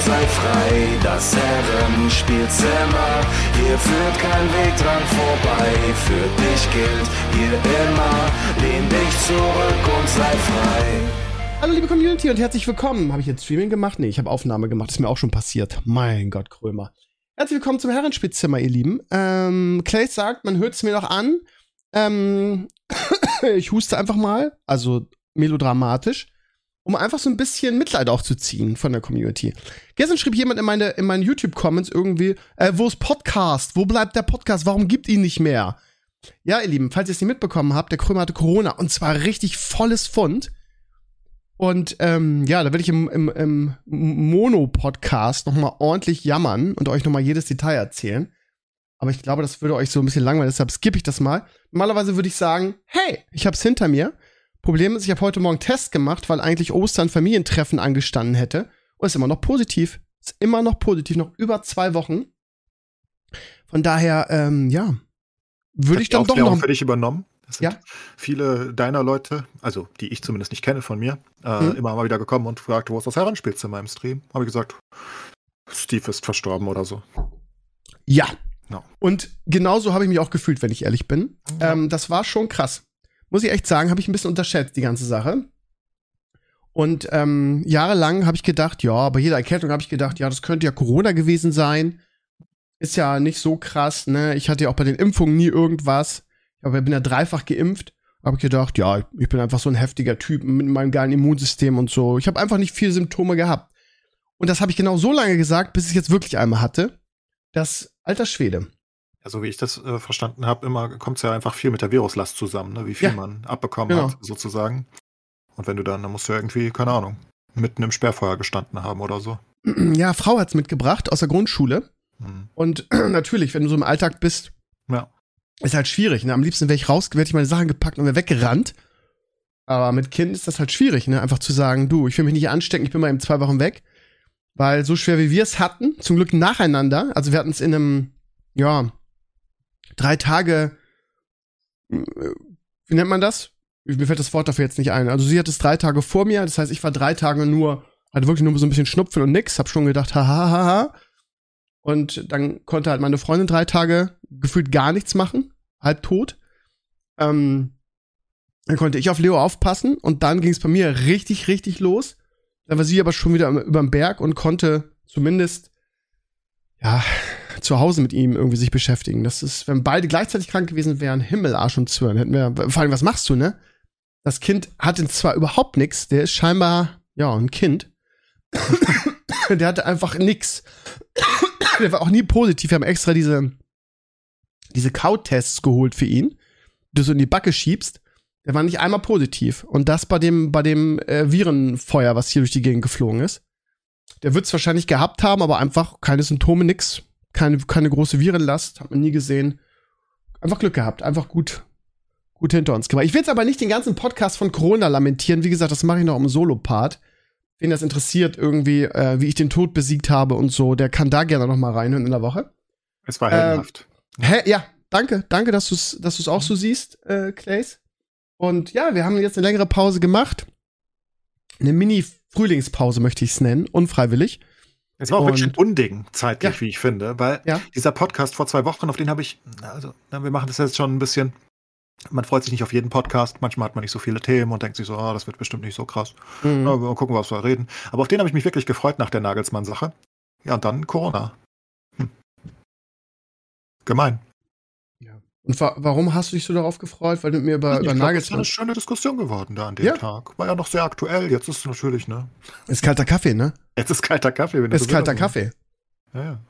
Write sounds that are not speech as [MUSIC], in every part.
sei frei. Das Herrenspielzimmer, hier führt kein Weg dran vorbei. Für dich gilt hier immer, lehn dich zurück und sei frei. Hallo liebe Community und herzlich willkommen. Habe ich jetzt Streaming gemacht? Nee, ich habe Aufnahme gemacht. Ist mir auch schon passiert. Mein Gott, Krömer. Herzlich willkommen zum Herrenspielzimmer, ihr Lieben. Ähm, Clay sagt, man hört es mir noch an. Ähm, [COUGHS] ich huste einfach mal, also melodramatisch, um einfach so ein bisschen Mitleid auch zu ziehen von der Community. Gestern schrieb jemand in meine, in meinen YouTube-Comments irgendwie, äh, wo ist Podcast? Wo bleibt der Podcast? Warum gibt ihn nicht mehr? Ja, ihr Lieben, falls ihr es nicht mitbekommen habt, der Krömer hatte Corona und zwar richtig volles Fund. Und ähm, ja, da werde ich im, im, im Mono-Podcast nochmal ordentlich jammern und euch nochmal jedes Detail erzählen. Aber ich glaube, das würde euch so ein bisschen langweilen, deshalb skippe ich das mal. Normalerweise würde ich sagen, hey, ich hab's hinter mir. Problem ist, ich habe heute Morgen Test gemacht, weil eigentlich Ostern Familientreffen angestanden hätte. Und ist immer noch positiv. Ist immer noch positiv, noch über zwei Wochen. Von daher, ähm, ja, würde ich dann doch noch. für dich übernommen? Es sind Ja. viele deiner Leute, also die ich zumindest nicht kenne von mir, äh, Mhm. immer mal wieder gekommen und fragt, wo ist das Herrenspielzimmer im Stream? Habe ich gesagt, Steve ist verstorben oder so. Ja. Ja. Und genauso habe ich mich auch gefühlt, wenn ich ehrlich bin. Ja. Ähm, das war schon krass. Muss ich echt sagen, habe ich ein bisschen unterschätzt, die ganze Sache. Und ähm, jahrelang habe ich gedacht, ja, bei jeder Erkältung habe ich gedacht, ja, das könnte ja Corona gewesen sein. Ist ja nicht so krass, ne? Ich hatte ja auch bei den Impfungen nie irgendwas. Ich bin ja dreifach geimpft. Habe ich gedacht, ja, ich bin einfach so ein heftiger Typ mit meinem geilen Immunsystem und so. Ich habe einfach nicht viele Symptome gehabt. Und das habe ich genau so lange gesagt, bis ich jetzt wirklich einmal hatte. Das alter Schwede. Ja, so wie ich das äh, verstanden habe, immer kommt es ja einfach viel mit der Viruslast zusammen, ne? wie viel Ja. man abbekommen Genau. hat, sozusagen. Und wenn du dann, dann musst du ja irgendwie, keine Ahnung, mitten im Sperrfeuer gestanden haben oder so. [CLEARS THROAT] Ja, Frau hat's mitgebracht aus der Grundschule. Hm. Und [CLEARS THROAT] natürlich, wenn du so im Alltag bist, Ja. ist halt schwierig. Ne? Am liebsten wäre ich raus, hätte ich meine Sachen gepackt und wäre weggerannt. Aber mit Kind ist das halt schwierig, ne? Einfach zu sagen, du, ich will mich nicht anstecken, ich bin mal eben zwei Wochen weg. Weil so schwer wie wir es hatten, zum Glück nacheinander, also wir hatten es in einem, ja, drei Tage, äh, wie nennt man das? Mir fällt das Wort dafür jetzt nicht ein. Also sie hat es drei Tage vor mir, das heißt, ich war drei Tage nur, hatte wirklich nur so ein bisschen Schnupfen und nix, hab schon gedacht, haha, haha. Und dann konnte halt meine Freundin drei Tage gefühlt gar nichts machen, halb tot. Ähm, dann konnte ich auf Leo aufpassen und dann ging es bei mir richtig, richtig los. Dann war sie aber schon wieder über dem Berg und konnte zumindest ja zu Hause mit ihm irgendwie sich beschäftigen. Das ist, wenn beide gleichzeitig krank gewesen wären, Himmel, Arsch und Zwirn, hätten wir. Vor allem, was machst du, ne? Das Kind hatte zwar überhaupt nichts, der ist scheinbar ja ein Kind. [COUGHS] der hatte einfach nix. der war auch nie positiv. Wir haben extra diese diese Kautests geholt für ihn, die du so in die Backe schiebst. Der war nicht einmal positiv. Und das bei dem, bei dem äh, Virenfeuer, was hier durch die Gegend geflogen ist. Der wird es wahrscheinlich gehabt haben, aber einfach keine Symptome, nix. Keine, keine große Virenlast, hat man nie gesehen. Einfach Glück gehabt, einfach gut, gut hinter uns gemacht. Ich will jetzt aber nicht den ganzen Podcast von Corona lamentieren. Wie gesagt, das mache ich noch im Solo-Part. Wen das interessiert, irgendwie, äh, wie ich den Tod besiegt habe und so, der kann da gerne noch mal reinhören in der Woche. Es war Ähm, heldenhaft. Hä? Ja, danke, danke, dass du es dass du's auch so siehst, äh, Clays. Und ja, wir haben jetzt eine längere Pause gemacht. Eine Mini-Frühlingspause möchte ich es nennen, unfreiwillig. Es war auch wirklich ein und- Unding zeitlich, Ja. wie ich finde, weil Ja. dieser Podcast vor zwei Wochen, auf den habe ich, also wir machen das jetzt schon ein bisschen. Man freut sich nicht auf jeden Podcast, manchmal hat man nicht so viele Themen und denkt sich so, ah, das wird bestimmt nicht so krass. Mhm. Na, mal gucken, was wir reden. Aber auf den habe ich mich wirklich gefreut nach der Nagelsmann-Sache. Ja, und dann Corona. Hm. Gemein. Und wa warum hast du dich so darauf gefreut? Weil du mit mir über, über glaub, das ist Nagelsmann. eine schöne Diskussion geworden da an dem Ja. Tag. War ja noch sehr aktuell. Jetzt ist es natürlich, ne? Ist kalter Kaffee, ne? Jetzt ist kalter Kaffee. Wenn du Ist so kalter. Kaffee. Ja, ja.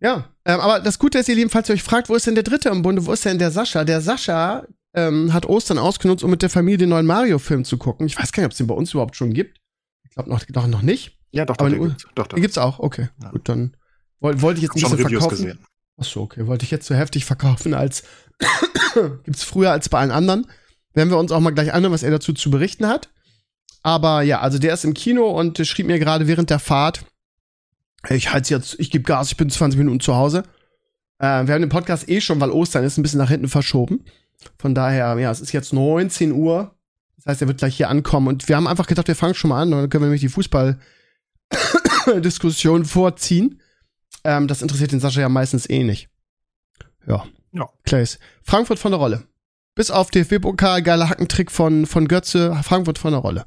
Ja, ähm, aber das Gute ist, ihr Lieben, falls ihr euch fragt, wo ist denn der Dritte im Bunde, wo ist denn der Sascha? Der Sascha ähm, hat Ostern ausgenutzt, um mit der Familie den neuen Mario-Film zu gucken. Ich weiß gar nicht, ob es den bei uns überhaupt schon gibt. Ich glaube noch, noch, noch nicht. Ja, doch, Aber doch, den gibt's. Doch, doch. Den gibt's auch, okay. Ja. Gut, dann woll- wollte ich jetzt nicht so verkaufen. gesehen. Achso, okay. Wollte ich jetzt so heftig verkaufen als [COUGHS] gibt's früher als bei allen anderen. Werden wir uns auch mal gleich anhören, was er dazu zu berichten hat. Aber ja, also der ist im Kino und schrieb mir gerade während der Fahrt, ich halte jetzt, ich gebe Gas, ich bin 20 Minuten zu Hause. Äh, wir haben den Podcast eh schon, weil Ostern ist, ein bisschen nach hinten verschoben. Von daher, ja, es ist jetzt 19 Uhr. Das heißt, er wird gleich hier ankommen. Und wir haben einfach gedacht, wir fangen schon mal an. Dann können wir nämlich die Fußball-Diskussion [COUGHS] vorziehen. Ähm, das interessiert den Sascha ja meistens eh nicht. Ja. Ja. Clays. Frankfurt von der Rolle. Bis auf DFB-Pokal, geiler Hackentrick von, von Götze. Frankfurt von der Rolle.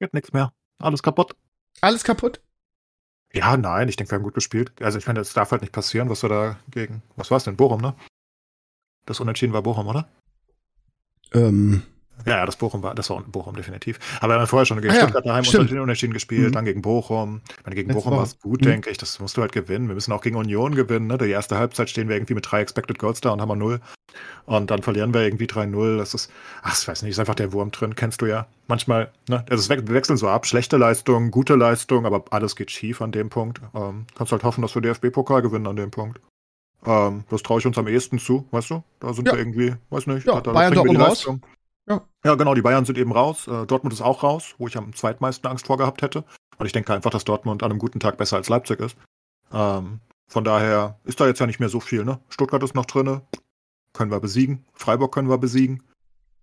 Geht nichts mehr. Alles kaputt. Alles kaputt? Ja, nein, ich denke, wir haben gut gespielt. Also ich meine, es darf halt nicht passieren, was wir da gegen, was war es denn, Bochum, ne? Das Unentschieden war Bochum, oder? Ähm, Ja, ja, das Bochum war, das war Bochum definitiv. Aber wir haben vorher schon gegen Ah Stuttgart daheim stimmt. unter den Unentschieden gespielt, Mhm. dann gegen Bochum. Ich meine, gegen Bochum war es gut, Mhm. denke ich. Das musst du halt gewinnen. Wir müssen auch gegen Union gewinnen. Ne? Die erste Halbzeit stehen wir irgendwie mit drei Expected Goals da und haben wir null. Und dann verlieren wir irgendwie 3-0. Das ist, ach, ich weiß nicht, ist einfach der Wurm drin, kennst du ja. Manchmal, ne, also es we- wir wechseln so ab. Schlechte Leistung, gute Leistung, aber alles geht schief an dem Punkt. Ähm, kannst halt hoffen, dass wir DFB-Pokal gewinnen an dem Punkt. Ähm, das traue ich uns am ehesten zu, weißt du? Da sind Ja. wir irgendwie, weiß nicht, Ja, da Bayern, bringen wir die raus. Leistung. Ja. Ja, genau, die Bayern sind eben raus. Äh, Dortmund ist auch raus, wo ich am zweitmeisten Angst vor gehabt hätte. Und ich denke einfach, dass Dortmund an einem guten Tag besser als Leipzig ist. Ähm, von daher ist da jetzt ja nicht mehr so viel, ne? Stuttgart ist noch drinne, können wir besiegen. Freiburg können wir besiegen.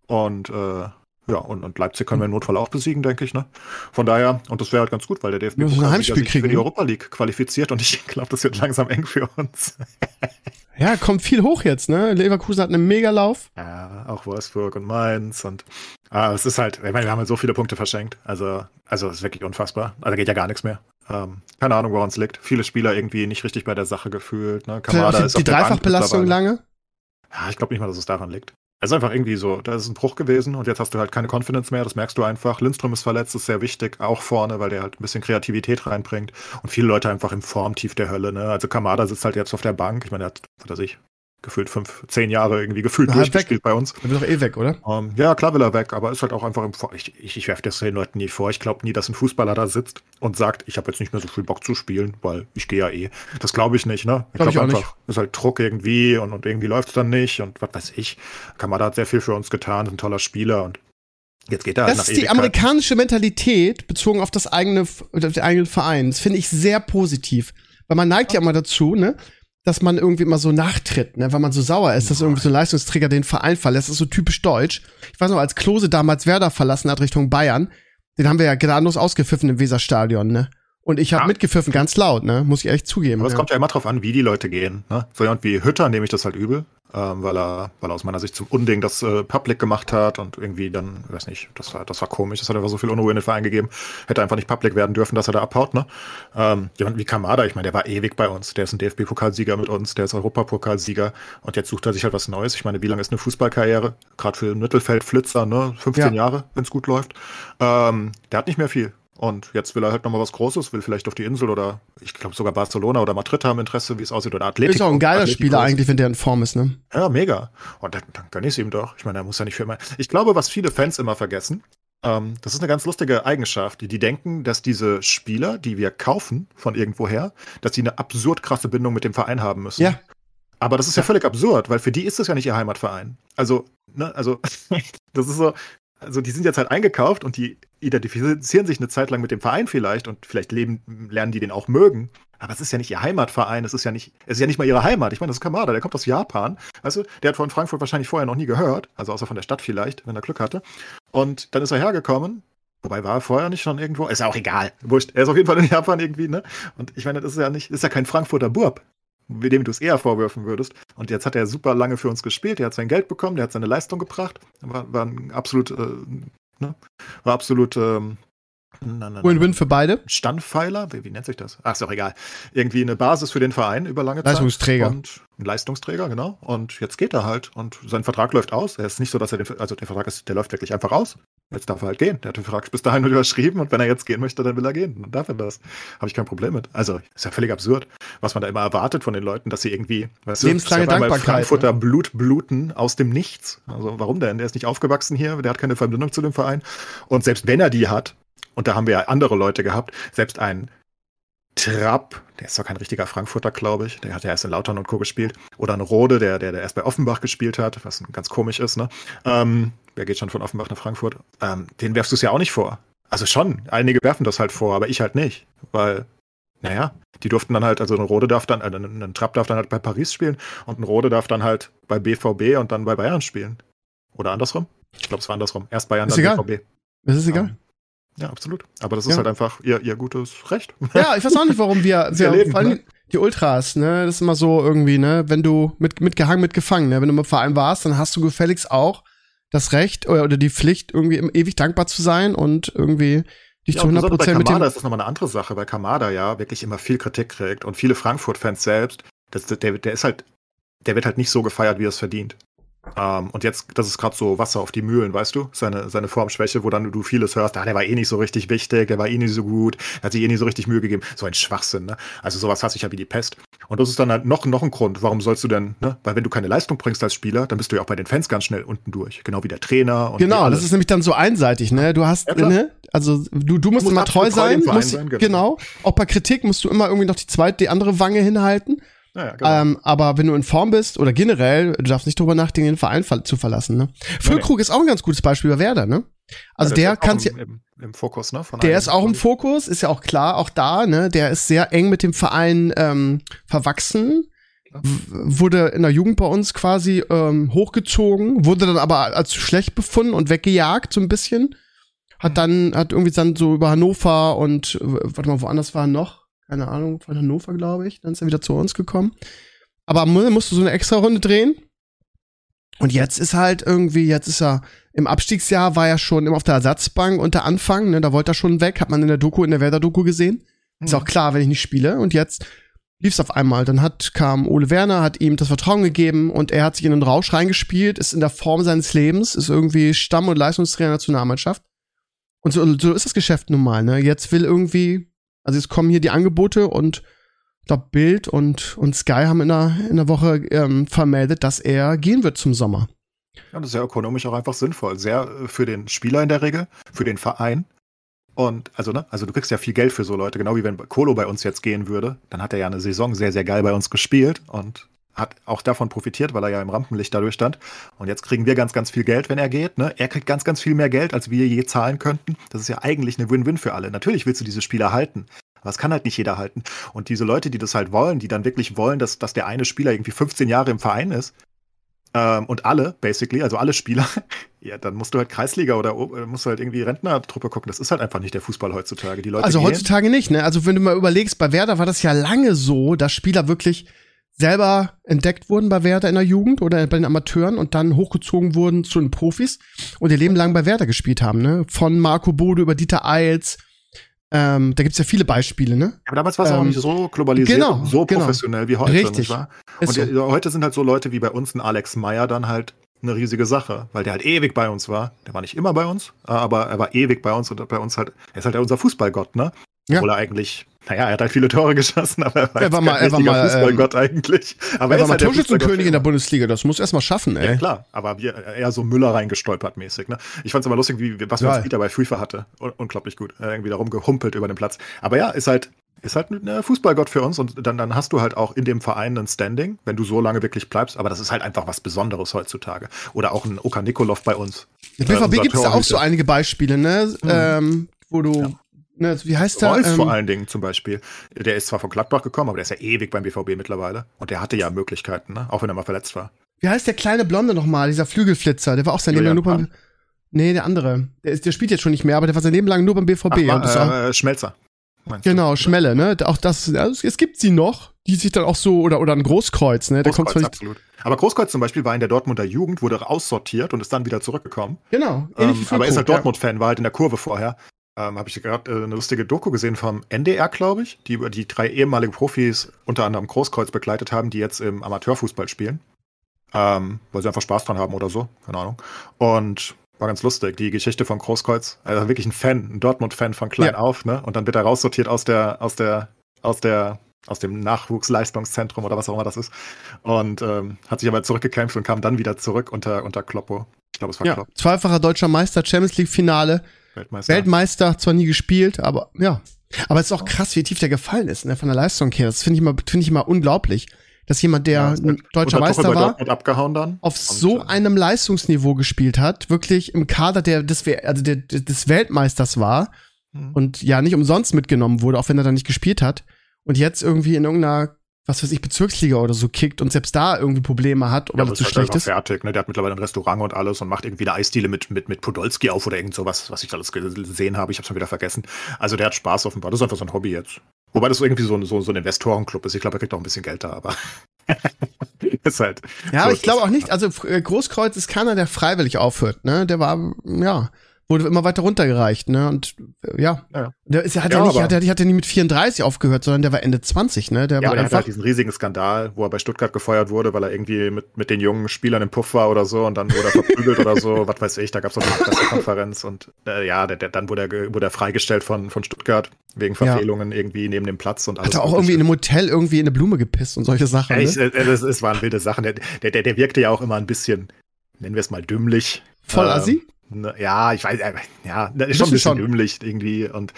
Und äh, ja, und, und Leipzig können wir im Notfall auch besiegen, denke ich, ne? Von daher, und das wäre halt ganz gut, weil der DFB ein Heimspiel sich für die? Europa League qualifiziert und ich [LAUGHS] glaube, das wird langsam eng für uns. [LAUGHS] ja, kommt viel hoch jetzt, ne? Leverkusen hat einen Megalauf. Ja, auch Wolfsburg und Mainz und ah, es ist halt, ich meine, wir haben halt so viele Punkte verschenkt. Also, also es ist wirklich unfassbar. Also geht ja gar nichts mehr. Ähm, keine Ahnung, woran es liegt. Viele Spieler irgendwie nicht richtig bei der Sache gefühlt. Ne? Vielleicht auch ist die, auf die Dreifachbelastung lange. Ja, ich glaube nicht mal, dass es daran liegt. Es ist einfach irgendwie so, da ist ein Bruch gewesen und jetzt hast du halt keine Confidence mehr, das merkst du einfach. Lindström ist verletzt, ist sehr wichtig, auch vorne, weil der halt ein bisschen Kreativität reinbringt und viele Leute einfach im Formtief der Hölle, ne? Also Kamada sitzt halt jetzt auf der Bank, ich meine, er hat, was weiß ich, gefühlt fünf, zehn Jahre irgendwie gefühlt halt durchgespielt bei uns. Der wird doch eh weg, oder? Ähm, ja, klar will er weg, aber ist halt auch einfach im Vor Ich, ich, ich werfe das den Leuten nie vor. Ich glaube nie, dass ein Fußballer da sitzt und sagt, ich habe jetzt nicht mehr so viel Bock zu spielen, weil ich gehe ja eh. Das glaube ich nicht, ne? Glaub ich auch einfach, ist halt Druck irgendwie und, und irgendwie läuft es dann nicht und was weiß ich. Kamada hat sehr viel für uns getan, ist ein toller Spieler und jetzt geht er halt Das ist die Ewigkeiten. amerikanische Mentalität bezogen auf das eigene, auf den eigenen Verein. Das finde ich sehr positiv. Weil man neigt ja immer dazu, ne? Dass man irgendwie immer so nachtritt, ne? Weil man so sauer ist, dass irgendwie so ein Leistungsträger den Verein verlässt. Das ist so typisch deutsch. Ich weiß noch, als Klose damals Werder verlassen hat Richtung Bayern, den haben wir ja gnadenlos ausgepfiffen im Weserstadion, ne? Und ich habe Ja. mitgepfiffen, ganz laut, ne? Muss ich echt zugeben. Aber es ja. kommt ja immer drauf an, wie die Leute gehen. Ne? So jemand wie Hütter nehme ich das halt übel, ähm, weil, er, weil er aus meiner Sicht zum Unding das äh, Public gemacht hat und irgendwie dann, ich weiß nicht, das war, das war komisch, das hat einfach so viel Unruhe in den Verein gegeben. Hätte einfach nicht Public werden dürfen, dass er da abhaut. Ne? Ähm, jemand wie Kamada, ich meine, der war ewig bei uns. Der ist ein DFB-Pokalsieger mit uns, der ist Europapokalsieger und jetzt sucht er sich halt was Neues. Ich meine, wie lange ist eine Fußballkarriere? Gerade für Mittelfeldflitzer, ne? 15 Ja. Jahre, wenn es gut läuft. Ähm, der hat nicht mehr viel. Und jetzt will er halt nochmal was Großes, will vielleicht auf die Insel oder ich glaube sogar Barcelona oder Madrid haben Interesse, wie es aussieht, oder Atletico. Ist auch ein geiler Atletico Spieler eigentlich, wenn der in Form ist, ne? Ja, mega. Und dann, dann gönn ich ihm doch. Ich meine, er muss ja nicht für immer. Ich glaube, was viele Fans immer vergessen, ähm, das ist eine ganz lustige Eigenschaft. Die, die denken, dass diese Spieler, die wir kaufen von irgendwoher, dass die eine absurd krasse Bindung mit dem Verein haben müssen. Ja. Aber das ist ja völlig absurd, weil für die ist das ja nicht ihr Heimatverein. Also, ne, also, [LAUGHS] das ist so, also die sind jetzt halt eingekauft und die identifizieren sich eine Zeit lang mit dem Verein vielleicht und vielleicht leben, lernen die den auch mögen. Aber es ist ja nicht ihr Heimatverein, es ist ja nicht, es ist ja nicht mal ihre Heimat. Ich meine, das ist Kamada, der kommt aus Japan. Weißt du, der hat von Frankfurt wahrscheinlich vorher noch nie gehört, also außer von der Stadt vielleicht, wenn er Glück hatte. Und dann ist er hergekommen. Wobei war er vorher nicht schon irgendwo? Ist ja auch egal. Wurscht. Er ist auf jeden Fall in Japan irgendwie, ne? Und ich meine, das ist ja nicht, ist ja kein Frankfurter Burb, dem du es eher vorwerfen würdest. Und jetzt hat er super lange für uns gespielt, er hat sein Geld bekommen, der hat seine Leistung gebracht. War, war ein absolut, äh, ne? War absolut, ähm, Win-win für beide. Standpfeiler, wie, wie nennt sich das? Ach, ist auch egal. Irgendwie eine Basis für den Verein über lange Zeit. Leistungsträger. Und ein Leistungsträger, genau. Und jetzt geht er halt und sein Vertrag läuft aus. Er ist nicht so, dass er den, also der Vertrag ist, der läuft wirklich einfach aus. Jetzt darf er halt gehen. Der hat den Vertrag bis dahin [LAUGHS] unterschrieben und wenn er jetzt gehen möchte, dann will er gehen. Dann darf er das. Habe ich kein Problem mit. Also, ist ja völlig absurd, was man da immer erwartet von den Leuten, dass sie irgendwie, weißt Lebenslange einmal Dankbarkeit, Frankfurter Blut bluten aus dem Nichts. Also, warum denn? Der ist nicht aufgewachsen hier, der hat keine Verbindung zu dem Verein. Und selbst wenn er die hat, Und da haben wir ja andere Leute gehabt, selbst ein Trapp, der ist zwar kein richtiger Frankfurter, glaube ich, der hat ja erst in Lautern und Co. gespielt. Oder ein Rode, der, der, der erst bei Offenbach gespielt hat, was ganz komisch ist, ne? Ähm, wer geht schon von Offenbach nach Frankfurt? Ähm, den werfst du es ja auch nicht vor. Also schon, einige werfen das halt vor, aber ich halt nicht. Weil, naja, die durften dann halt, also ein Rode darf dann, äh, ein Trapp darf dann halt bei Paris spielen und ein Rode darf dann halt bei BVB und dann bei Bayern spielen. Oder andersrum? Ich glaube, es war andersrum. Erst Bayern, ist dann egal. BVB. Das ist egal. Ähm, ja, absolut. Aber das ist Ja. halt einfach ihr, ihr gutes Recht. [LAUGHS] Ja, ich weiß auch nicht, warum wir, wir Leben, vor allem ne? die Ultras, ne, das ist immer so irgendwie, ne, wenn du mit, mitgehangen, mitgefangen, ne, wenn du im Verein warst, dann hast du gefälligst auch das Recht oder, die Pflicht, irgendwie ewig dankbar zu sein und irgendwie dich Ja, zu und 100 besonders bei Prozent mit Kamada dem. ist das nochmal eine andere Sache, weil Kamada ja wirklich immer viel Kritik kriegt und viele Frankfurt-Fans selbst, das, der, der ist halt, der wird halt nicht so gefeiert, wie er es verdient. Ähm, und jetzt, das ist gerade so Wasser auf die Mühlen, weißt du? Seine, seine Formschwäche, wo dann du vieles hörst, ah, der war eh nicht so richtig wichtig, der war eh nicht so gut, der hat sich eh nicht so richtig Mühe gegeben. So ein Schwachsinn, ne? Also sowas hasse ich ja wie die Pest. Und das ist dann halt noch, noch ein Grund, warum sollst du denn, ne? Weil wenn du keine Leistung bringst als Spieler, dann bist du ja auch bei den Fans ganz schnell unten durch. Genau wie der Trainer. Genau, das ist nämlich dann so einseitig, ne? Du hast, Ja, ne? Also du, du musst musst immer treu treu sein, Verein musst, sein, genau. genau. Auch bei Kritik musst du immer irgendwie noch die zweite, die andere Wange hinhalten. Ja, genau. Ähm, aber wenn du in Form bist oder generell, du darfst nicht drüber nachdenken, den Verein ver zu verlassen, ne? Füllkrug ist auch ein ganz gutes Beispiel bei Werder, ne? Also Ja, der ist auch kann im, im, im Fokus, ne? Der ist auch im Fokus, ist ja auch klar, auch da, ne? Der ist sehr eng mit dem Verein ähm, verwachsen. Wurde in der Jugend bei uns quasi ähm, hochgezogen, wurde dann aber als zu schlecht befunden und weggejagt, so ein bisschen. Hat dann, hat irgendwie dann so über Hannover und, warte mal, woanders war noch? Keine Ahnung, von Hannover, glaube ich. Dann ist er wieder zu uns gekommen. Aber mu- musste so eine extra Runde drehen. Und jetzt ist halt irgendwie, jetzt ist er im Abstiegsjahr war er schon immer auf der Ersatzbank unter Anfang, ne, da wollte er schon weg, hat man in der Doku, in der Werder-Doku gesehen. Ist Hm. auch klar, wenn ich nicht spiele. Und jetzt lief's auf einmal. Dann hat, kam Ole Werner, hat ihm das Vertrauen gegeben und er hat sich in den Rausch reingespielt, ist in der Form seines Lebens, ist irgendwie Stamm- und Leistungstrainer der Nationalmannschaft. Und so, so ist das Geschäft nun mal, ne? Jetzt will irgendwie, also jetzt kommen hier die Angebote und ich glaube, Bild und, und Sky haben in der, in der Woche ähm, vermeldet, dass er gehen wird zum Sommer. Ja, das ist ja ökonomisch auch einfach sinnvoll. Sehr äh, für den Spieler in der Regel, für den Verein. Und also, ne, also du kriegst ja viel Geld für so Leute, genau wie wenn Kolo bei uns jetzt gehen würde, dann hat er ja eine Saison sehr, sehr geil bei uns gespielt und hat auch davon profitiert, weil er ja im Rampenlicht dadurch stand. Und jetzt kriegen wir ganz, ganz viel Geld, wenn er geht. Ne? Er kriegt ganz, ganz viel mehr Geld, als wir je zahlen könnten. Das ist ja eigentlich eine Win-Win für alle. Natürlich willst du diese Spieler halten. Aber das kann halt nicht jeder halten. Und diese Leute, die das halt wollen, die dann wirklich wollen, dass, dass der eine Spieler irgendwie 15 Jahre im Verein ist, ähm, und alle, basically, also alle Spieler, [LAUGHS] ja, dann musst du halt Kreisliga oder äh, musst du halt irgendwie Rentnertruppe gucken. Das ist halt einfach nicht der Fußball heutzutage. Die Leute Also heutzutage nicht, ne? Also wenn du mal überlegst, bei Werder war das ja lange so, dass Spieler wirklich selber entdeckt wurden bei Werder in der Jugend oder bei den Amateuren und dann hochgezogen wurden zu den Profis und ihr Leben lang bei Werder gespielt haben, ne? Von Marco Bode über Dieter Eils. Ähm, da gibt's ja viele Beispiele, ne? aber damals war es auch ähm, nicht so globalisiert, genau, so genau. professionell wie heute. Richtig. Nicht wahr? Und so. ja, heute sind halt so Leute wie bei uns ein Alex Meyer dann halt eine riesige Sache, weil der halt ewig bei uns war. Der war nicht immer bei uns, aber er war ewig bei uns und bei uns halt, er ist halt unser Fußballgott, ne? Ja. Obwohl er eigentlich, naja, er hat halt viele Tore [LAUGHS] geschossen, aber er war, Er war mal- er war mal, ähm, Fußballgott eigentlich. Aber Er war ist mal halt der Torschützenkönig in der Bundesliga, das muss erst mal schaffen, Ja, ey. klar, aber wir, eher so Müller reingestolpert mäßig. Ne? Ich fand es aber lustig, wie, was für Ja. ein Speed er bei FIFA hatte. Un unglaublich gut. Äh, irgendwie da rumgehumpelt über den Platz. Aber ja, ist halt, ist halt ein Fußballgott für uns und dann, dann hast du halt auch in dem Verein ein Standing, wenn du so lange wirklich bleibst. Aber das ist halt einfach was Besonderes heutzutage. Oder auch ein Oka Nikolov bei uns. Im Äh, BVB unser gibt's da auch so einige Beispiele, ne? Ähm, wo du, Ja. Ne, wie heißt der? Reus Ähm, vor allen Dingen zum Beispiel. Der ist zwar von Gladbach gekommen, aber der ist ja ewig beim BVB mittlerweile. Und der hatte ja Möglichkeiten, ne? auch wenn er mal verletzt war. Wie heißt der kleine Blonde nochmal, dieser Flügelflitzer? Der war auch sein Leben lang nur beim. Nee, der andere. Der, ist, der spielt jetzt schon nicht mehr, aber der war sein Leben lang nur beim BVB. Ach, und das auch, äh, Schmelzer. genau, Schmelle, ne? Auch das, also es gibt sie noch, die sich dann auch so, oder, oder ein Großkreuz, ne? Der kommt Großkreuz, nicht. absolut. Aber Großkreuz zum Beispiel war in der Dortmunder Jugend, wurde aussortiert und ist dann wieder zurückgekommen. Genau, Ähm, aber ist Füllkrug, halt. Dortmund-Fan, war halt in der Kurve vorher. Ähm, Habe ich gerade äh, eine lustige Doku gesehen vom NDR, glaube ich, die über die drei ehemalige Profis, unter anderem Großkreuz, begleitet haben, die jetzt im Amateurfußball spielen. Ähm, weil sie einfach Spaß dran haben oder so, keine Ahnung. Und war ganz lustig, die Geschichte von Großkreuz. Also wirklich ein Fan, ein Dortmund-Fan von klein Ja. auf, ne? Und dann wird er raussortiert aus der, aus der, aus der, aus dem Nachwuchsleistungszentrum oder was auch immer das ist. Und ähm, hat sich aber zurückgekämpft und kam dann wieder zurück unter, unter Kloppo. Ich glaube, es war Ja, Klopp. zweifacher deutscher Meister, Champions League Finale. Weltmeister. Weltmeister, zwar nie gespielt, aber ja. Aber es ist auch krass, wie tief der gefallen ist, ne, von der Leistung her. Das finde ich mal, finde ich mal unglaublich, dass jemand, der Ja, ein deutscher Meister war, auf so einem Leistungsniveau gespielt hat, wirklich im Kader der des, also der, der, des Weltmeisters war Mhm. und ja nicht umsonst mitgenommen wurde, auch wenn er da nicht gespielt hat und jetzt irgendwie in irgendeiner was weiß ich Bezirksliga oder so kickt und selbst da irgendwie Probleme hat oder Ja, zu ist halt schlecht ist. fertig, ne? Der hat mittlerweile ein Restaurant und alles und macht irgendwie eine Eisdiele mit, mit, mit Podolski auf oder irgend sowas, was ich alles gesehen habe. Ich habe schon wieder vergessen. Also der hat Spaß offenbar. Das ist einfach so ein Hobby jetzt. Wobei das irgendwie so, ein- so, so ein Investorenclub ist. Ich glaube, er kriegt auch ein bisschen Geld da, aber [LAUGHS] ist halt. Ja, so aber ich glaube auch nicht, also äh, Großkreuz ist keiner, der freiwillig aufhört, ne? Der war, ja, wurde immer weiter runtergereicht, ne? Und äh, ja, Ja. der ist, hat Ja, ja nicht, hat, er- hat er nie mit 34 aufgehört, sondern der war Ende 20, ne? Der Ja, war aber der einfach. halt diesen riesigen Skandal, wo er bei Stuttgart gefeuert wurde, weil er irgendwie mit, mit den jungen Spielern im Puff war oder so und dann wurde er verprügelt oder so, [LAUGHS] was weiß ich, da gab es auch eine Pressekonferenz und äh, ja, der, der, dann wurde er, wurde er freigestellt von, von Stuttgart wegen Ja. Verfehlungen irgendwie neben dem Platz und alles. hat er auch irgendwie in einem Hotel irgendwie in eine Blume gepisst und solche Sachen. Ja, ich, ne? das, es waren wilde Sachen. Der, der, der, der wirkte ja auch immer ein bisschen, nennen wir es mal dümmlich. Voll Ähm, assi? ne, Ja, ich weiß, äh, ja, ist schon ein bisschen dümmlich irgendwie und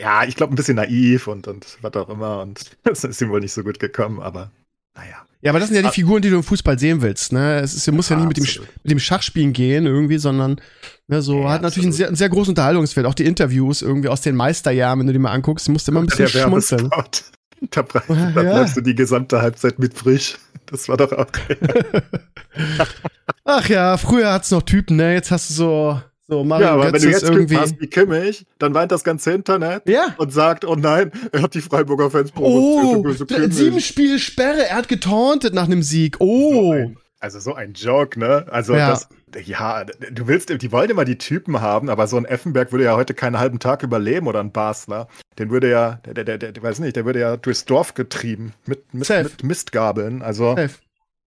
ja, ich glaube ein bisschen naiv und, und was auch immer und [LAUGHS] das ist ihm wohl nicht so gut gekommen, aber naja. Ja, aber das sind ja die. Figuren, die du im Fußball sehen willst, ne? Es ist, muss ja, nicht mit dem, mit dem Schachspielen gehen irgendwie, sondern ne, so Ja, hat natürlich einen sehr, einen sehr großen Unterhaltungswert. Auch die Interviews irgendwie aus den Meisterjahren, wenn du die mal anguckst, musst du immer ein bisschen Der schmunzeln. [LAUGHS] Da, Ja. da bleibst du die gesamte Halbzeit mit frisch. Das war doch auch. [LAUGHS] Ach ja, früher hat's noch Typen, ne? Jetzt hast du so, so Mario Ja, aber wenn Götze du jetzt irgendwie. Hast wie Kimmich, dann weint das ganze Internet ja. und sagt, oh nein, er hat die Freiburger Fans Oh, provoziert. Kimmich. sieben Spiele Sperre, er hat getauntet nach einem Sieg. Oh. So ein, also so ein Joke, ne? Also Ja. das, ja, du willst, die wollen immer die Typen haben, aber so ein Effenberg würde ja heute keinen halben Tag überleben oder ein Basler. Den würde ja, der, der, der, der weiß nicht, der würde ja durchs Dorf getrieben mit, mit, mit Mistgabeln. Also Safe.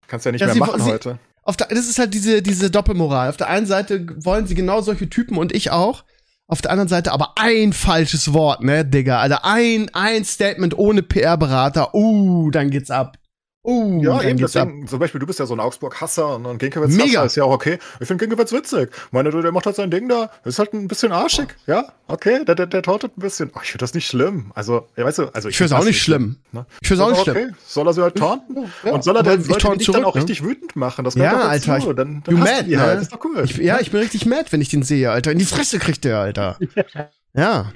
kannst ja nicht Ja, mehr sie- machen sie- heute. Auf der, das ist halt diese, diese Doppelmoral. Auf der einen Seite wollen sie genau solche Typen und ich auch. Auf der anderen Seite aber ein falsches Wort, ne, Digga. Also ein, ein Statement ohne PR-Berater. Uh, dann geht's ab. Uh, Ja, eben, geht's ab. deswegen, zum Beispiel, du bist ja so ein Augsburg-Hasser und ein Ginkiewicz Mega. Ist ja auch okay. Ich finde Ginkiewicz witzig. Meine, der macht halt sein Ding da. Ist halt ein bisschen arschig, ja, okay, der, der, der tautet ein bisschen. Oh, ich finde das nicht schlimm. Also, ja, weißt du, also Ich find's find auch das nicht schlimm. ne? Ich find's auch nicht schlimm. okay, soll er sie halt taunten? Ja, und soll er dann ich Leute dich dann auch ne? richtig wütend machen? Das Ja, Alter, ich- Dann, dann You mad, du die halt. ne? Ist doch cool. Ich, ja, ich bin richtig mad, wenn ich den sehe, Alter. In die Fresse kriegt der, Alter. [LAUGHS] Ja.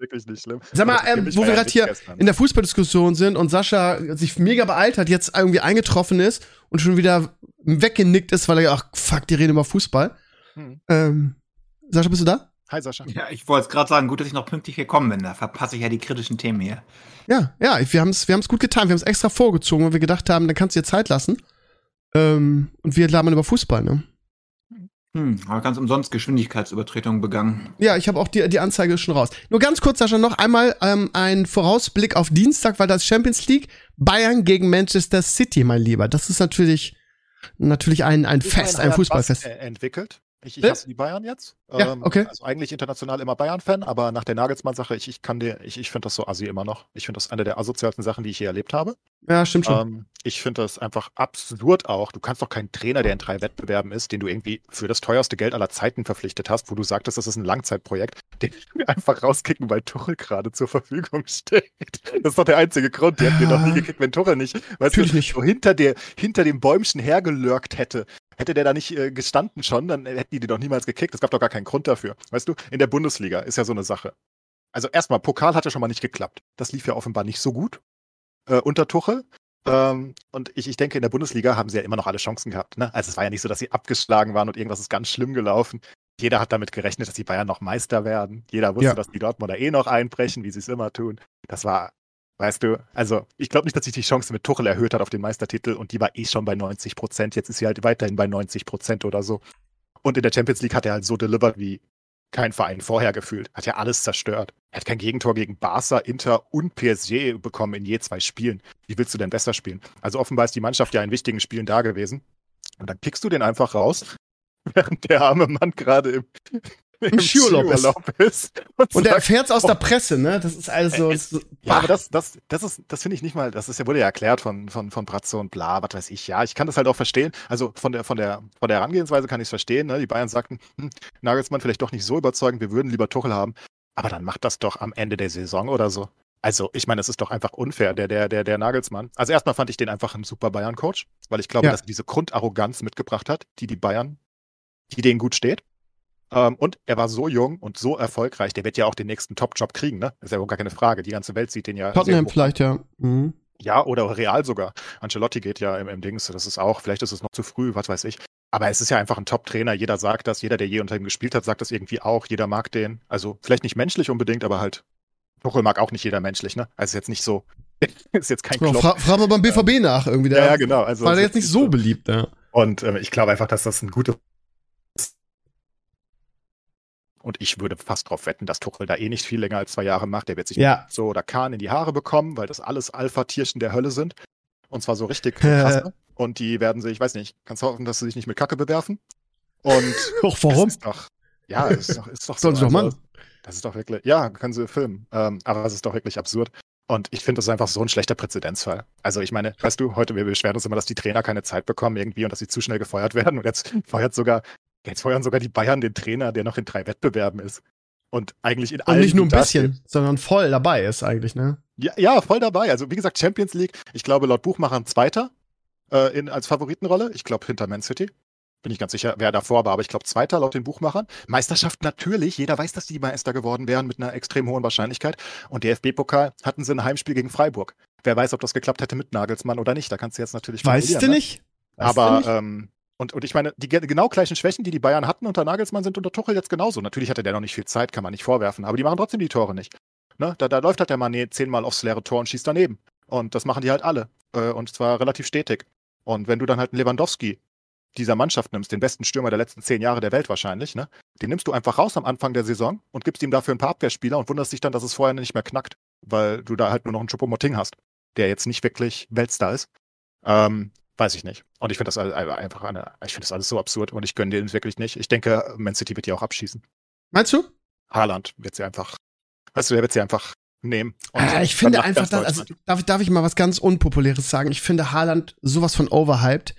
Wirklich nicht schlimm. Sag mal, das ähm, wo wir gerade hier gestern. in der Fußballdiskussion sind und Sascha sich mega beeilt hat, jetzt irgendwie eingetroffen ist und schon wieder weggenickt ist, weil er, ach fuck, die reden über Fußball. Hm. Ähm, Sascha, bist du da? Hi, Sascha. Ja, ich wollte es gerade sagen, gut, dass ich noch pünktlich gekommen bin. Da verpasse ich ja die kritischen Themen hier. Ja, ja, wir haben es wir haben's gut getan. Wir haben es extra vorgezogen, weil wir gedacht haben, dann kannst du dir Zeit lassen. Ähm, und wir labern über Fußball, ne? Hm, aber ganz umsonst Geschwindigkeitsübertretung begangen. Ja, ich habe auch die, die Anzeige ist schon raus. Nur ganz kurz, Sascha, noch einmal ähm, ein Vorausblick auf Dienstag, weil das Champions League Bayern gegen Manchester City, mein Lieber. Das ist natürlich natürlich ein, ein Fest, ein Fußballfest. Äh, entwickelt. Ich, ich hasse die Bayern jetzt. Ja, okay. Also eigentlich international immer Bayern-Fan, aber nach der Nagelsmann-Sache, ich, ich kann dir, ich, ich finde das so assi immer noch. Ich finde das eine der asozialsten Sachen, die ich je erlebt habe. Ja, stimmt schon. Ähm, ich finde das einfach absurd auch. Du kannst doch keinen Trainer, der in drei Wettbewerben ist, den du irgendwie für das teuerste Geld aller Zeiten verpflichtet hast, wo du sagtest, das ist ein Langzeitprojekt, [LAUGHS] den wir einfach rauskicken, weil Tuchel gerade zur Verfügung steht. Das ist doch der einzige Grund. Die hätten den noch nie gekickt, wenn Tuchel nicht, weißt Natürlich du, nicht. so hinter, der, hinter dem Bäumchen hergelurkt hätte. Hätte der da nicht äh, gestanden schon, dann hätten die den doch niemals gekickt. Es gab doch gar keinen Grund dafür. Weißt du, in der Bundesliga ist ja so eine Sache. Also erstmal, Pokal hat ja schon mal nicht geklappt. Das lief ja offenbar nicht so gut äh, unter Tuchel. Ähm, und ich, ich denke, in der Bundesliga haben sie ja immer noch alle Chancen gehabt. Ne? Also es war ja nicht so, dass sie abgeschlagen waren und irgendwas ist ganz schlimm gelaufen. Jeder hat damit gerechnet, dass die Bayern noch Meister werden. Jeder wusste, Ja. dass die Dortmunder eh noch einbrechen, wie sie es immer tun. Das war, weißt du, also ich glaube nicht, dass sich die Chance mit Tuchel erhöht hat auf den Meistertitel und die war eh schon bei 90 Prozent. Jetzt ist sie halt weiterhin bei 90 Prozent oder so. Und in der Champions League hat er halt so delivered wie kein Verein vorher gefühlt. Hat ja alles zerstört. Er hat kein Gegentor gegen Barca, Inter und PSG bekommen in je zwei Spielen. Wie willst du denn besser spielen? Also offenbar ist die Mannschaft ja in wichtigen Spielen da gewesen. Und dann kickst du den einfach raus, [LAUGHS] während der arme Mann gerade im, [LAUGHS] im Skiurlaub ist. ist. Und er sagt, erfährt's aus der Presse, ne? Das ist also. Äh, es- Ja, aber das, das, das ist, das finde ich nicht mal, das ist ja, wurde ja erklärt von, von, von Bratzo und bla, was weiß ich. Ja, ich kann das halt auch verstehen. Also von der, von der, von der Herangehensweise kann ich es verstehen. Ne? Die Bayern sagten, hm, Nagelsmann vielleicht doch nicht so überzeugend, wir würden lieber Tuchel haben. Aber dann macht das doch am Ende der Saison oder so. Also, ich meine, das ist doch einfach unfair, der, der, der, der Nagelsmann. Also erstmal fand ich den einfach ein super Bayern-Coach, weil ich glaube, Ja. dass er diese Grundarroganz mitgebracht hat, die die Bayern, die denen gut steht. Ähm, und er war so jung und so erfolgreich, der wird ja auch den nächsten Top-Job kriegen, ne? Ist ja überhaupt gar keine Frage. Die ganze Welt sieht den ja. Tottenham vielleicht, ja. Mhm. Ja, oder Real sogar. Ancelotti geht ja im, im Dings, das ist auch, vielleicht ist es noch zu früh, was weiß ich. Aber es ist ja einfach ein Top-Trainer. Jeder sagt das, jeder, der je unter ihm gespielt hat, sagt das irgendwie auch. Jeder mag den. Also vielleicht nicht menschlich unbedingt, aber halt. Tuchel mag auch nicht jeder menschlich, ne? Also ist jetzt nicht so. [LAUGHS] ist jetzt kein Ja, Klopp. fra fragen wir beim BVB nach irgendwie. Der ja, ja, genau. Also war der jetzt nicht so beliebt, ja. Und ähm, ich glaube einfach, dass das ein gutes. Und ich würde fast darauf wetten, dass Tuchel da eh nicht viel länger als zwei Jahre macht. Der wird sich Ja. so oder Kahn in die Haare bekommen, weil das alles Alpha-Tierchen der Hölle sind. Und zwar so richtig [LAUGHS] krass. ne? Und die werden sich, ich weiß nicht, kannst du hoffen, dass sie sich nicht mit Kacke bewerfen. Und [LAUGHS] Och, warum? ist doch, ja, ist doch, ist doch [LAUGHS] so. Sollen sie doch also, machen. Das ist doch wirklich, ja, können sie filmen. Ähm, aber es ist doch wirklich absurd. Und ich finde, das ist einfach so ein schlechter Präzedenzfall. Also ich meine, weißt du, heute wir beschweren uns immer, dass die Trainer keine Zeit bekommen irgendwie und dass sie zu schnell gefeuert werden. Und jetzt feuert sogar, jetzt feuern sogar die Bayern den Trainer, der noch in drei Wettbewerben ist. Und eigentlich in Und allen nicht nur ein bisschen, sondern voll dabei ist eigentlich, ne? Ja, ja, voll dabei. Also wie gesagt, Champions League, ich glaube laut Buchmachern Zweiter äh, in, als Favoritenrolle. Ich glaube hinter Man City. Bin ich ganz sicher, wer davor war, aber ich glaube Zweiter laut den Buchmachern. Meisterschaft natürlich. Jeder weiß, dass die Meister geworden wären mit einer extrem hohen Wahrscheinlichkeit. Und DFB-Pokal hatten sie ein Heimspiel gegen Freiburg. Wer weiß, ob das geklappt hätte mit Nagelsmann oder nicht. Da kannst du jetzt natürlich Weißt du ne? nicht? Weißt Aber nicht? ähm, und, und ich meine, die ge- genau gleichen Schwächen, die die Bayern hatten unter Nagelsmann, sind unter Tuchel jetzt genauso. Natürlich hatte der noch nicht viel Zeit, kann man nicht vorwerfen, aber die machen trotzdem die Tore nicht. Ne? Da, da läuft halt der Mané zehnmal aufs leere Tor und schießt daneben. Und das machen die halt alle. Äh, und zwar relativ stetig. Und wenn du dann halt einen Lewandowski dieser Mannschaft nimmst, den besten Stürmer der letzten zehn Jahre der Welt wahrscheinlich, ne? Den nimmst du einfach raus am Anfang der Saison und gibst ihm dafür ein paar Abwehrspieler und wunderst dich dann, dass es vorher nicht mehr knackt, weil du da halt nur noch einen Choupo-Moting hast, der jetzt nicht wirklich Weltstar ist. Ähm, weiß ich nicht. Und ich finde das einfach eine, ich finde das alles so absurd und ich gönne denen wirklich nicht. Ich denke, Man City wird die auch abschießen. Meinst du? Haaland wird sie einfach, weißt du, der wird sie einfach nehmen. Ah, ich finde einfach, dass, also, darf, ich- darf ich mal was ganz Unpopuläres sagen? Ich finde Haaland sowas von overhyped.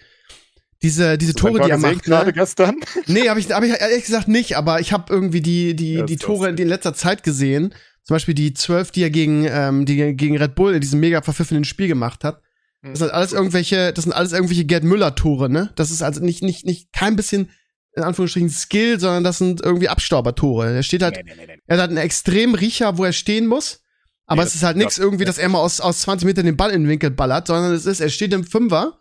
Diese, diese Tore, Tor die er macht. gerade Ne? gestern. Nee, habe ich, hab ich ehrlich gesagt nicht, aber ich habe irgendwie die, die, Ja, die Tore in letzter Zeit gesehen. Zum Beispiel die zwölf, die er gegen, ähm, die, gegen Red Bull in diesem mega verpfiffenen Spiel gemacht hat. Das sind alles irgendwelche, das sind alles irgendwelche Gerd Müller-Tore, ne? Das ist also nicht, nicht, nicht kein bisschen, in Anführungsstrichen, Skill, sondern das sind irgendwie Abstaubertore. Er steht halt, Nee, nee, nee, er hat einen extremen Riecher, wo er stehen muss. Aber es ist halt nichts irgendwie, dass er mal aus, aus 20 Metern den Ball in den Winkel ballert, sondern es ist, er steht im Fünfer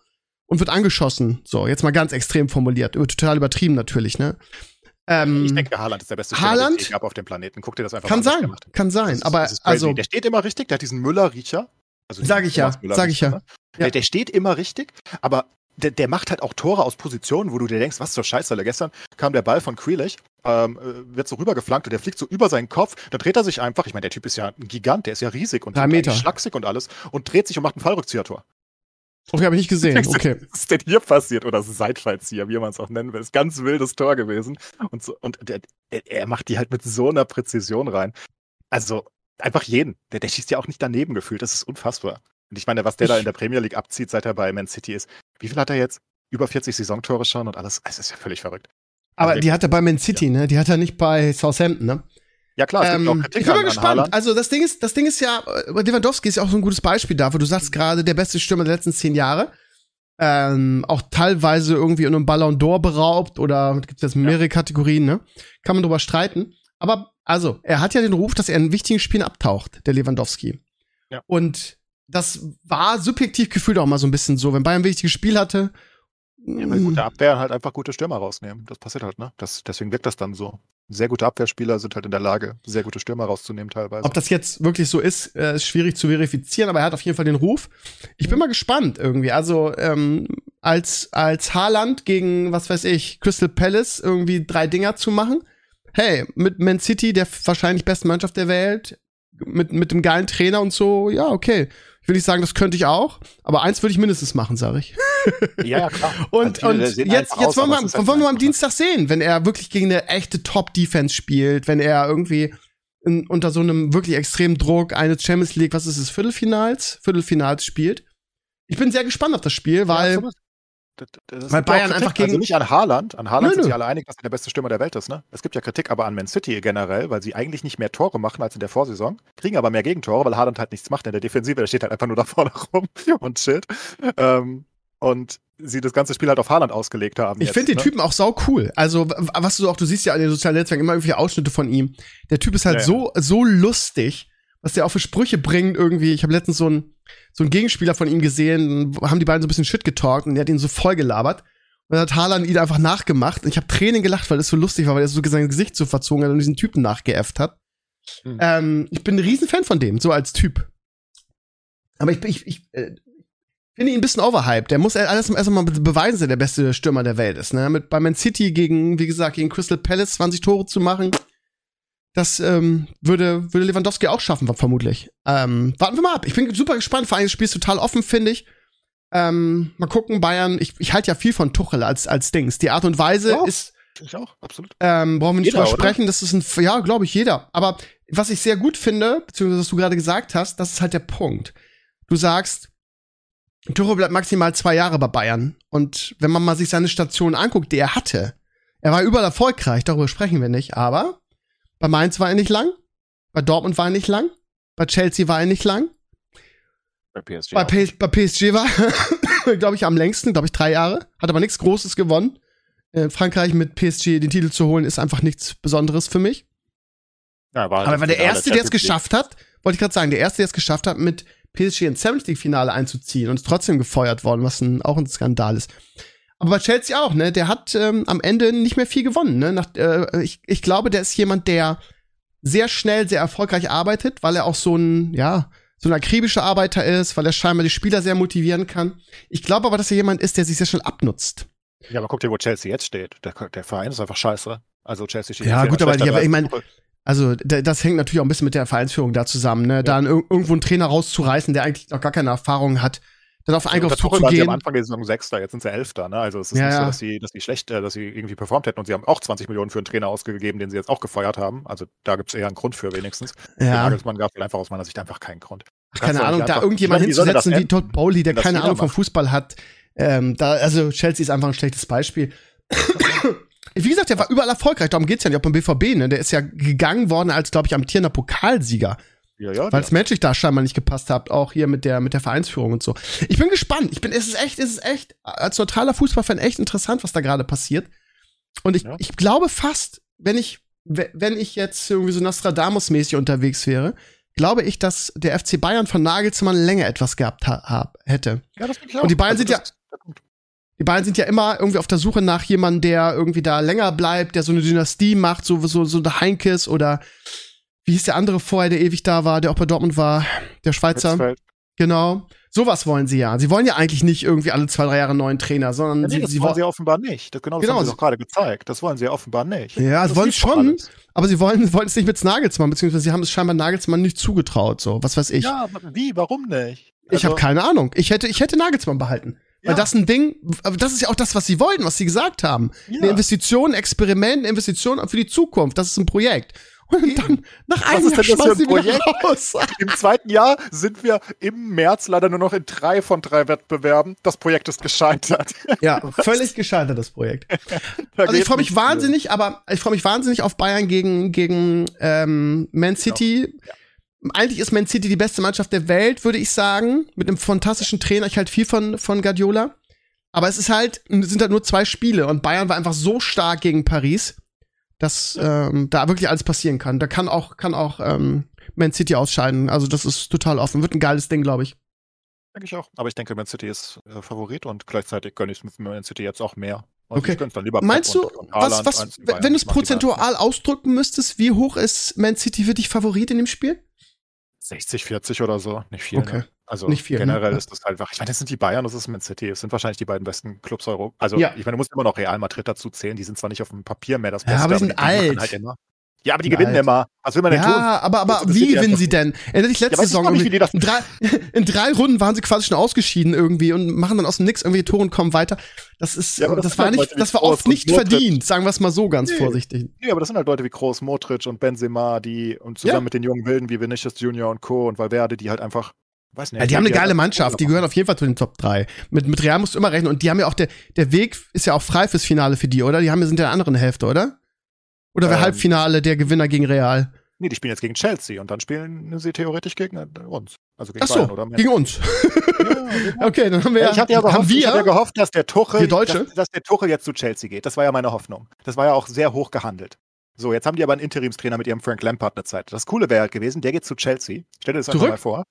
und wird angeschossen. So, jetzt mal ganz extrem formuliert. Total übertrieben natürlich, ne? Ähm, Ich denke, Haaland ist der beste Haaland? den es je gab auf dem Planeten. Guck dir das einfach kann mal an, der sein, kann sein. aber also, der steht immer richtig, der hat diesen Müller-Riecher. Also Sag ich ja, sag ich ja. ne? Ja. Der, der steht immer richtig, aber der, der macht halt auch Tore aus Positionen, wo du dir denkst, was zur Scheiße. Gestern kam der Ball von Grealish, ähm, äh, wird so rübergeflankt und der fliegt so über seinen Kopf. Dann dreht er sich einfach, ich meine, der Typ ist ja ein Gigant, der ist ja riesig und Drei und schlaksig alles und dreht sich und macht ein Fallrückzieher-Tor. okay, habe ich nicht gesehen. Okay. Was ist denn hier passiert? Oder Seitfallzieher, wie man es auch nennen will. Ist ganz wildes Tor gewesen. Und, so, und der, er macht die halt mit so einer Präzision rein. Also einfach jeden. Der, der schießt ja auch nicht daneben gefühlt. Das ist unfassbar. Und ich meine, was der da in der Premier League abzieht, seit er bei Man City ist. Wie viel hat er jetzt? Über 40 Saisontore schon und alles. Es ist ja völlig verrückt. Aber Also die hat er bei Man City, ne? Die hat er nicht bei Southampton, ne? Ja klar, es gibt auch Ähm, Kritik ich bin mal an, an gespannt. Haaland. Also das Ding ist, das Ding ist ja, äh, Lewandowski ist ja auch so ein gutes Beispiel dafür. Du sagst gerade, der beste Stürmer der letzten zehn Jahre. Ähm, auch teilweise irgendwie in einem Ballon d'Or beraubt oder gibt es jetzt mehrere Kategorien, ne? Kann man drüber streiten. Aber also, er hat ja den Ruf, dass er in wichtigen Spielen abtaucht, der Lewandowski. Ja. Und das war subjektiv gefühlt auch mal so ein bisschen so. Wenn Bayern ein wichtiges Spiel hatte, Ja, weil gute Abwehr halt einfach gute Stürmer rausnehmen. Das passiert halt, ne? Das, deswegen wirkt das dann so. Sehr gute Abwehrspieler sind halt in der Lage, sehr gute Stürmer rauszunehmen teilweise. Ob das jetzt wirklich so ist, äh, ist schwierig zu verifizieren, aber er hat auf jeden Fall den Ruf. Ich bin mal gespannt irgendwie. Also ähm, als als Haaland gegen was weiß ich Crystal Palace irgendwie drei Dinger zu machen. Hey, mit Man City der wahrscheinlich besten Mannschaft der Welt, mit mit dem geilen Trainer und so. Ja, okay. Ich will nicht sagen, das könnte ich auch, aber eins würde ich mindestens machen, sage ich. Ja, [LAUGHS] ja, klar. [LAUGHS] Und, und jetzt, jetzt aus, wollen, wir, halt wollen wir mal am Dienstag sehen, wenn er wirklich gegen eine echte Top-Defense spielt, wenn er irgendwie in, unter so einem wirklich extremen Druck eines Champions League, was ist es, Viertelfinals? Viertelfinals spielt. Ich bin sehr gespannt auf das Spiel, weil absolut. Das- das ist weil Bayern einfach gegen- Also nicht an Haaland. An Haaland Nö, sind sich alle einig, dass er der beste Stürmer der Welt ist. Ne? Es gibt ja Kritik aber an Man City generell, weil sie eigentlich nicht mehr Tore machen als in der Vorsaison, kriegen aber mehr Gegentore, weil Haaland halt nichts macht in der Defensive. Der steht halt einfach nur da vorne rum [LAUGHS] und chillt. Ähm, und sie das ganze Spiel halt auf Haaland ausgelegt haben. Ich finde den ne? Typen auch sau cool. Also, was du auch, du siehst ja in den sozialen Netzwerken immer irgendwelche Ausschnitte von ihm. Der Typ ist halt Ja, ja. so, so lustig, was der auch für Sprüche bringt irgendwie. Ich habe letztens so einen so einen Gegenspieler von ihm gesehen, haben die beiden so ein bisschen Shit getalkt und der hat ihn so voll gelabert. Und dann hat Haaland ihn einfach nachgemacht. Und ich habe Tränen gelacht, weil das so lustig war, weil er so sein Gesicht so verzogen hat und diesen Typen nachgeäfft hat. Mhm. Ähm, ich bin ein Riesenfan von dem, so als Typ. Aber ich, ich, ich äh, finde ihn ein bisschen overhyped. Der muss alles erstmal be beweisen, dass er der beste Stürmer der Welt ist. Ne? Mit, bei Man City gegen, wie gesagt, gegen Crystal Palace 20 Tore zu machen, das ähm, würde, würde Lewandowski auch schaffen, vermutlich. Ähm, warten wir mal ab. Ich bin super gespannt. Vor allem das Spiel ist total offen, finde ich. Ähm, mal gucken, Bayern. Ich, ich halte ja viel von Tuchel als, als Dings. Die Art und Weise Ja. ist, Ich auch, absolut. ähm, brauchen wir nicht Jeder, drüber oder? sprechen. Das ist ein, ja, glaube ich, jeder. Aber was ich sehr gut finde, beziehungsweise was du gerade gesagt hast, das ist halt der Punkt. Du sagst, Tuchel bleibt maximal zwei Jahre bei Bayern. Und wenn man mal sich seine Station anguckt, die er hatte, er war überall erfolgreich, darüber sprechen wir nicht, aber bei Mainz war er nicht lang, bei Dortmund war er nicht lang, bei Chelsea war er nicht lang, Bei PSG. bei. P bei PSG war, [LAUGHS] glaube ich, am längsten, glaube ich, drei Jahre. Hat aber nichts Großes gewonnen. Äh, Frankreich mit PSG den Titel zu holen, ist einfach nichts Besonderes für mich. Ja, war halt Aber er im war der Erste, der es geschafft hat, wollte ich gerade sagen, der Erste, der es geschafft hat, mit PSG ins Champions League-Finale einzuziehen und ist trotzdem gefeuert worden, was ein, auch ein Skandal ist. Aber bei Chelsea auch, ne? Der hat ähm, am Ende nicht mehr viel gewonnen, ne? Nach, äh, ich, ich glaube, der ist jemand, der sehr schnell, sehr erfolgreich arbeitet, weil er auch so ein, ja, so ein akribischer Arbeiter ist, weil er scheinbar die Spieler sehr motivieren kann. Ich glaube aber, dass er jemand ist, der sich sehr schnell abnutzt. Ja, aber guck dir, wo Chelsea jetzt steht. Der, der Verein ist einfach scheiße. Also Chelsea steht Ja, gut, aber die- ich als mein, Tuchel. Also, da- das hängt natürlich auch ein bisschen mit der Vereinsführung da zusammen, ne? Da ir irgendwo einen Trainer rauszureißen, der eigentlich noch gar keine Erfahrung hat, dann auf einen Unter Einkauf Tuchel waren sie am. Anfang der Saison Sechster, jetzt sind sie Elfter. Ne? Also es ist Ja, nicht so, dass sie, dass sie schlecht, äh, dass sie irgendwie performt hätten und sie haben auch 20 Millionen für einen Trainer ausgegeben, den sie jetzt auch gefeuert haben. Also da gibt es eher einen Grund für wenigstens. Für Ja, Nagelsmann gab es einfach aus meiner Sicht einfach keinen Grund. Ach, keine Ahnung, da irgendjemand hinzusetzen wie Todd Bowley, der keine Ahnung vom? Fußball hat. Ähm, da, also Chelsea ist einfach ein schlechtes Beispiel. Wie gesagt, der war überall erfolgreich, darum geht's ja nicht, auch beim BVB, ne? Der ist ja gegangen worden als, glaube ich, amtierender Pokalsieger. Ja, ja. weil es menschlich da scheinbar nicht gepasst hat, auch hier mit der mit der Vereinsführung und so. Ich bin gespannt. Ich bin, es ist echt, es ist echt als neutraler Fußballfan echt interessant, was da gerade passiert. Und ich, Ja. ich glaube fast, wenn ich we- wenn ich jetzt irgendwie so Nostradamus-mäßig unterwegs wäre, glaube ich, dass der FC Bayern von Nagelsmann länger etwas gehabt ha hab, hätte. ja, das ich Und die Bayern sind ja-. Die beiden sind ja immer irgendwie auf der Suche nach jemandem, der irgendwie da länger bleibt, der so eine Dynastie macht, so, so, so der Heinkes oder wie hieß der andere vorher, der ewig da war, der auch bei Dortmund war, der Schweizer. Hitzfeld. Genau. Sowas wollen sie ja. Sie wollen ja eigentlich nicht irgendwie alle zwei, drei Jahre einen neuen Trainer, sondern Ja, nee, sie, das sie wollen wollen. sie offenbar nicht. Das, genau das Genau, haben sie doch gerade gezeigt. Das wollen sie ja offenbar nicht. Ja, Das wollen doch schon, aber sie wollen, wollen es nicht mit Nagelsmann, beziehungsweise sie haben es scheinbar Nagelsmann nicht zugetraut, so. Was weiß ich. Ja, wie? Warum nicht? ich habe Also, keine Ahnung. Ich hätte, ich hätte Nagelsmann behalten. Weil Ja. das ein Ding, aber das ist ja auch das, was sie wollten, was sie gesagt haben. Ja. Eine Investition, ein Experiment, eine Investition für die Zukunft. Das ist ein Projekt. Und dann, nach einem ist Jahr denn das für ein wieder raus. Im zweiten Jahr sind wir im März leider nur noch in drei von drei Wettbewerben. Das Projekt ist gescheitert. Ja, [LAUGHS] völlig gescheitert, das Projekt. [LAUGHS] Da Also ich freue mich wahnsinnig, aber ich freue mich wahnsinnig auf Bayern gegen, gegen ähm, Man City. Eigentlich ist Man City die beste Mannschaft der Welt, würde ich sagen. Mit einem fantastischen Trainer. Ich halte viel von, von Guardiola. Aber es ist halt, es sind halt nur zwei Spiele und Bayern war einfach so stark gegen Paris, dass ähm, da wirklich alles passieren kann. Da kann auch, kann auch ähm, Man City ausscheiden. Also das ist total offen. Wird ein geiles Ding, glaube ich. Denke ich auch. Aber ich denke, Man City ist äh, Favorit und gleichzeitig gönne ich Man City jetzt auch mehr. Und Okay. Meinst du, was, was, wenn du es prozentual ausdrücken müsstest, wie hoch ist Man City für dich Favorit in dem Spiel? 60, 40 oder so. Nicht viel. Okay. Ne? Also Nicht viel, ne? generell Ja. ist das einfach. Ich meine, das sind die Bayern, das ist Man City. Es sind wahrscheinlich die beiden besten Clubs Europa. Also Ja. ich meine, du musst immer noch Real Madrid dazu zählen. Die sind zwar nicht auf dem Papier mehr das Ja, Beste, aber die sind die machen alt. Halt immer. Ja, aber die Ja, gewinnen halt. immer. Was will man denn tun? Ja, aber, aber Das wie die gewinnen sie denn? Erinnert dich letzte Ja, Saison nicht, die das- in, drei, [LAUGHS] in drei Runden waren sie quasi schon ausgeschieden irgendwie und machen dann aus dem Nix irgendwie Tore und kommen weiter. Das ist, Ja, aber das das, war halt nicht, das war oft nicht Modric. verdient, sagen wir es mal so ganz Nee. vorsichtig. Nee, aber das sind halt Leute wie Kroos, Modric und Benzema, die und zusammen Ja. mit den jungen Wilden wie Vinicius Junior und Co. und Valverde, die halt einfach, weiß nicht. Ja, die haben eine geile Mannschaft, die gehören auf jeden Fall zu den Top 3. Mit, mit Real musst du immer rechnen und die haben ja auch, der, der Weg ist ja auch frei fürs Finale für die, oder? Die haben, sind ja in der anderen Hälfte, oder? Oder Ähm. Halbfinale der Gewinner gegen Real? Nee, die spielen jetzt gegen Chelsea und dann spielen sie theoretisch gegen äh, uns. Also gegen Ach so, Bayern gegen uns. Ja, [LAUGHS] okay, dann haben wir Ja, ich hatte ja haben gehofft, ich hatte ja wir, gehofft, dass der Tuchel, Wir Deutsche? dass, dass der Tuchel jetzt zu Chelsea geht. Das war ja meine Hoffnung. Das war ja auch sehr hoch gehandelt. So, jetzt haben die aber einen Interimstrainer mit ihrem Frank Lampard eine Zeit. Das Coole wäre halt gewesen, der geht zu Chelsea. Stell dir das einfach Zurück? mal vor.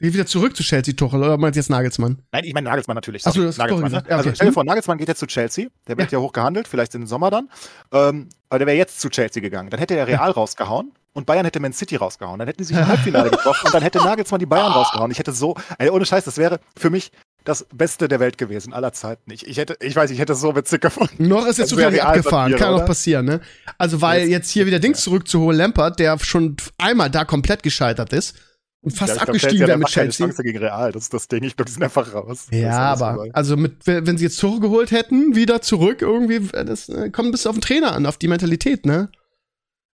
Geht wieder zurück zu Chelsea Tuchel oder meinst du jetzt Nagelsmann? Nein, ich meine Nagelsmann natürlich. Ach so, sorry, das Nagelsmann, ne? Ja, Also okay. stell dir vor, Nagelsmann geht jetzt zu Chelsea. Der wird ja, hoch gehandelt, vielleicht im Sommer dann. Ähm, aber der wäre jetzt zu Chelsea gegangen. Dann hätte er Real rausgehauen und Bayern hätte Man City rausgehauen. Dann hätten die sich im Halbfinale getroffen und dann hätte Nagelsmann die Bayern rausgehauen. Ich hätte so, ey, ohne Scheiß, das wäre für mich das Beste der Welt gewesen, aller Zeiten. Ich, ich hätte, ich weiß, ich hätte es so witzig gefunden. Noch ist jetzt Real abgefahren. Kann auch passieren, ne? Also, weil Jetzt- jetzt, hier wieder Dings zurückzuholen, Lampard, der schon einmal da komplett gescheitert ist und fast Ja, glaub, abgestiegen Chelsea wäre mit einfach keine Chelsea. Chance gegen Real. Das ist das Ding. Ich glaube, die sind einfach raus. Ja, aber, vorbei. also mit, wenn sie jetzt zurückgeholt hätten, wieder zurück, irgendwie, wär das äh, kommt ein bisschen auf den Trainer an, auf die Mentalität, ne?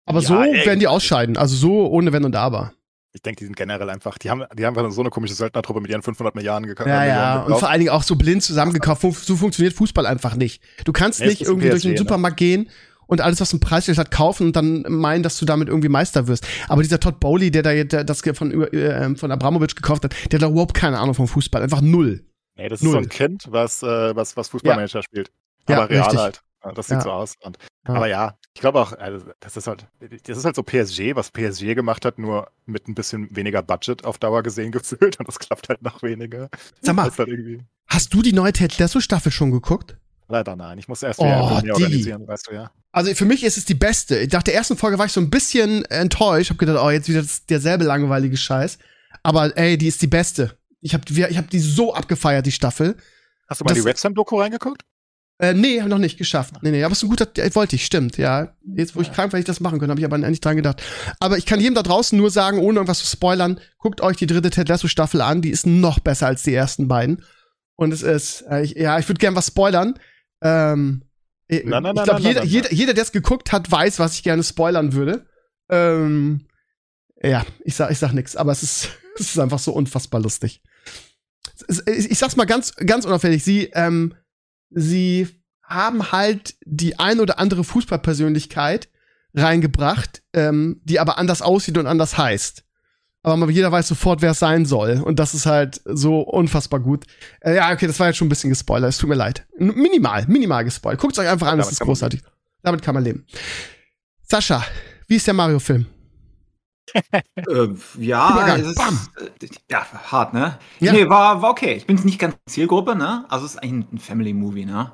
Aber Ja, so ey. werden die ausscheiden. Also so ohne Wenn und Aber. Ich denke, die sind generell einfach, die haben, die haben so eine komische Söldnertruppe mit ihren 500 Milliarden gekauft. Ja, ja. Und vor allen Dingen auch so blind zusammengekauft. So funktioniert Fußball einfach nicht. Du kannst Nee, nicht irgendwie durch den PSG, ne? Supermarkt gehen und alles, was ein Preisschild hat, kaufen und dann meinen, dass du damit irgendwie Meister wirst. Aber dieser Todd Bowley, der da jetzt, das von, äh, von Abramovic gekauft hat, der hat da überhaupt keine Ahnung vom Fußball. Einfach null. Nee, das ist Null. so ein Kind, was, äh, was, was Fußballmanager spielt. Ja, Aber real richtig. halt. Ja, Das sieht Ja. so aus. Und, Ja. Aber ja, ich glaube auch, also das ist halt, das ist halt so PSG, was PSG gemacht hat, nur mit ein bisschen weniger Budget auf Dauer gesehen [LAUGHS] gefühlt und das klappt halt noch weniger. Sag mal, ist halt hast du die neue Ted Lasso Staffel schon geguckt? Leider nein. Ich muss erst Oh, wieder Turnier die. organisieren, weißt du ja. Also für mich ist es die beste. Nach der ersten Folge war ich so ein bisschen enttäuscht. Hab gedacht, oh, jetzt wieder derselbe langweilige Scheiß. Aber ey, die ist die beste. Ich habe ich hab die so abgefeiert, die Staffel. Hast du mal Das- die Websam-Doku reingeguckt? Äh, nee, hab noch nicht geschafft. Nee, nee, aber es ist ein guter, wollte ich, stimmt, ja. Jetzt, wo ich krank war, hätte ich das machen können, habe ich aber nicht dran gedacht. Aber ich kann jedem da draußen nur sagen, ohne irgendwas zu spoilern, guckt euch die dritte Ted Lasso Staffel an, die ist noch besser als die ersten beiden. Und es ist, äh, ich, ja, ich würde gern was spoilern. Ähm, ich Nein, nein, ich glaube, jeder, jeder, jeder, der es geguckt hat, weiß, was ich gerne spoilern würde. Ähm, ja, ich sag, ich sag nix, aber es ist, [LAUGHS] es ist einfach so unfassbar lustig. Ich sag's mal ganz, ganz unauffällig. Sie, ähm, sie haben halt die ein oder andere Fußballpersönlichkeit reingebracht, ähm, die aber anders aussieht und anders heißt. Aber jeder weiß sofort, wer es sein soll. Und das ist halt so unfassbar gut. Äh, ja, okay, das war jetzt schon ein bisschen gespoilert. Es tut mir leid. N minimal, minimal gespoilert. Guckt euch einfach an, das ist man großartig. Damit kann man leben. Sascha, wie ist der Mario-Film? [LAUGHS] Äh, ja, es ist, Bam. äh, ja, hart, ne? Ja. Nee, war, war okay. Ich bin nicht ganz Zielgruppe, ne? Also es ist eigentlich ein Family-Movie, ne?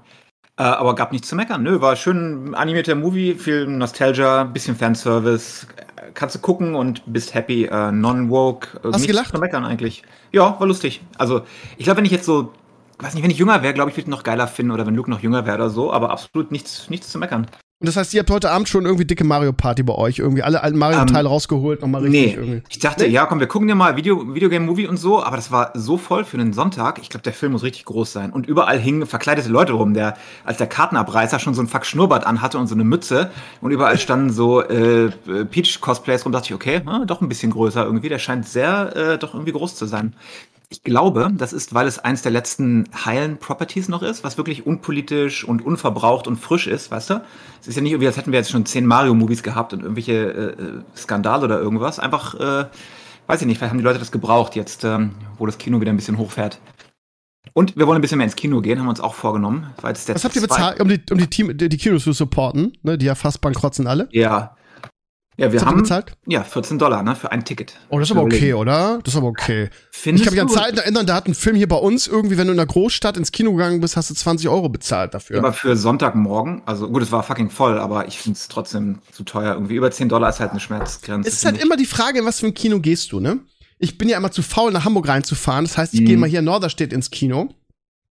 Äh, aber gab nichts zu meckern. Nö, war schön animierter Movie, viel Nostalgia, bisschen Fanservice. Kannst du gucken und bist happy. Äh, Non-woke. Äh, Hast gelacht? zu meckern eigentlich. Ja, war lustig. Also, ich glaube, wenn ich jetzt so, weiß nicht, wenn ich jünger wäre, glaube ich, würde ich noch geiler finden oder wenn Luke noch jünger wäre oder so, aber absolut nichts, nichts zu meckern. Und das heißt, ihr habt heute Abend schon irgendwie dicke Mario-Party bei euch. Irgendwie alle alten Mario-Teile rausgeholt, nochmal richtig Nee, irgendwie. ich dachte, ja, komm, wir gucken dir mal Video, Videogame-Movie und so, aber das war so voll für einen Sonntag. Ich glaube, der Film muss richtig groß sein. Und überall hingen verkleidete Leute rum, der, als der Kartenabreißer schon so ein Fuck Schnurrbart anhatte und so eine Mütze. Und überall standen so äh, äh, Peach-Cosplays rum. Dachte ich, okay, ah, doch ein bisschen größer irgendwie. Der scheint sehr, äh, doch irgendwie groß zu sein. Ich glaube, das ist, weil es eins der letzten heilen Properties noch ist, was wirklich unpolitisch und unverbraucht und frisch ist, weißt du? Es ist ja nicht irgendwie, als hätten wir jetzt schon zehn Mario-Movies gehabt und irgendwelche äh, äh, Skandale oder irgendwas. Einfach, äh, weiß ich nicht, vielleicht haben die Leute das gebraucht jetzt, ähm, wo das Kino wieder ein bisschen hochfährt. Und wir wollen ein bisschen mehr ins Kino gehen, haben wir uns auch vorgenommen. War jetzt der Was habt ihr bezahlt, um die, um die, Team, die, die Kinos zu supporten? Ne, die ja fast bankrott sind alle. Ja. Ja, wir haben bezahlt? ja 14 Dollar ne, für ein Ticket. Oh, das ist aber okay, oder? Das ist aber okay. Ich Findest kann mich an Zeiten erinnern, da hat ein Film hier bei uns irgendwie, wenn du in einer Großstadt ins Kino gegangen bist, hast du 20 Euro bezahlt dafür. Aber für Sonntagmorgen, also gut, es war fucking voll, aber ich finde es trotzdem zu teuer. Irgendwie über 10 Dollar ist halt eine Schmerzgrenze. es ist halt ich. immer die Frage, in was für ein Kino gehst du, ne? Ich bin ja immer zu faul, nach Hamburg reinzufahren. Das heißt, ich Mhm. gehe mal hier in Norderstedt ins Kino.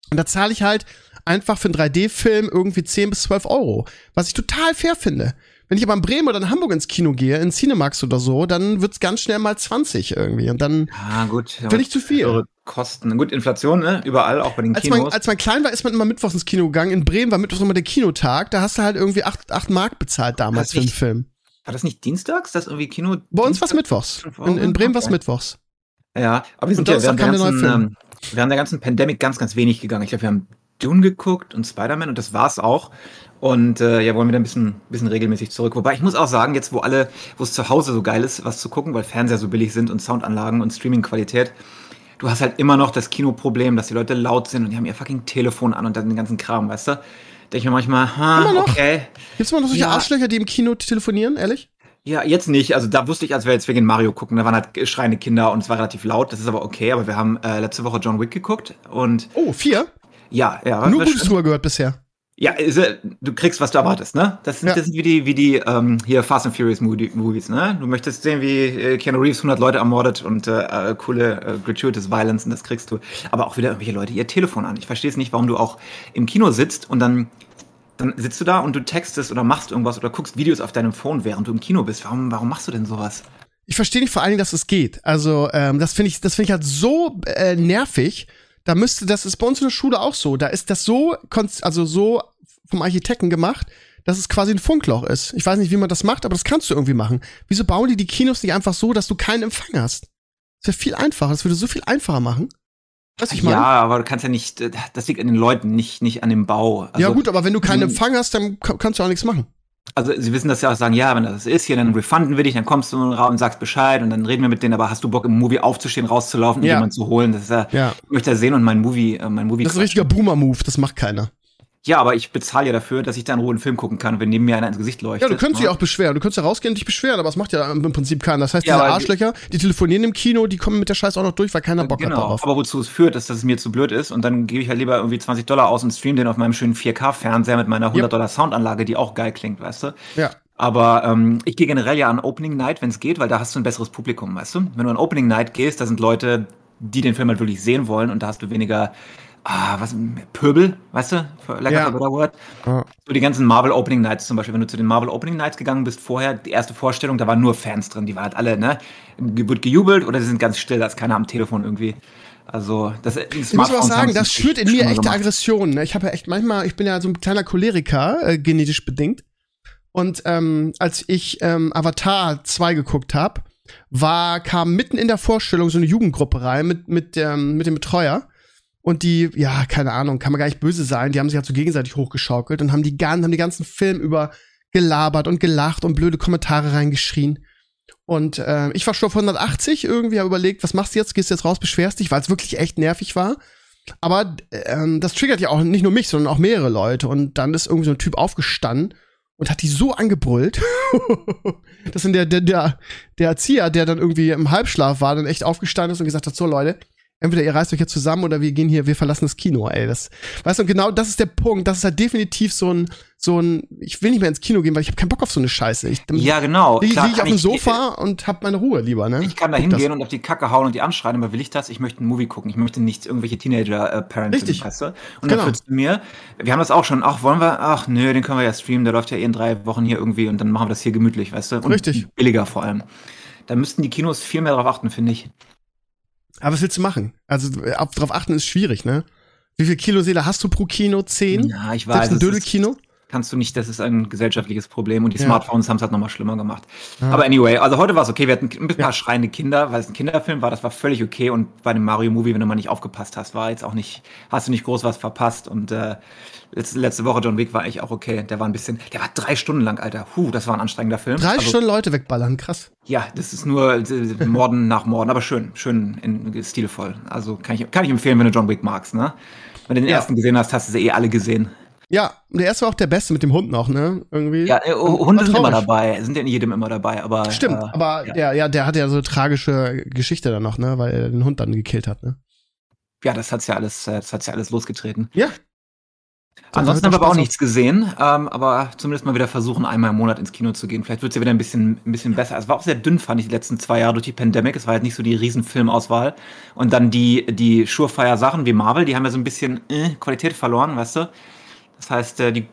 Und da zahle ich halt einfach für einen 3D-Film irgendwie 10 bis 12 Euro. Was ich total fair finde. Wenn ich aber in Bremen oder in Hamburg ins Kino gehe, in Cinemax oder so, dann wird's ganz schnell mal 20 irgendwie. Und dann Ah, gut. finde ich zu viel. Höhere Kosten. Gut, Inflation, ne? Überall, auch bei den Als Kinos. man, als man klein war, ist man immer mittwochs ins Kino gegangen. In Bremen war mittwochs immer der Kinotag. Da hast du halt irgendwie 8, acht Mark bezahlt damals für nicht- Film. war das nicht dienstags? Das irgendwie Kino? Bei uns war's Dienstag? mittwochs. In, in Bremen war's Okay. mittwochs. Ja, aber wir sind ja während der, ganzen, ähm, während der ganzen Pandemic ganz, ganz wenig gegangen. Ich glaube, wir haben Dune geguckt und Spider-Man und das war's auch. Und äh, ja, wollen wieder ein bisschen, bisschen regelmäßig zurück. Wobei ich muss auch sagen, jetzt wo alle, wo es zu Hause so geil ist, was zu gucken, weil Fernseher so billig sind und Soundanlagen und Streaming-Qualität, du hast halt immer noch das Kinoproblem, dass die Leute laut sind und die haben ihr fucking Telefon an und dann den ganzen Kram, weißt du? Denke ich mir manchmal, ha, Immer noch? okay. Gibt's immer noch solche Ja. Arschlöcher, die im Kino telefonieren, ehrlich? Ja, jetzt nicht. Also da wusste ich, als wir jetzt wegen Mario gucken, da waren halt schreiende Kinder und es war relativ laut. Das ist aber okay. Aber wir haben äh, letzte Woche John Wick geguckt und Oh, vier? ja, ja. Nur Gutes drüber gehört bisher. Ja, du kriegst, was du erwartest, ne? Das sind, Ja. das sind wie die, wie die ähm, hier Fast and Furious Movie- Movies, ne? Du möchtest sehen, wie äh, Keanu Reeves 100 Leute ermordet und äh, äh, coole äh, gratuitous Violence und das kriegst du. Aber auch wieder irgendwelche Leute ihr Telefon an. Ich verstehe es nicht, warum du auch im Kino sitzt und dann dann sitzt du da und du textest oder machst irgendwas oder guckst Videos auf deinem Phone, während du im Kino bist. Warum, warum machst du denn sowas? Ich verstehe nicht vor allen Dingen, dass es geht. Also, ähm, das finde ich, das finde ich halt so äh, nervig. Da müsste, das ist bei uns in der Schule auch so. Da ist das so, also so vom Architekten gemacht, dass es quasi ein Funkloch ist. Ich weiß nicht, wie man das macht, aber das kannst du irgendwie machen. Wieso bauen die die Kinos nicht einfach so, dass du keinen Empfang hast? Das wäre viel einfacher. Das würde so viel einfacher machen. Du, ich meine? ja, aber du kannst ja nicht, äh, das liegt an den Leuten, nicht, nicht an dem Bau. Also, ja gut, aber wenn du keinen ähm, Empfang hast, dann ka- kannst du auch nichts machen. Also sie wissen das ja auch, sagen, ja, wenn das ist hier, dann refunden wir dich, dann kommst du raus und sagst Bescheid und dann reden wir mit denen, aber hast du Bock im Movie aufzustehen, rauszulaufen und Ja. jemanden zu holen? Das ist ja, Ja. ich möchte ja sehen und mein Movie, äh, mein Movie. Das ist ein richtiger Boomer-Move, das macht keiner. Ja, aber ich bezahle ja dafür, dass ich da in Ruhe einen Film gucken kann, wenn neben mir einer ins Gesicht leuchtet. Ja, du könntest dich ne? auch beschweren. Du könntest ja rausgehen und dich beschweren, aber das macht ja im Prinzip keiner. Das heißt, Ja, diese Arschlöcher, die telefonieren im Kino, die kommen mit der Scheiße auch noch durch, weil keiner Bock hat Genau, darauf. aber wozu es führt, ist, dass es mir zu blöd ist und dann gebe ich halt lieber irgendwie 20 Dollar aus und stream den auf meinem schönen 4K-Fernseher mit meiner 100 Dollar Soundanlage, die auch geil klingt, weißt du? Ja. Aber ähm, ich gehe generell ja an Opening Night, wenn es geht, weil da hast du ein besseres Publikum, weißt du? Wenn du an Opening Night gehst, da sind Leute, die den Film halt wirklich sehen wollen und da hast du weniger, ah, was, Pöbel, weißt du? Lack Ja. word. So die ganzen Marvel Opening Nights zum Beispiel, wenn du zu den Marvel Opening Nights gegangen bist vorher, die erste Vorstellung, da waren nur Fans drin, die waren halt alle, ne? Wird gejubelt oder sie sind ganz still, da ist keiner am Telefon irgendwie. Also, das Ich muss auch sagen, das schürt in mir echte Aggressionen. Ne? Ich habe ja echt manchmal, ich bin ja so ein kleiner Choleriker, äh, genetisch bedingt. Und ähm, als ich ähm, Avatar 2 geguckt habe, war, kam mitten in der Vorstellung so eine Jugendgruppe rein mit, mit, ähm, mit dem Betreuer. Und die, ja, keine Ahnung, kann man gar nicht böse sein, die haben sich halt so gegenseitig hochgeschaukelt und haben die, haben die ganzen Film über gelabert und gelacht und blöde Kommentare reingeschrien. Und äh, ich war schon auf 180 irgendwie, habe überlegt, was machst du jetzt? Gehst du jetzt raus, beschwerst dich, weil es wirklich echt nervig war. Aber ähm, das triggert ja auch nicht nur mich, sondern auch mehrere Leute. Und dann ist irgendwie so ein Typ aufgestanden und hat die so angebrüllt, [LAUGHS] dass dann der, der, der, der Erzieher, der dann irgendwie im Halbschlaf war, dann echt aufgestanden ist und gesagt hat, so Leute, entweder ihr reißt euch jetzt zusammen oder wir gehen hier, wir verlassen das Kino, ey. Das, weißt du, und genau das ist der Punkt. Das ist halt definitiv so ein, so ein, ich will nicht mehr ins Kino gehen, weil ich habe keinen Bock auf so eine Scheiße. Ich, Ja, genau. liege lieg ich auf dem Sofa und hab meine Ruhe lieber, ne? Ich kann da hingehen und auf die Kacke hauen und die anschreien, aber will ich das? Ich möchte einen Movie gucken. Ich möchte nicht irgendwelche Teenager-Parents, Richtig. weißt du? Und Genau. dann du mir, wir haben das auch schon, ach, wollen wir, ach, nö, den können wir ja streamen, der läuft ja eh in drei Wochen hier irgendwie und dann machen wir das hier gemütlich, weißt du? Und Richtig. Billiger vor allem. Da müssten die Kinos viel mehr darauf achten, finde ich. Aber was willst du machen? Also auf, drauf achten ist schwierig, ne? Wie viel Kiloseele hast du pro Kino? Zehn? Ja, ich Selbst weiß. ein es ist- Dödelkino? Kannst du nicht, das ist ein gesellschaftliches Problem und die Ja. Smartphones haben es halt nochmal schlimmer gemacht. Ja. Aber anyway, also heute war es okay, wir hatten ein paar schreiende Kinder, weil es ein Kinderfilm war, das war völlig okay und bei dem Mario-Movie, wenn du mal nicht aufgepasst hast, war jetzt auch nicht, hast du nicht groß was verpasst und äh, letzte, letzte Woche John Wick war eigentlich auch okay, der war ein bisschen, der war drei Stunden lang, Alter, huh, das war ein anstrengender Film. Drei also, Stunden Leute wegballern, krass. Ja, das ist nur äh, Morden nach Morden, aber schön, schön in, stilvoll. Also kann ich, kann ich empfehlen, wenn du John Wick magst, ne? Wenn du den Ja. ersten gesehen hast, hast du sie eh alle gesehen. Ja, der erste war auch der beste mit dem Hund noch, ne? Irgendwie. Ja, äh, Hunde sind immer dabei, sind ja in jedem immer dabei, aber. Stimmt, äh, aber ja. der, ja, der hatte ja so eine tragische Geschichte dann noch, ne? Weil er den Hund dann gekillt hat, ne? Ja, das hat's ja alles, äh, das hat's ja alles losgetreten. Ja. Ansonsten haben wir aber auch nichts gesehen, ähm, aber zumindest mal wieder versuchen, einmal im Monat ins Kino zu gehen. Vielleicht wird's ja wieder ein bisschen, ein bisschen besser. Es war auch sehr dünn, fand ich, die letzten zwei Jahre durch die Pandemic. Es war halt nicht so die Riesenfilmauswahl. Und dann die, die Surefire-Sachen wie Marvel, die haben ja so ein bisschen äh, Qualität verloren, weißt du? Das heißt, äh, die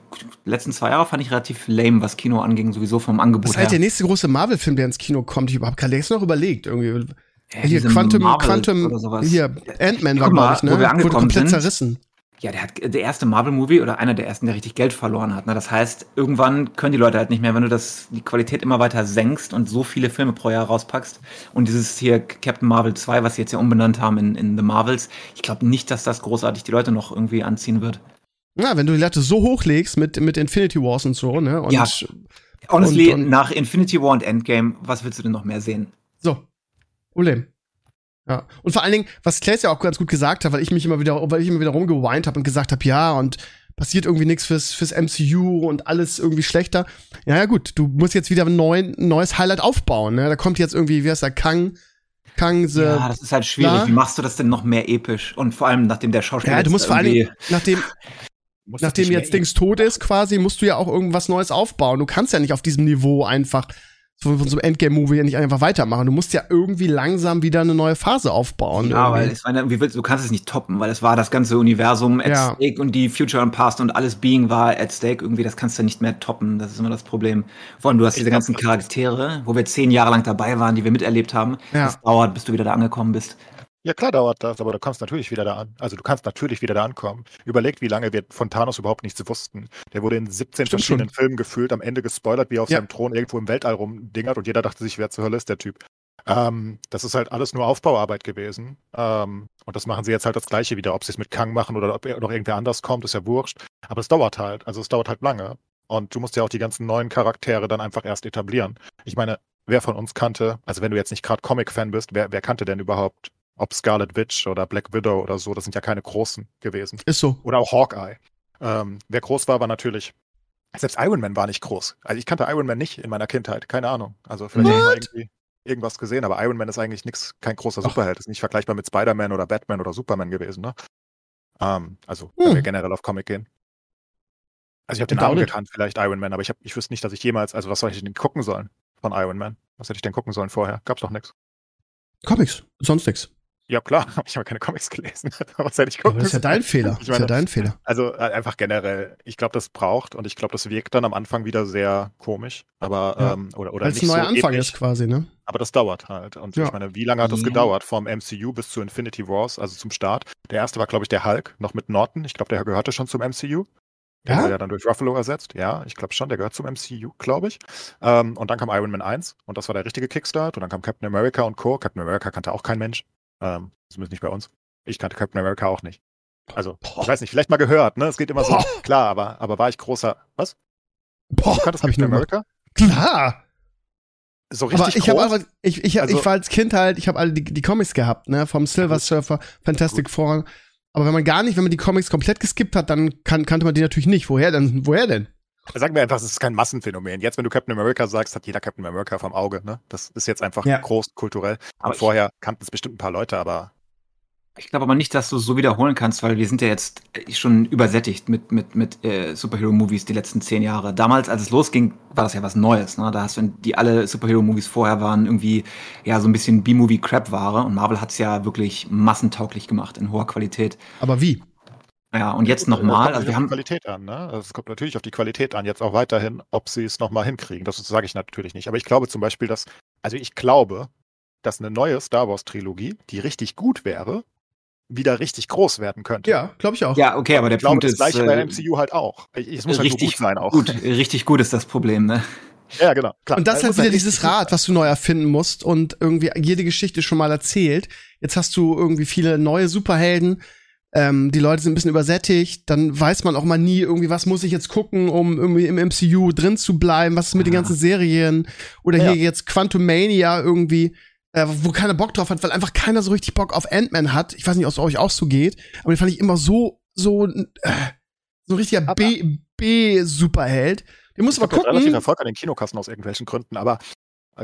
letzten zwei Jahre fand ich relativ lame, was Kino anging, sowieso vom Angebot Das ist her. halt der nächste große Marvel-Film, der ins Kino kommt. Ich habe gerade noch überlegt. Irgendwie. Ja, hier, Quantum, Marvels Quantum, oder sowas. hier, Ant-Man war, glaube ich, ne? wo wir Wurde angekommen komplett sind. zerrissen. Ja, der hat der erste Marvel-Movie oder einer der ersten, der richtig Geld verloren hat. Ne? Das heißt, irgendwann können die Leute halt nicht mehr, wenn du das, die Qualität immer weiter senkst und so viele Filme pro Jahr rauspackst. Und dieses hier Captain Marvel 2, was sie jetzt ja umbenannt haben in, in The Marvels, ich glaube nicht, dass das großartig die Leute noch irgendwie anziehen wird. Ja, wenn du die Latte so hochlegst mit, mit Infinity Wars und so, ne? Und Ja. Honestly, Und- und- nach Infinity War und Endgame, was willst du denn noch mehr sehen? So. Problem. Ja. Und vor allen Dingen, was Claes ja auch ganz gut gesagt hat, weil ich mich immer wieder, weil ich immer wieder rumgeweint habe und gesagt habe, ja, und passiert irgendwie nichts fürs, fürs MCU und alles irgendwie schlechter. Ja, ja, gut, du musst jetzt wieder ein, neuen, neues Highlight aufbauen, ne? Da kommt jetzt irgendwie, wie heißt der, Kang, Kang, the, ja, das ist halt schwierig. klar. Wie machst du das denn noch mehr episch? Und vor allem, nachdem der Schauspieler ja, du musst vor Dingen, nachdem, [LAUGHS] nachdem jetzt Dings tot ist, quasi, musst du ja auch irgendwas Neues aufbauen. Du kannst ja nicht auf diesem Niveau einfach von, von so einem Endgame-Movie ja nicht einfach weitermachen. Du musst ja irgendwie langsam wieder eine neue Phase aufbauen. Ja, weil irgendwie. ich meine, wie willst, du kannst es nicht toppen, weil es war das ganze Universum at Ja. stake und die Future and Past und alles Being war at stake. Irgendwie, das kannst du nicht mehr toppen. Das ist immer das Problem. Vor allem, du hast diese glaub, ganzen Charaktere, wo wir zehn Jahre lang dabei waren, die wir miterlebt haben. Ja. Das dauert, bis du wieder da angekommen bist. Ja, klar dauert das, aber du kommst natürlich wieder da an. Also du kannst natürlich wieder da ankommen. Überlegt, wie lange wir von Thanos überhaupt nichts wussten. Der wurde in 17 Stimmt verschiedenen Filmen gefühlt, am Ende gespoilert, wie er auf Ja. seinem Thron irgendwo im Weltall rumdingert und jeder dachte sich, wer zur Hölle ist der Typ. Ähm, das ist halt alles nur Aufbauarbeit gewesen. Ähm, und das machen sie jetzt halt das Gleiche wieder. Ob sie es mit Kang machen oder ob noch irgendwer anders kommt, ist ja wurscht. Aber es dauert halt. Also es dauert halt lange. Und du musst ja auch die ganzen neuen Charaktere dann einfach erst etablieren. Ich meine, wer von uns kannte, also wenn du jetzt nicht gerade Comic-Fan bist, wer, wer kannte denn überhaupt ob Scarlet Witch oder Black Widow oder so, das sind ja keine großen gewesen. Ist so. Oder auch Hawkeye. Ähm, wer groß war, war natürlich. Selbst Iron Man war nicht groß. Also ich kannte Iron Man nicht in meiner Kindheit. Keine Ahnung. Also vielleicht habe ich mal irgendwie irgendwas gesehen, aber Iron Man ist eigentlich nix, kein großer Ach. Superheld. Ist nicht vergleichbar mit Spider-Man oder Batman oder Superman gewesen, ne? Ähm, also, wenn Hm. wir generell auf Comic gehen. Also ich habe den Namen gekannt, vielleicht Iron Man, aber ich, hab, ich wüsste nicht, dass ich jemals, also was soll ich denn gucken sollen von Iron Man? Was hätte ich denn gucken sollen vorher? Gab's doch nichts. Comics, sonst nix. Ja klar, [LAUGHS] ich habe keine Comics gelesen. [LAUGHS] was hätte ich Aber das ist ja dein Fehler. Ich Das ist ja meine- dein Fehler. Also äh, einfach generell, ich glaube, das braucht und ich glaube, das wirkt dann am Anfang wieder sehr komisch, aber Ja. ähm, oder, oder Weil es nicht ein neuer so Anfang episch, ist quasi, ne? aber das dauert halt. Und Ja. ich meine, wie lange hat das Ja. gedauert vom MCU bis zu Infinity Wars, also zum Start? Der erste war, glaube ich, der Hulk, noch mit Norton. Ich glaube, der gehörte schon zum MCU. Der Ja? wurde ja dann durch Ruffalo ersetzt. Ja, ich glaube schon, der gehört zum MCU, glaube ich. Ähm, und dann kam Iron Man 1 und das war der richtige Kickstart. Und dann kam Captain America und Co. Captain America kannte auch kein Mensch. Ähm, zumindest nicht bei uns. Ich kannte Captain America auch nicht. Also, ich Boah. weiß nicht, vielleicht mal gehört, ne? Es geht immer so, Boah. klar, aber, aber war ich großer, was? Boah, Du kanntest ich Captain mal. America? Klar. So Aber richtig ich habe groß? einfach, ich, ich, Also- ich war als Kind halt, ich habe alle die, die Comics gehabt, ne, vom Silver gut. Surfer, Fantastic Four. Aber wenn man gar nicht, wenn man die Comics komplett geskippt hat, dann kann, kannte man die natürlich nicht. Woher denn? Woher denn? Sagen wir einfach, es ist kein Massenphänomen. Jetzt, wenn du Captain America sagst, hat jeder Captain America vom Auge, ne? Das ist jetzt einfach Ja. groß kulturell. Aber Und vorher kannten es bestimmt ein paar Leute, aber Ich glaube aber nicht, dass du es so wiederholen kannst, weil wir sind ja jetzt äh, schon übersättigt mit, mit, mit äh, Superhero-Movies die letzten zehn Jahre. Damals, als es losging, war das ja was Neues. Ne? Da hast du, die alle Superhero-Movies vorher waren irgendwie ja so ein bisschen B-Movie-Crap-Ware und Marvel hat es ja wirklich massentauglich gemacht in hoher Qualität. Aber wie? Ja, und jetzt das nochmal, kommt also natürlich wir auf die haben, Qualität an, ne? Also es kommt natürlich auf die Qualität an, jetzt auch weiterhin, ob sie es nochmal hinkriegen. Das sage ich natürlich nicht. Aber ich glaube zum Beispiel, dass, also ich glaube, dass eine neue Star Wars-Trilogie, die richtig gut wäre, wieder richtig groß werden könnte. Ja, glaube ich auch. ja, okay, aber der ich glaube, Punkt das ist, gleiche bei äh, MCU halt auch. Es muss halt richtig gut sein auch. Gut, richtig gut ist das Problem, ne? Ja, genau. Klar. Und das Es ist muss halt wieder dieses Rad, was du neu erfinden musst und irgendwie jede Geschichte schon mal erzählt. Jetzt hast du irgendwie viele neue Superhelden. Ähm, die Leute sind ein bisschen übersättigt. Dann weiß man auch mal nie irgendwie, was muss ich jetzt gucken, um irgendwie im MCU drin zu bleiben. Was ist mit den Ah. ganzen Serien? Oder Ja. hier jetzt Quantum Mania irgendwie, äh, wo keiner Bock drauf hat, weil einfach keiner so richtig Bock auf Ant-Man hat. Ich weiß nicht, ob es euch auch so geht, aber den fand ich immer so, so, äh, so ein richtiger B-Superheld. Den muss aber der hat relativ gucken. Erfolg an den Kinokassen aus irgendwelchen Gründen, aber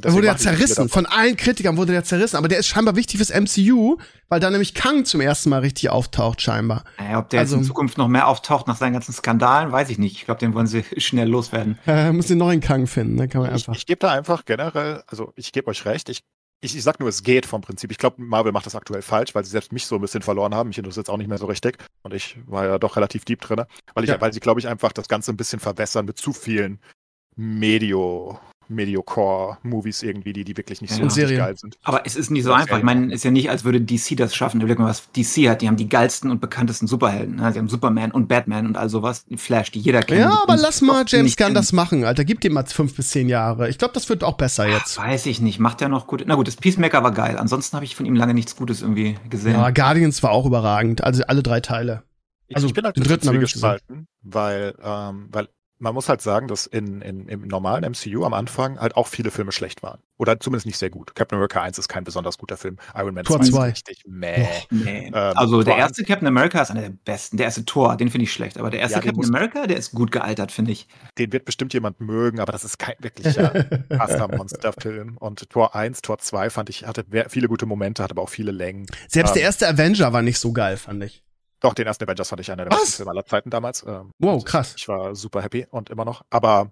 deswegen wurde ja zerrissen. Von allen Kritikern wurde der zerrissen. Aber der ist scheinbar wichtig fürs MCU, weil da nämlich Kang zum ersten Mal richtig auftaucht, scheinbar. Naja, ob der Also- jetzt in Zukunft noch mehr auftaucht nach seinen ganzen Skandalen, weiß ich nicht. Ich glaube, den wollen sie [LAUGHS] schnell loswerden. Äh, muss den neuen Kang finden, ne? Kann man Ich, einfach. ich gebe da einfach generell, also ich gebe euch recht, ich ich, ich sag nur, es geht vom Prinzip. Ich glaube, Marvel macht das aktuell falsch, weil sie selbst mich so ein bisschen verloren haben. Mich interessiert jetzt auch nicht mehr so richtig. Und ich war ja doch relativ deep drin. Weil, ich, Ja. weil sie, glaube ich, einfach das Ganze ein bisschen verbessern mit zu vielen Medio, Mediocore-Movies irgendwie, die, die wirklich nicht so geil sind. Aber es ist nicht so einfach. Ich meine, es ist ja nicht, als würde DC das schaffen. Überleg mal, was DC hat. Die haben die geilsten und bekanntesten Superhelden. ne? Sie haben Superman und Batman und all sowas. Die Flash, die jeder kennt. Ja, aber lass mal James Gunn das machen, Alter. Gib dem mal fünf bis zehn Jahre. Ich glaube, das wird auch besser jetzt. Weiß ich nicht. Macht er noch gut. Na gut, das Peacemaker war geil. Ansonsten habe ich von ihm lange nichts Gutes irgendwie gesehen. Ja, Guardians war auch überragend. Also alle drei Teile. Ich, Also, ich bin halt den dritten haben wir nicht zwiegespalten, weil, ähm, weil man muss halt sagen, dass in, in, im normalen MCU am Anfang halt auch viele Filme schlecht waren. Oder zumindest nicht sehr gut. Captain America 1 ist kein besonders guter Film. Iron Man Tor 2 ist zwei. richtig meh. Nee. Ähm, also der Tor erste Captain America ist einer der besten. Der erste Thor, den finde ich schlecht. Aber der erste Ja, Captain America, der ist gut gealtert, finde ich. Den wird bestimmt jemand mögen, aber das ist kein wirklicher [LAUGHS] Pasta-Monster-Film. Und Tor 1, Tor 2 fand ich, hatte viele gute Momente, hatte aber auch viele Längen. Selbst der Ähm, erste Avenger war nicht so geil, fand ich. Doch, den ersten Avengers fand ich einer der besten Filme aller Zeiten damals. Ähm, Wow, also krass. Ich war super happy und immer noch. Aber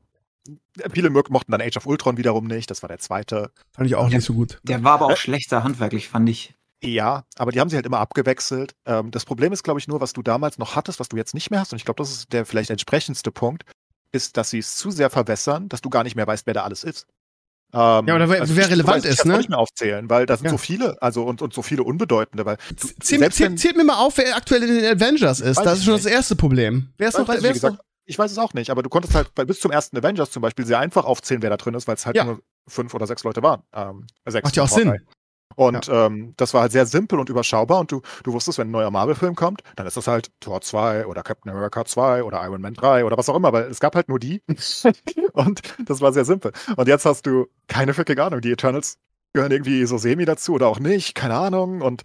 viele mo- mochten dann Age of Ultron wiederum nicht. Das war der zweite. Fand ich auch Ja. nicht so gut. Der war aber auch Äh? schlechter handwerklich, fand ich. Ja, aber die haben sie halt immer abgewechselt. Ähm, das Problem ist, glaube ich, nur, was du damals noch hattest, was du jetzt nicht mehr hast. Und ich glaube, das ist der vielleicht entsprechendste Punkt, ist, dass sie es zu sehr verwässern, dass du gar nicht mehr weißt, wer da alles ist. Ähm, Ja, oder wer- wer ich- relevant kann's ist, ne? nicht mehr aufzählen, weil da sind Ja. so viele, also und, und so viele unbedeutende, weil du, Zähl, selbst zähl, wenn- zählt mir mal auf, wer aktuell in den Avengers ist. Weiß Das ist schon das nicht. erste Problem. Wer ist noch? Weiß ich, Wer ist noch? ich weiß es auch nicht, aber du konntest halt bis zum ersten Avengers zum Beispiel sehr einfach aufzählen, wer da drin ist, weil es halt Ja. nur fünf oder sechs Leute waren. Ähm, sechs Macht ja auch. Sinn. Und ähm, das war halt sehr simpel und überschaubar und du, du wusstest, wenn ein neuer Marvel-Film kommt, dann ist das halt Tor 2 oder Captain America 2 oder Iron Man 3 oder was auch immer, weil es gab halt nur die [LAUGHS] und das war sehr simpel. Und jetzt hast du keine fucking Ahnung, die Eternals gehören irgendwie so semi dazu oder auch nicht, keine Ahnung und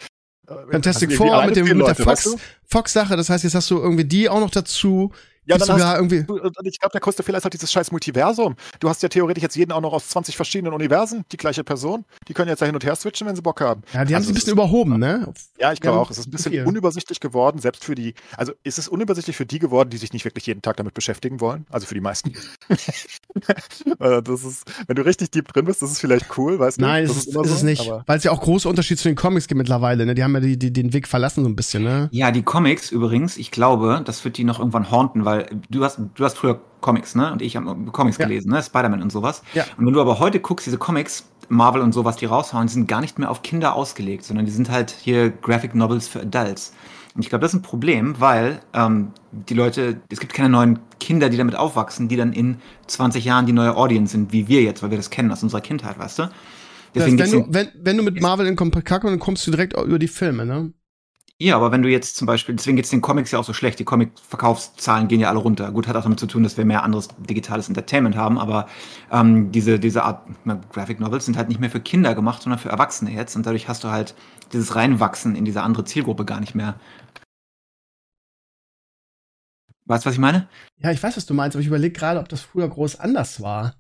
äh, Fantastic also Four mit, dem, mit der weißt Fox? Fox-Sache. Das heißt, jetzt hast du irgendwie die auch noch dazu. Ja, dann sogar hast irgendwie. du, und ich glaube, der größte Fehler ist halt dieses scheiß Multiversum. Du hast ja theoretisch jetzt jeden auch noch aus 20 verschiedenen Universen, die gleiche Person. Die können jetzt da hin und her switchen, wenn sie Bock haben. Ja, die haben Also sie ein es bisschen ist- überhoben, ne? Ja, ich glaube Ja, auch. Es ist ein bisschen viel. unübersichtlich geworden, selbst für die, also es ist unübersichtlich für die geworden, die sich nicht wirklich jeden Tag damit beschäftigen wollen. Also für die meisten. [LAUGHS] Äh, das ist, wenn du richtig deep drin bist, das ist vielleicht cool, weißt du? Nein, das ist, ist, ist so, es nicht. Weil es ja auch große Unterschiede zu den Comics gibt mittlerweile, ne? Die haben ja die, die, den Weg verlassen so ein bisschen, ne? Ja, die Comics übrigens, ich glaube, das wird die noch irgendwann haunten, weil du hast, du hast früher Comics, ne? Und ich habe Comics Ja. gelesen, ne? Spider-Man und sowas. Ja. Und wenn du aber heute guckst, diese Comics, Marvel und sowas, die raushauen, die sind gar nicht mehr auf Kinder ausgelegt, sondern die sind halt hier Graphic Novels für Adults. Und ich glaube, das ist ein Problem, weil ähm, die Leute, es gibt keine neuen Kinder, die damit aufwachsen, die dann in 20 Jahren die neue Audience sind, wie wir jetzt, weil wir das kennen aus unserer Kindheit, weißt du? Deswegen das, wenn, du, wenn, wenn du mit Marvel in Kontakt kommst, dann kommst du direkt über die Filme, ne? Ja, aber wenn du jetzt zum Beispiel, deswegen geht's den Comics ja auch so schlecht, die Comic-Verkaufszahlen gehen ja alle runter. Gut, hat auch damit zu tun, dass wir mehr anderes digitales Entertainment haben, aber ähm, diese, diese Art na, Graphic Novels sind halt nicht mehr für Kinder gemacht, sondern für Erwachsene jetzt und dadurch hast du halt dieses Reinwachsen in diese andere Zielgruppe gar nicht mehr. Weißt du, was ich meine? Ja, ich weiß, was du meinst, aber ich überlege gerade, ob das früher groß anders war.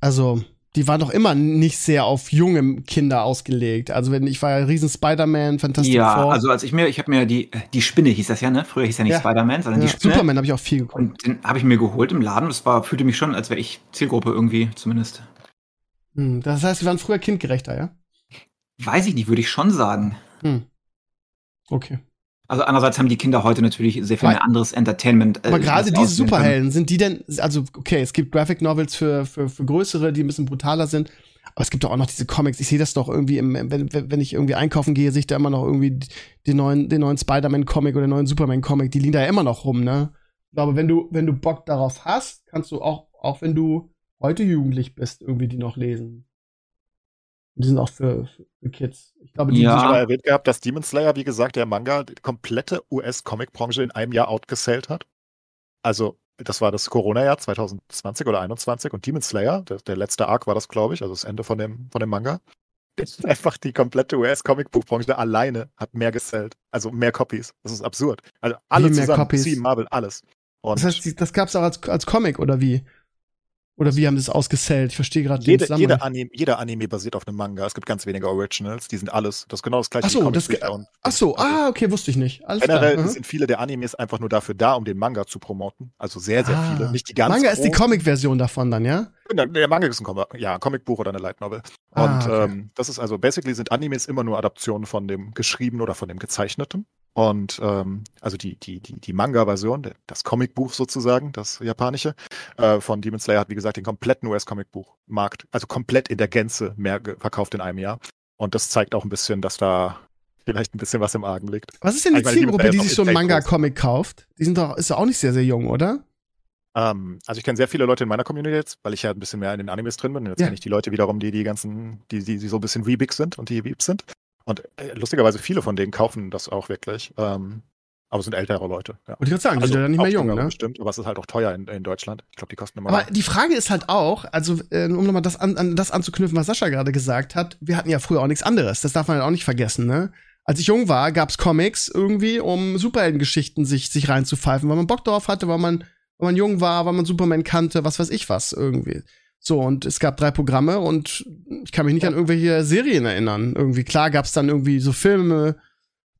Also, die waren doch immer nicht sehr auf junge Kinder ausgelegt. Also, wenn ich war ja riesen Spider-Man, Fantastic ja, Four. also als ich mir, ich habe mir die, die Spinne hieß das ja, ne? Früher hieß ja nicht Ja. Spider-Man, sondern ja, die Spinne. Superman habe ich auch viel geguckt. Und den habe ich mir geholt im Laden. Das war, fühlte mich schon, als wäre ich Zielgruppe irgendwie zumindest. Hm, das heißt, sie waren früher kindgerechter, ja? Weiß ich nicht, würde ich schon sagen. Hm. Okay. Also andererseits haben die Kinder heute natürlich sehr viel Weil- mehr anderes Entertainment. äh, Aber gerade diese. Superhelden, sind die denn, also, okay, es gibt Graphic Novels für, für, für größere, die ein bisschen brutaler sind. Aber es gibt doch auch noch diese Comics. Ich sehe das doch irgendwie, im, wenn, wenn ich irgendwie einkaufen gehe, sehe ich da immer noch irgendwie den neuen, den neuen Spider-Man-Comic oder den neuen Superman-Comic. Die liegen da ja immer noch rum, ne? Glaube, wenn du, wenn du Bock darauf hast, kannst du auch, auch wenn du heute jugendlich bist, irgendwie die noch lesen. Die sind auch für, für, Kids. Ich glaube, die, Ja. Ich habe mal erwähnt gehabt, dass Demon Slayer, wie gesagt, der Manga, die komplette US-Comic-Branche in einem Jahr outgesellt hat. Also, das war das Corona-Jahr 2020 oder 2021 und Demon Slayer, der, der letzte Arc war das, glaube ich, also das Ende von dem, von dem Manga. [LAUGHS] Einfach die komplette US-Comic-Buchbranche alleine hat mehr gesellt. Also mehr Copies. Das ist absurd. Also alle Wie mehr zusammen, Copies? Marvel, alles. Und das heißt, das gab's auch als, als Comic, oder wie? Oder wie haben sie es ausgesellt? Ich verstehe gerade den Jede, Zusammenhang. jeder, Anime, jeder Anime basiert auf einem Manga. Es gibt ganz wenige Originals, die sind alles. Das ist genau das gleiche Ach so, das- und- Ach so, also ah, okay, wusste ich nicht. Alles Generell klar. sind viele der Animes einfach nur dafür da, um den Manga zu promoten. Also sehr, sehr Ah. viele. Nicht die ganz Manga ist die. Comic-Version davon dann, ja? Der, der Manga ist ein Comic, ja, Comicbuch oder eine Light Novel. Und Ah, okay. ähm, das ist also, basically sind Animes immer nur Adaptionen von dem Geschriebenen oder von dem Gezeichneten. Und ähm, also die, die, die, die Manga-Version, das Comicbuch sozusagen, das japanische, äh, von Demon Slayer hat, wie gesagt, den kompletten US-Comicbuchmarkt, also komplett in der Gänze mehr verkauft in einem Jahr. Und das zeigt auch ein bisschen, dass da vielleicht ein bisschen was im Argen liegt. Was ist denn die Zielgruppe, die sich so einen Manga-Comic kauft? Die sind doch, ist doch auch nicht sehr, sehr jung, oder? Ähm, also ich kenne sehr viele Leute in meiner Community jetzt, weil ich ja ein bisschen mehr in den Animes drin bin. Und jetzt Ja. kenne ich die Leute wiederum, die die ganzen, die, die, die so ein bisschen Weebigs sind und die Weebs sind. Und äh, lustigerweise viele von denen kaufen das auch wirklich. Ähm, aber es sind ältere Leute. Ja. Wollte ich gerade sagen, die sind ja nicht mehr jung, ne? Bestimmt, aber es ist halt auch teuer in, in Deutschland. Ich glaube, die kosten immer. Aber die Frage ist halt auch, also äh, um nochmal das, an, an, das anzuknüpfen, was Sascha gerade gesagt hat, wir hatten ja früher auch nichts anderes. Das darf man halt auch nicht vergessen, ne? Als ich jung war, gab's Comics irgendwie, um Superheldengeschichten sich, sich reinzupfeifen, weil man Bock drauf hatte, weil man, weil man jung war, weil man Superman kannte, was weiß ich was irgendwie. So, und es gab drei Programme und ich kann mich nicht an irgendwelche Serien erinnern. Irgendwie, klar gab's dann irgendwie so Filme,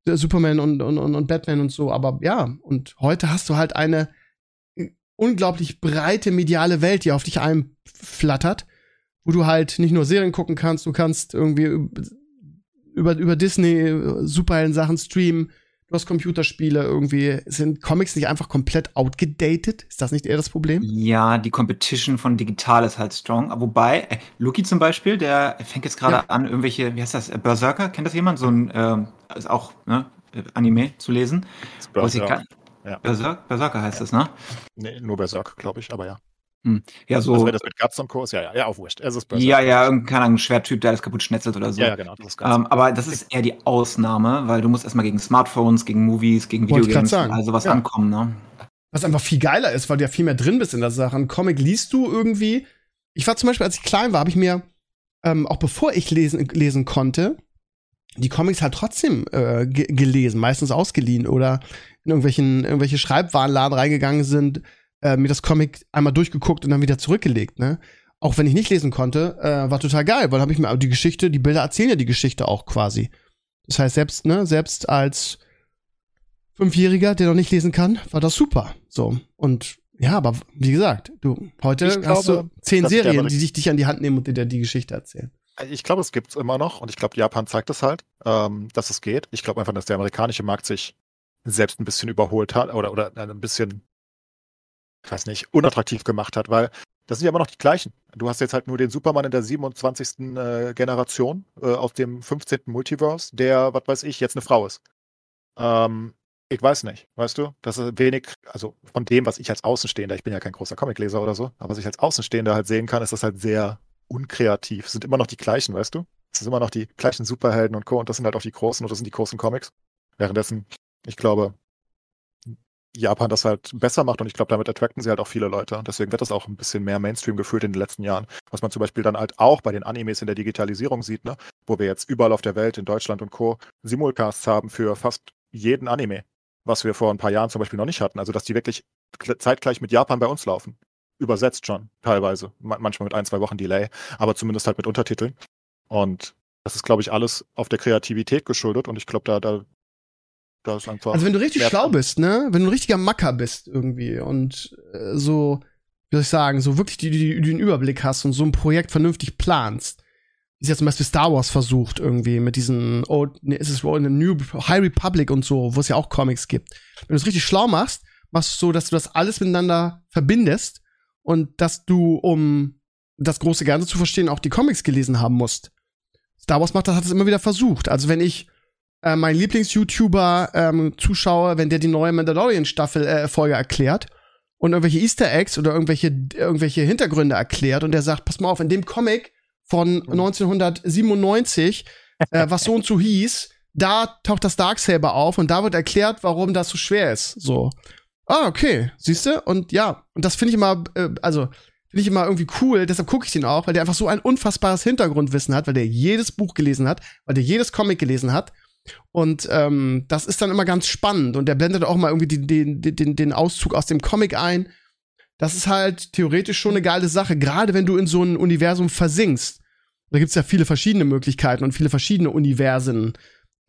äh, Superman und, und, und, Batman und so, aber ja, und heute hast du halt eine unglaublich breite mediale Welt, die auf dich einflattert, wo du halt nicht nur Serien gucken kannst, du kannst irgendwie über, über Disney äh, Superhelden-Sachen streamen, du hast Computerspiele irgendwie. Sind Comics nicht einfach komplett outgedatet? Ist das nicht eher das Problem? Ja, die Competition von digital ist halt strong. Wobei, äh, Luki zum Beispiel, der fängt jetzt gerade Ja. an, irgendwelche, wie heißt das, äh, Berserker, kennt das jemand? So ein, ähm, ist auch, ne, äh, Anime zu lesen. Gar- Ja. Berserk, Berserker heißt das, ne? Nee, nur Berserk, glaube ich, aber ja. Ja, so. Also wenn das mit Guts Co. ist, ja, ja, ja, auch wurscht. Es ist Berserk. ja, ja, irgendein keine Ahnung, Schwerttyp, der alles kaputt schnetzelt oder so. Ja, ja, genau. Das Ähm, aber das ist eher die Ausnahme, weil du musst erstmal gegen Smartphones, gegen Movies, gegen Videogames, also was Ja. ankommen, ne? Was einfach viel geiler ist, weil du ja viel mehr drin bist in der Sache. Ein Comic liest du irgendwie. Ich war zum Beispiel, als ich klein war, habe ich mir, ähm, auch bevor ich lesen, lesen konnte, die Comics halt trotzdem äh, ge gelesen, meistens ausgeliehen oder in irgendwelchen irgendwelche Schreibwarenladen reingegangen sind, äh, mir das Comic einmal durchgeguckt und dann wieder zurückgelegt, ne? Auch wenn ich nicht lesen konnte, äh, war total geil, weil habe ich mir die Geschichte, die Bilder erzählen ja die Geschichte auch quasi. Das heißt, selbst, ne, selbst als Fünfjähriger, der noch nicht lesen kann, war das super. So. Und ja, aber wie gesagt, du, heute Ich hast glaube, du zehn das Serien, die dich, dich an die Hand nehmen und dir die Geschichte erzählen. Ich glaube, es gibt es immer noch und ich glaube, Japan zeigt es halt, ähm, dass es geht. Ich glaube einfach, dass der amerikanische Markt sich selbst ein bisschen überholt hat oder, oder ein bisschen, ich weiß nicht, unattraktiv gemacht hat, weil das sind ja immer noch die gleichen. Du hast jetzt halt nur den Superman in der 27. Äh, Generation äh, aus dem 15. Multiverse, der, was weiß ich, jetzt eine Frau ist. Ähm, ich weiß nicht, weißt du? Das ist wenig, also von dem, was ich als Außenstehender, ich bin ja kein großer Comicleser oder so, aber was ich als Außenstehender halt sehen kann, ist das halt sehr unkreativ. Es sind immer noch die gleichen, weißt du? Es sind immer noch die gleichen Superhelden und Co. Und das sind halt auch die großen und das sind die großen Comics. Währenddessen, ich glaube, Japan das halt besser macht und ich glaube, damit attracten sie halt auch viele Leute. Deswegen wird das auch ein bisschen mehr Mainstream gefühlt in den letzten Jahren. Was man zum Beispiel dann halt auch bei den Animes in der Digitalisierung sieht, ne? wo wir jetzt überall auf der Welt, in Deutschland und Co. Simulcasts haben für fast jeden Anime, was wir vor ein paar Jahren zum Beispiel noch nicht hatten. Also, dass die wirklich kl- zeitgleich mit Japan bei uns laufen. Übersetzt schon, teilweise. Ma- Manchmal mit ein, zwei Wochen Delay, aber zumindest halt mit Untertiteln. Und das ist, glaube ich, alles auf der Kreativität geschuldet und ich glaube, da, da, da ist einfach. Also wenn du richtig schlau dran. bist, ne, wenn du ein richtiger Macker bist irgendwie und äh, so, wie soll ich sagen, so wirklich die, die, den Überblick hast und so ein Projekt vernünftig planst, wie es ja zum Beispiel Star Wars versucht irgendwie mit diesen Old, ne, ist es Roll in the New High Republic und so, wo es ja auch Comics gibt. Wenn du es richtig schlau machst, machst du es so, dass du das alles miteinander verbindest und dass du, um das große Ganze zu verstehen, auch die Comics gelesen haben musst. Star Wars macht das, hat es immer wieder versucht. Also wenn ich äh, mein Lieblings-YouTuber ähm, zuschaue, wenn der die neue Mandalorian-Staffel äh, Folge erklärt und irgendwelche Easter Eggs oder irgendwelche irgendwelche Hintergründe erklärt und der sagt, pass mal auf, in dem Comic von 1997, äh, was so und so hieß, da taucht das Darksaber auf und da wird erklärt, warum das so schwer ist. So. Ah, okay, siehst du? Und ja, und das finde ich immer, äh, also finde ich immer irgendwie cool, deshalb gucke ich den auch, weil der einfach so ein unfassbares Hintergrundwissen hat, weil der jedes Buch gelesen hat, weil der jedes Comic gelesen hat. Und ähm, das ist dann immer ganz spannend. Und der blendet auch mal irgendwie den, den, den, den Auszug aus dem Comic ein. das ist halt theoretisch schon eine geile Sache, gerade wenn du in so ein Universum versinkst. Da gibt's ja viele verschiedene Möglichkeiten und viele verschiedene Universen.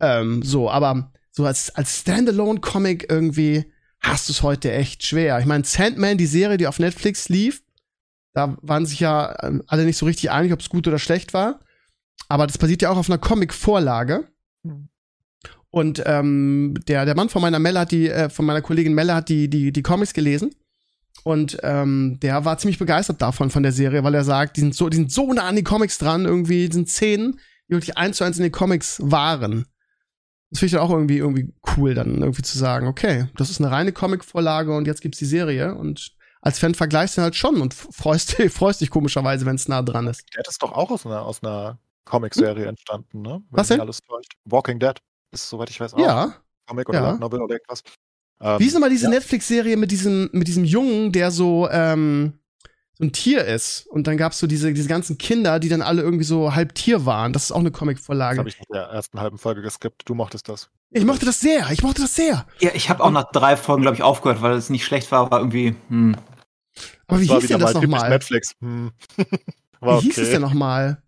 Ähm, so, aber so als, als Standalone-Comic irgendwie hast du es heute echt schwer. Ich meine, Sandman, die Serie, die auf Netflix lief, da waren sich ja ähm, alle nicht so richtig einig, ob es gut oder schlecht war. Aber das basiert ja auch auf einer Comic-Vorlage. Hm. Und ähm, der, der Mann von meiner Melle hat die, äh, von meiner Kollegin Melle hat die, die, die Comics gelesen. Und ähm, der war ziemlich begeistert davon, von der Serie, weil er sagt, die sind so, die sind so nah an die Comics dran, irgendwie, die sind Szenen, die wirklich eins zu eins in den Comics waren. Das finde ich dann auch irgendwie, irgendwie cool, dann irgendwie zu sagen, okay, das ist eine reine Comic-Vorlage und jetzt gibt's die Serie und als Fan vergleichst du halt schon und freust, [LAUGHS] freust dich komischerweise, wenn es nah dran ist. Der ist doch auch aus einer, aus einer Comic-Serie entstanden, ne? Wenn Was denn? Alles täuscht. Walking Dead ist, soweit ich weiß, auch Ja. Comic oder ja. Novel oder irgendwas. Ähm, Wie ist nochmal diese ja. Netflix-Serie mit diesem, mit diesem Jungen, der so, ähm, so ein Tier ist? Und dann gab's so diese, diese ganzen Kinder, die dann alle irgendwie so halb Tier waren. Das ist auch eine Das Comic-Vorlage. habe ich in der ersten halben Folge geskippt. Du mochtest das. Ich mochte das sehr, ich mochte das sehr. Ja, ich habe auch nach drei Folgen, glaube ich, aufgehört, weil es nicht schlecht war, aber irgendwie, hm. Aber wie hieß denn das nochmal? Netflix. Hm. [LAUGHS] Wie hieß es denn nochmal?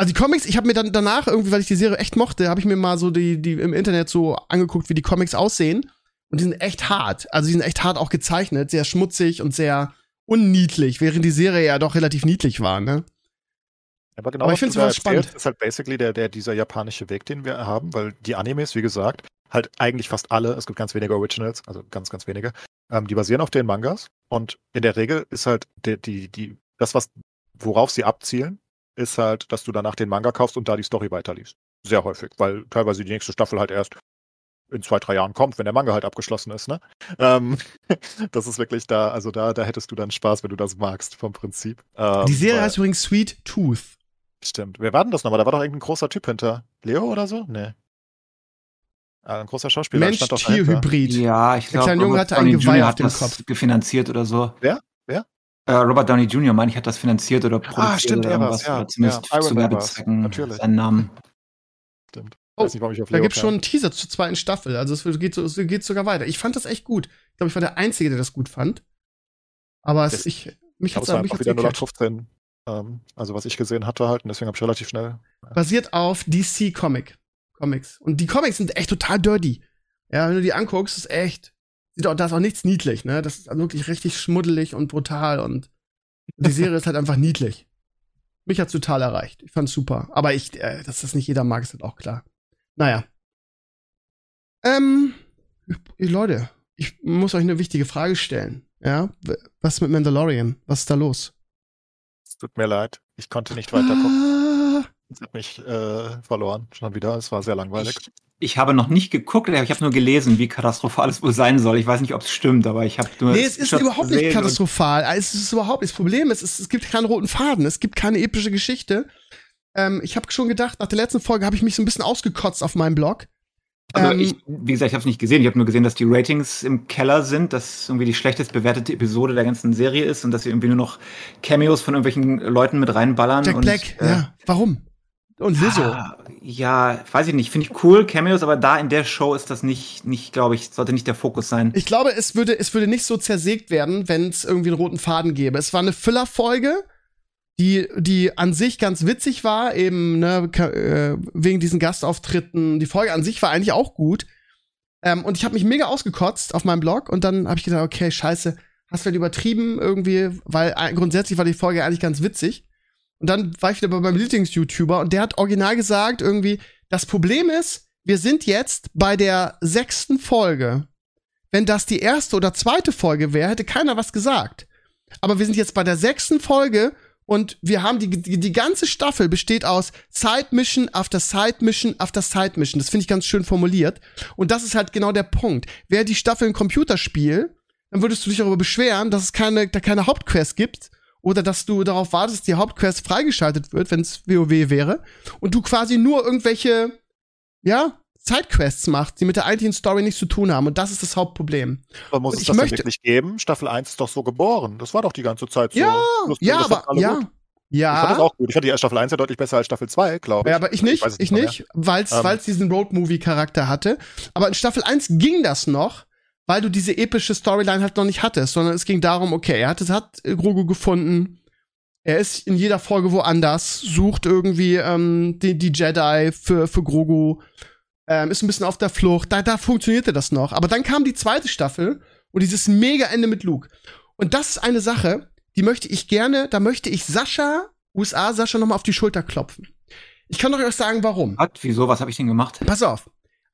Also die Comics, ich habe mir dann danach irgendwie, weil ich die Serie echt mochte, habe ich mir mal so die, die im Internet so angeguckt, wie die Comics aussehen. Und die sind echt hart. Also die sind echt hart auch gezeichnet, sehr schmutzig und sehr unniedlich, während die Serie ja doch relativ niedlich war, ne? Aber genau, Aber ich da voll spannend. erzählst, ist halt basically der, der, dieser japanische Weg, den wir haben, weil die Animes, wie gesagt, halt eigentlich fast alle, es gibt ganz wenige Originals, also ganz, ganz wenige, ähm, die basieren auf den Mangas und in der Regel ist halt die, die, die, das, was, worauf sie abzielen, ist halt, dass du danach den Manga kaufst und da die Story weiterliest. Sehr häufig, weil teilweise die nächste Staffel halt erst in zwei, drei Jahren kommt, wenn der Manga halt abgeschlossen ist, ne? [LAUGHS] Ähm, [LAUGHS] das ist wirklich da, also da, da hättest du dann Spaß, wenn du das magst, vom Prinzip. Ähm, die Serie weil- heißt übrigens Sweet Tooth. Stimmt. Wer war denn das nochmal? Da war doch irgendein großer Typ hinter. Leo oder so? Nee. Ah, ein großer Schauspieler. Mensch-Tier-Hybrid. Ja, ich Der glaube, kleine Junge hatte ein Downey Geweih auf hat dem das Kopf. gefinanziert oder so. Wer? Äh, Robert Downey Jr. meine ich, hat das finanziert oder produziert Ah, stimmt, oder er irgendwas. ja, oder zumindest ja, zu. Werbezwecken Natürlich. seinen Namen. Stimmt. Oh, Weiß nicht, warum ich auf Da Leo gibt's kam. schon einen Teaser zur zweiten Staffel. Also es geht, so, es geht sogar weiter. Ich fand das echt gut. Ich glaube, ich war der Einzige, der das gut fand. Aber es, Das- ich, mich hat's, es einfach hat's wieder gecatcht. 0815. Ähm, also, was ich gesehen hatte halt, und deswegen habe ich relativ schnell. basiert auf DC Comic Comics. Und die Comics sind echt total dirty. Ja, wenn du die anguckst, ist echt. Sieht auch, da ist auch nichts niedlich, ne? Das ist also wirklich richtig schmuddelig und brutal und die Serie ist halt einfach niedlich. Mich hat's total erreicht. Ich fand's super. Aber ich, äh, dass das nicht jeder mag, ist halt auch klar. Naja. Ähm, Leute, ich muss euch eine wichtige Frage stellen. Ja, was mit Mandalorian? Was ist da los? Es tut mir leid. Ich konnte nicht weiter Es hat mich äh, verloren. Schon wieder. Es war sehr langweilig. Ich, ich habe noch nicht geguckt, ich habe nur gelesen, wie katastrophal es wohl sein soll. Ich weiß nicht, ob es stimmt, aber ich habe nur. Nee, es ist überhaupt nicht katastrophal. Es ist überhaupt das Problem. ist, Es, es gibt keinen roten Faden. Es gibt keine epische Geschichte. Ähm, ich habe schon gedacht, nach der letzten Folge habe ich mich so ein bisschen ausgekotzt auf meinem Blog. Also Ähm, ich, wie gesagt, ich habe es nicht gesehen. Ich habe nur gesehen, dass die Ratings im Keller sind, dass irgendwie die schlechtest bewertete Episode der ganzen Serie ist und dass sie irgendwie nur noch Cameos von irgendwelchen Leuten mit reinballern. Jack und, Black, äh, ja. Warum? Und Lizzo. ah, Ja, weiß ich nicht. Finde ich cool, Cameos, aber da in der Show ist das nicht, nicht glaube ich, sollte nicht der Fokus sein. Ich glaube, es würde, es würde nicht so zersägt werden, wenn es irgendwie einen roten Faden gäbe. Es war eine Füllerfolge, die, die an sich ganz witzig war, eben ne, äh, wegen diesen Gastauftritten. Die Folge an sich war eigentlich auch gut. Ähm, und ich habe mich mega ausgekotzt auf meinem Blog und dann habe ich gedacht, okay, scheiße, hast du halt übertrieben irgendwie, weil äh, grundsätzlich war die Folge eigentlich ganz witzig. Und dann war ich wieder bei meinem Lieblings-YouTuber und der hat original gesagt irgendwie, das Problem ist, wir sind jetzt bei der sechsten Folge. Wenn das die erste oder zweite Folge wäre, hätte keiner was gesagt. Aber wir sind jetzt bei der sechsten Folge und wir haben die, die, die ganze Staffel besteht aus Side Mission after Side Mission after Side Mission. Das finde ich ganz schön formuliert. Und das ist halt genau der Punkt. Wäre die Staffel ein Computerspiel, dann würdest du dich darüber beschweren, dass es keine, da keine Hauptquest gibt. Oder dass du darauf wartest, dass die Hauptquest freigeschaltet wird, wenn es WoW wäre. Und du quasi nur irgendwelche, ja, Sidequests machst, die mit der eigentlichen Story nichts zu tun haben. Und das ist das Hauptproblem. Aber muss Und es ich das möchte- wirklich geben? Staffel 1 ist doch so geboren. Das war doch die ganze Zeit so. Ja, Das- ja, aber, ja. gut. Ich fand das Ja, auch gut. Ich fand die Staffel 1 ja deutlich besser als Staffel 2, glaube ich. ja, aber ich nicht, ich mehr. nicht, weil es Ähm. weil's diesen Road-Movie-Charakter hatte. Aber in Staffel 1 ging das noch, weil du diese epische Storyline halt noch nicht hattest, sondern es ging darum, okay, er hat, hat Grogu gefunden, er ist in jeder Folge woanders, sucht irgendwie ähm, die, die Jedi für, für Grogu, ähm, ist ein bisschen auf der Flucht. Da, da funktionierte das noch. Aber dann kam die zweite Staffel und dieses Mega-Ende mit Luke. Und das ist eine Sache, die möchte ich gerne, da möchte ich Sascha, USA Sascha noch mal auf die Schulter klopfen. Ich kann euch auch sagen, warum. Was? Wieso? Was habe ich denn gemacht? Pass auf.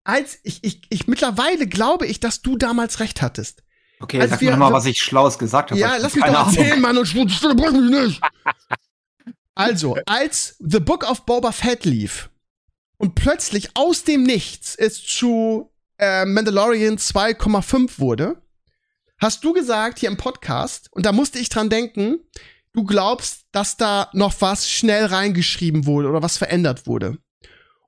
Als ich, ich, ich mittlerweile glaube ich, dass du damals recht hattest. Okay, Als sag wir- mir noch mal, wir- was ich Schlaues gesagt habe. Ja, lass mich doch Ahnung. erzählen, Mann, und brauch mich nicht. [LAUGHS] Also, als The Book of Boba Fett lief und plötzlich aus dem Nichts es zu äh, Mandalorian 2,5 wurde, hast du gesagt hier im Podcast, und da musste ich dran denken, du glaubst, dass da noch was schnell reingeschrieben wurde oder was verändert wurde.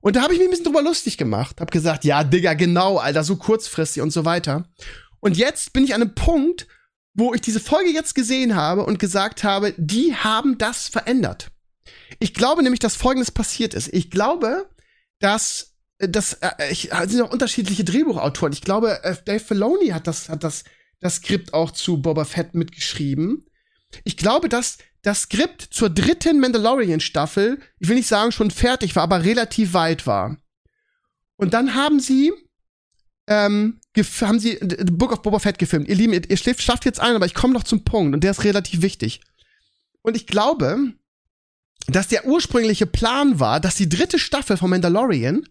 Und da habe ich mich ein bisschen drüber lustig gemacht. Hab gesagt, ja, Digga, genau, Alter, so kurzfristig und so weiter. Und jetzt bin ich an einem Punkt, wo ich diese Folge jetzt gesehen habe und gesagt habe, die haben das verändert. Ich glaube nämlich, dass Folgendes passiert ist. Ich glaube, dass das äh, ich, es sind auch unterschiedliche Drehbuchautoren. Ich glaube, äh, Dave Filoni hat das hat das das Skript auch zu Boba Fett mitgeschrieben. Ich glaube, dass das Skript zur dritten Mandalorian-Staffel, ich will nicht sagen schon fertig war, aber relativ weit war. Und dann haben sie ähm, haben sie äh, The Book of Boba Fett gefilmt. Ihr Lieben, ihr, schlaft jetzt ein, aber ich komme noch zum Punkt und der ist relativ wichtig. Und ich glaube, dass der ursprüngliche Plan war, dass die dritte Staffel von Mandalorian,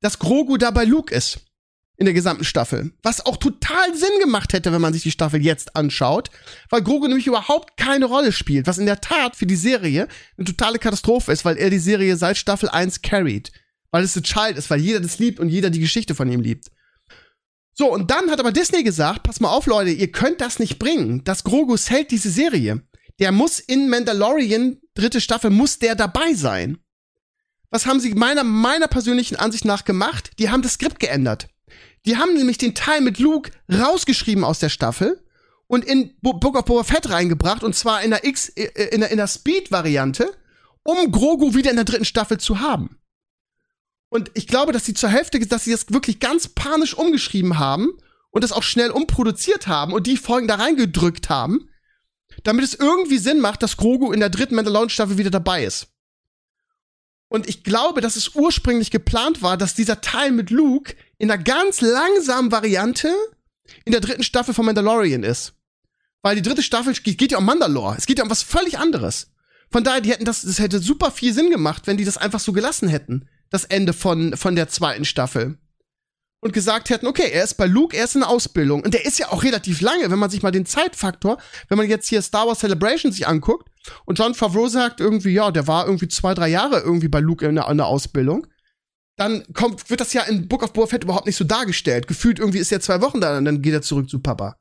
dass Grogu da bei Luke ist. In der gesamten Staffel. Was auch total Sinn gemacht hätte, wenn man sich die Staffel jetzt anschaut, weil Grogu nämlich überhaupt keine Rolle spielt, was in der Tat für die Serie eine totale Katastrophe ist, weil er die Serie seit Staffel 1 carried. Weil es ein Child ist, weil jeder das liebt und jeder die Geschichte von ihm liebt. So, und dann hat aber Disney gesagt, pass mal auf, Leute, ihr könnt das nicht bringen. Das Grogu hält diese Serie. Der muss in Mandalorian, dritte Staffel, muss der dabei sein. Was haben sie meiner, meiner persönlichen Ansicht nach gemacht? Die haben das Skript geändert. Die haben nämlich den Teil mit Luke rausgeschrieben aus der Staffel und in Bo Book of Boba Fett reingebracht und zwar in der X, äh, in der, in der Speed-Variante, um Grogu wieder in der dritten Staffel zu haben. Und ich glaube, dass sie zur Hälfte, dass sie das wirklich ganz panisch umgeschrieben haben und das auch schnell umproduziert haben und die Folgen da reingedrückt haben, damit es irgendwie Sinn macht, dass Grogu in der dritten Mandalorian-Staffel wieder dabei ist. Und ich glaube, dass es ursprünglich geplant war, dass dieser Teil mit Luke in einer ganz langsamen Variante in der dritten Staffel von Mandalorian ist. Weil die dritte Staffel geht, ja um Mandalore. Es geht ja um was völlig anderes. Von daher, die hätten das, das hätte super viel Sinn gemacht, wenn die das einfach so gelassen hätten. Das Ende von, von der zweiten Staffel. Und gesagt hätten, okay, er ist bei Luke, er ist in der Ausbildung. Und der ist ja auch relativ lange, wenn man sich mal den Zeitfaktor, wenn man jetzt hier Star Wars Celebration sich anguckt und John Favreau sagt irgendwie, ja, der war irgendwie zwei, drei Jahre irgendwie bei Luke in der, in der Ausbildung, dann kommt, wird das ja in Book of Boba Fett überhaupt nicht so dargestellt. Gefühlt irgendwie ist er zwei Wochen da und dann geht er zurück zu Papa.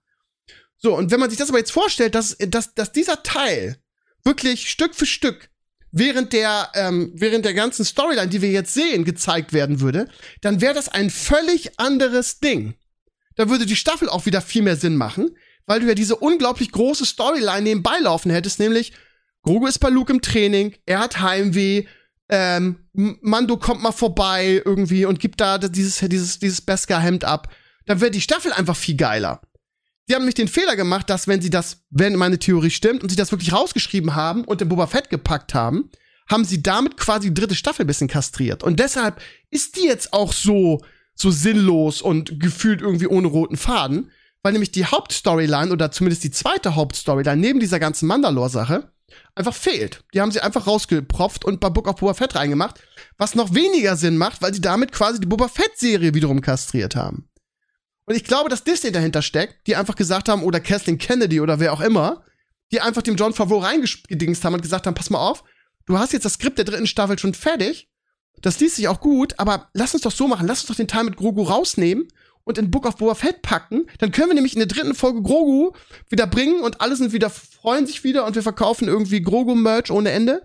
So, und wenn man sich das aber jetzt vorstellt, dass, dass, dass dieser Teil wirklich Stück für Stück während der, ähm, während der ganzen Storyline, die wir jetzt sehen, gezeigt werden würde, dann wäre das ein völlig anderes Ding. Da würde die Staffel auch wieder viel mehr Sinn machen, weil du ja diese unglaublich große Storyline nebenbei laufen hättest, nämlich Grogu ist bei Luke im Training, er hat Heimweh, ähm, Mando kommt mal vorbei irgendwie und gibt da dieses, dieses, dieses Beskar-Hemd ab. Dann wäre die Staffel einfach viel geiler. Die haben nämlich den Fehler gemacht, dass wenn sie das, wenn meine Theorie stimmt und sie das wirklich rausgeschrieben haben und in Boba Fett gepackt haben, haben sie damit quasi die dritte Staffel ein bisschen kastriert. Und deshalb ist die jetzt auch so, so sinnlos und gefühlt irgendwie ohne roten Faden, weil nämlich die Hauptstoryline oder zumindest die zweite Hauptstoryline neben dieser ganzen Mandalore-Sache einfach fehlt. Die haben sie einfach rausgepropft und bei Book of Boba Fett reingemacht, was noch weniger Sinn macht, weil sie damit quasi die Boba Fett-Serie wiederum kastriert haben. Und ich glaube, dass Disney dahinter steckt, die einfach gesagt haben, oder Kathleen Kennedy oder wer auch immer, die einfach dem John Favreau reingedingst haben und gesagt haben, pass mal auf, du hast jetzt das Skript der dritten Staffel schon fertig, das liest sich auch gut, aber lass uns doch so machen, lass uns doch den Teil mit Grogu rausnehmen und in Book of Boba Fett packen, dann können wir nämlich in der dritten Folge Grogu wieder bringen und alle sind wieder, freuen sich wieder und wir verkaufen irgendwie Grogu-Merch ohne Ende.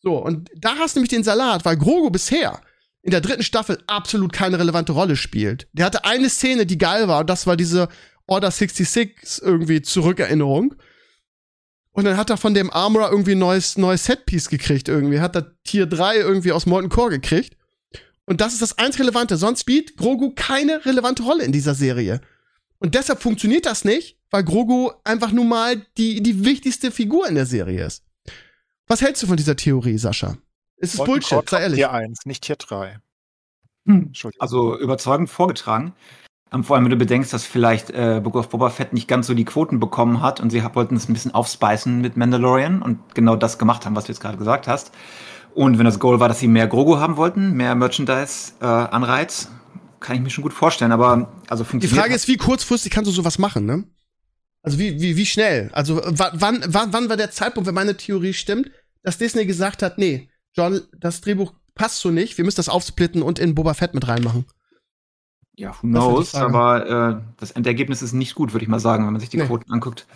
So, und da hast du nämlich den Salat, weil Grogu bisher in der dritten Staffel absolut keine relevante Rolle spielt. Der hatte eine Szene, die geil war, und das war diese Order 66 irgendwie Zurückerinnerung. Und dann hat er von dem Armorer irgendwie ein neues, neues Setpiece gekriegt irgendwie. Hat er Tier 3 irgendwie aus Molten Core gekriegt. Und das ist das eins Relevante. Sonst spielt Grogu keine relevante Rolle in dieser Serie. Und deshalb funktioniert das nicht, weil Grogu einfach nun mal die, die wichtigste Figur in der Serie ist. Was hältst du von dieser Theorie, Sascha? Ist es Bullshit, sei ehrlich. Tier 1, nicht Tier 3. Hm. Also überzeugend vorgetragen. Ähm, vor allem, wenn du bedenkst, dass vielleicht äh, Book of Boba Fett nicht ganz so die Quoten bekommen hat und sie wollten es ein bisschen aufspeisen mit Mandalorian und genau das gemacht haben, was du jetzt gerade gesagt hast. Und wenn das Goal war, dass sie mehr Grogu haben wollten, mehr Merchandise-Anreiz, äh, kann ich mir schon gut vorstellen. Aber also funktioniert. Die Frage ist, wie kurzfristig kannst du sowas machen, ne? Also wie, wie, wie schnell? Also wann, wann, wann war der Zeitpunkt, wenn meine Theorie stimmt, dass Disney gesagt hat, nee, John, das Drehbuch passt so nicht, wir müssen das aufsplitten und in Boba Fett mit reinmachen. Ja, who knows, aber äh, das Endergebnis ist nicht gut, würde ich mal sagen, wenn man sich die nee. Quoten anguckt.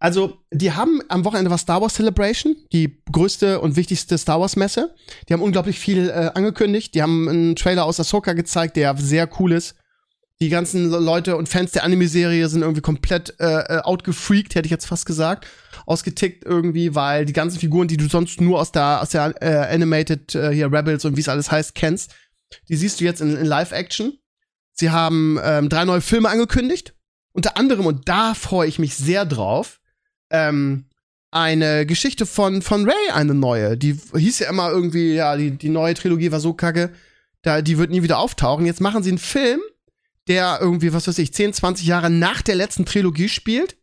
Also, die haben am Wochenende war Star Wars Celebration, die größte und wichtigste Star Wars Messe. Die haben unglaublich viel äh, angekündigt. Die haben einen Trailer aus Ahsoka gezeigt, der sehr cool ist. Die ganzen Leute und Fans der Anime-Serie sind irgendwie komplett äh, äh, outgefreakt, hätte ich jetzt fast gesagt. Ausgetickt irgendwie, weil die ganzen Figuren, die du sonst nur aus der, aus der äh, Animated äh, hier Rebels und wie es alles heißt, kennst, die siehst du jetzt in, in Live-Action. Sie haben ähm, drei neue Filme angekündigt. Unter anderem, und da freue ich mich sehr drauf, ähm, eine Geschichte von, von Ray, eine neue. Die hieß ja immer irgendwie, ja, die, die neue Trilogie war so kacke, da, die wird nie wieder auftauchen. Jetzt machen sie einen Film, der irgendwie, was weiß ich, 10, 20 Jahre nach der letzten Trilogie spielt,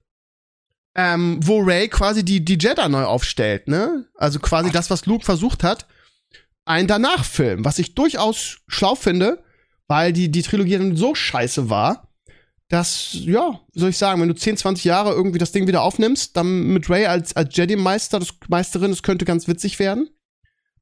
ähm, wo Ray quasi die, die Jedi neu aufstellt, ne? Also quasi das, was Luke versucht hat, ein Danach-Film, was ich durchaus schlau finde, weil die, die Trilogie dann so scheiße war, dass, ja, soll ich sagen, wenn du 10, 20 Jahre irgendwie das Ding wieder aufnimmst, dann mit Ray als, als Jedi-Meister, das Meisterin, das könnte ganz witzig werden.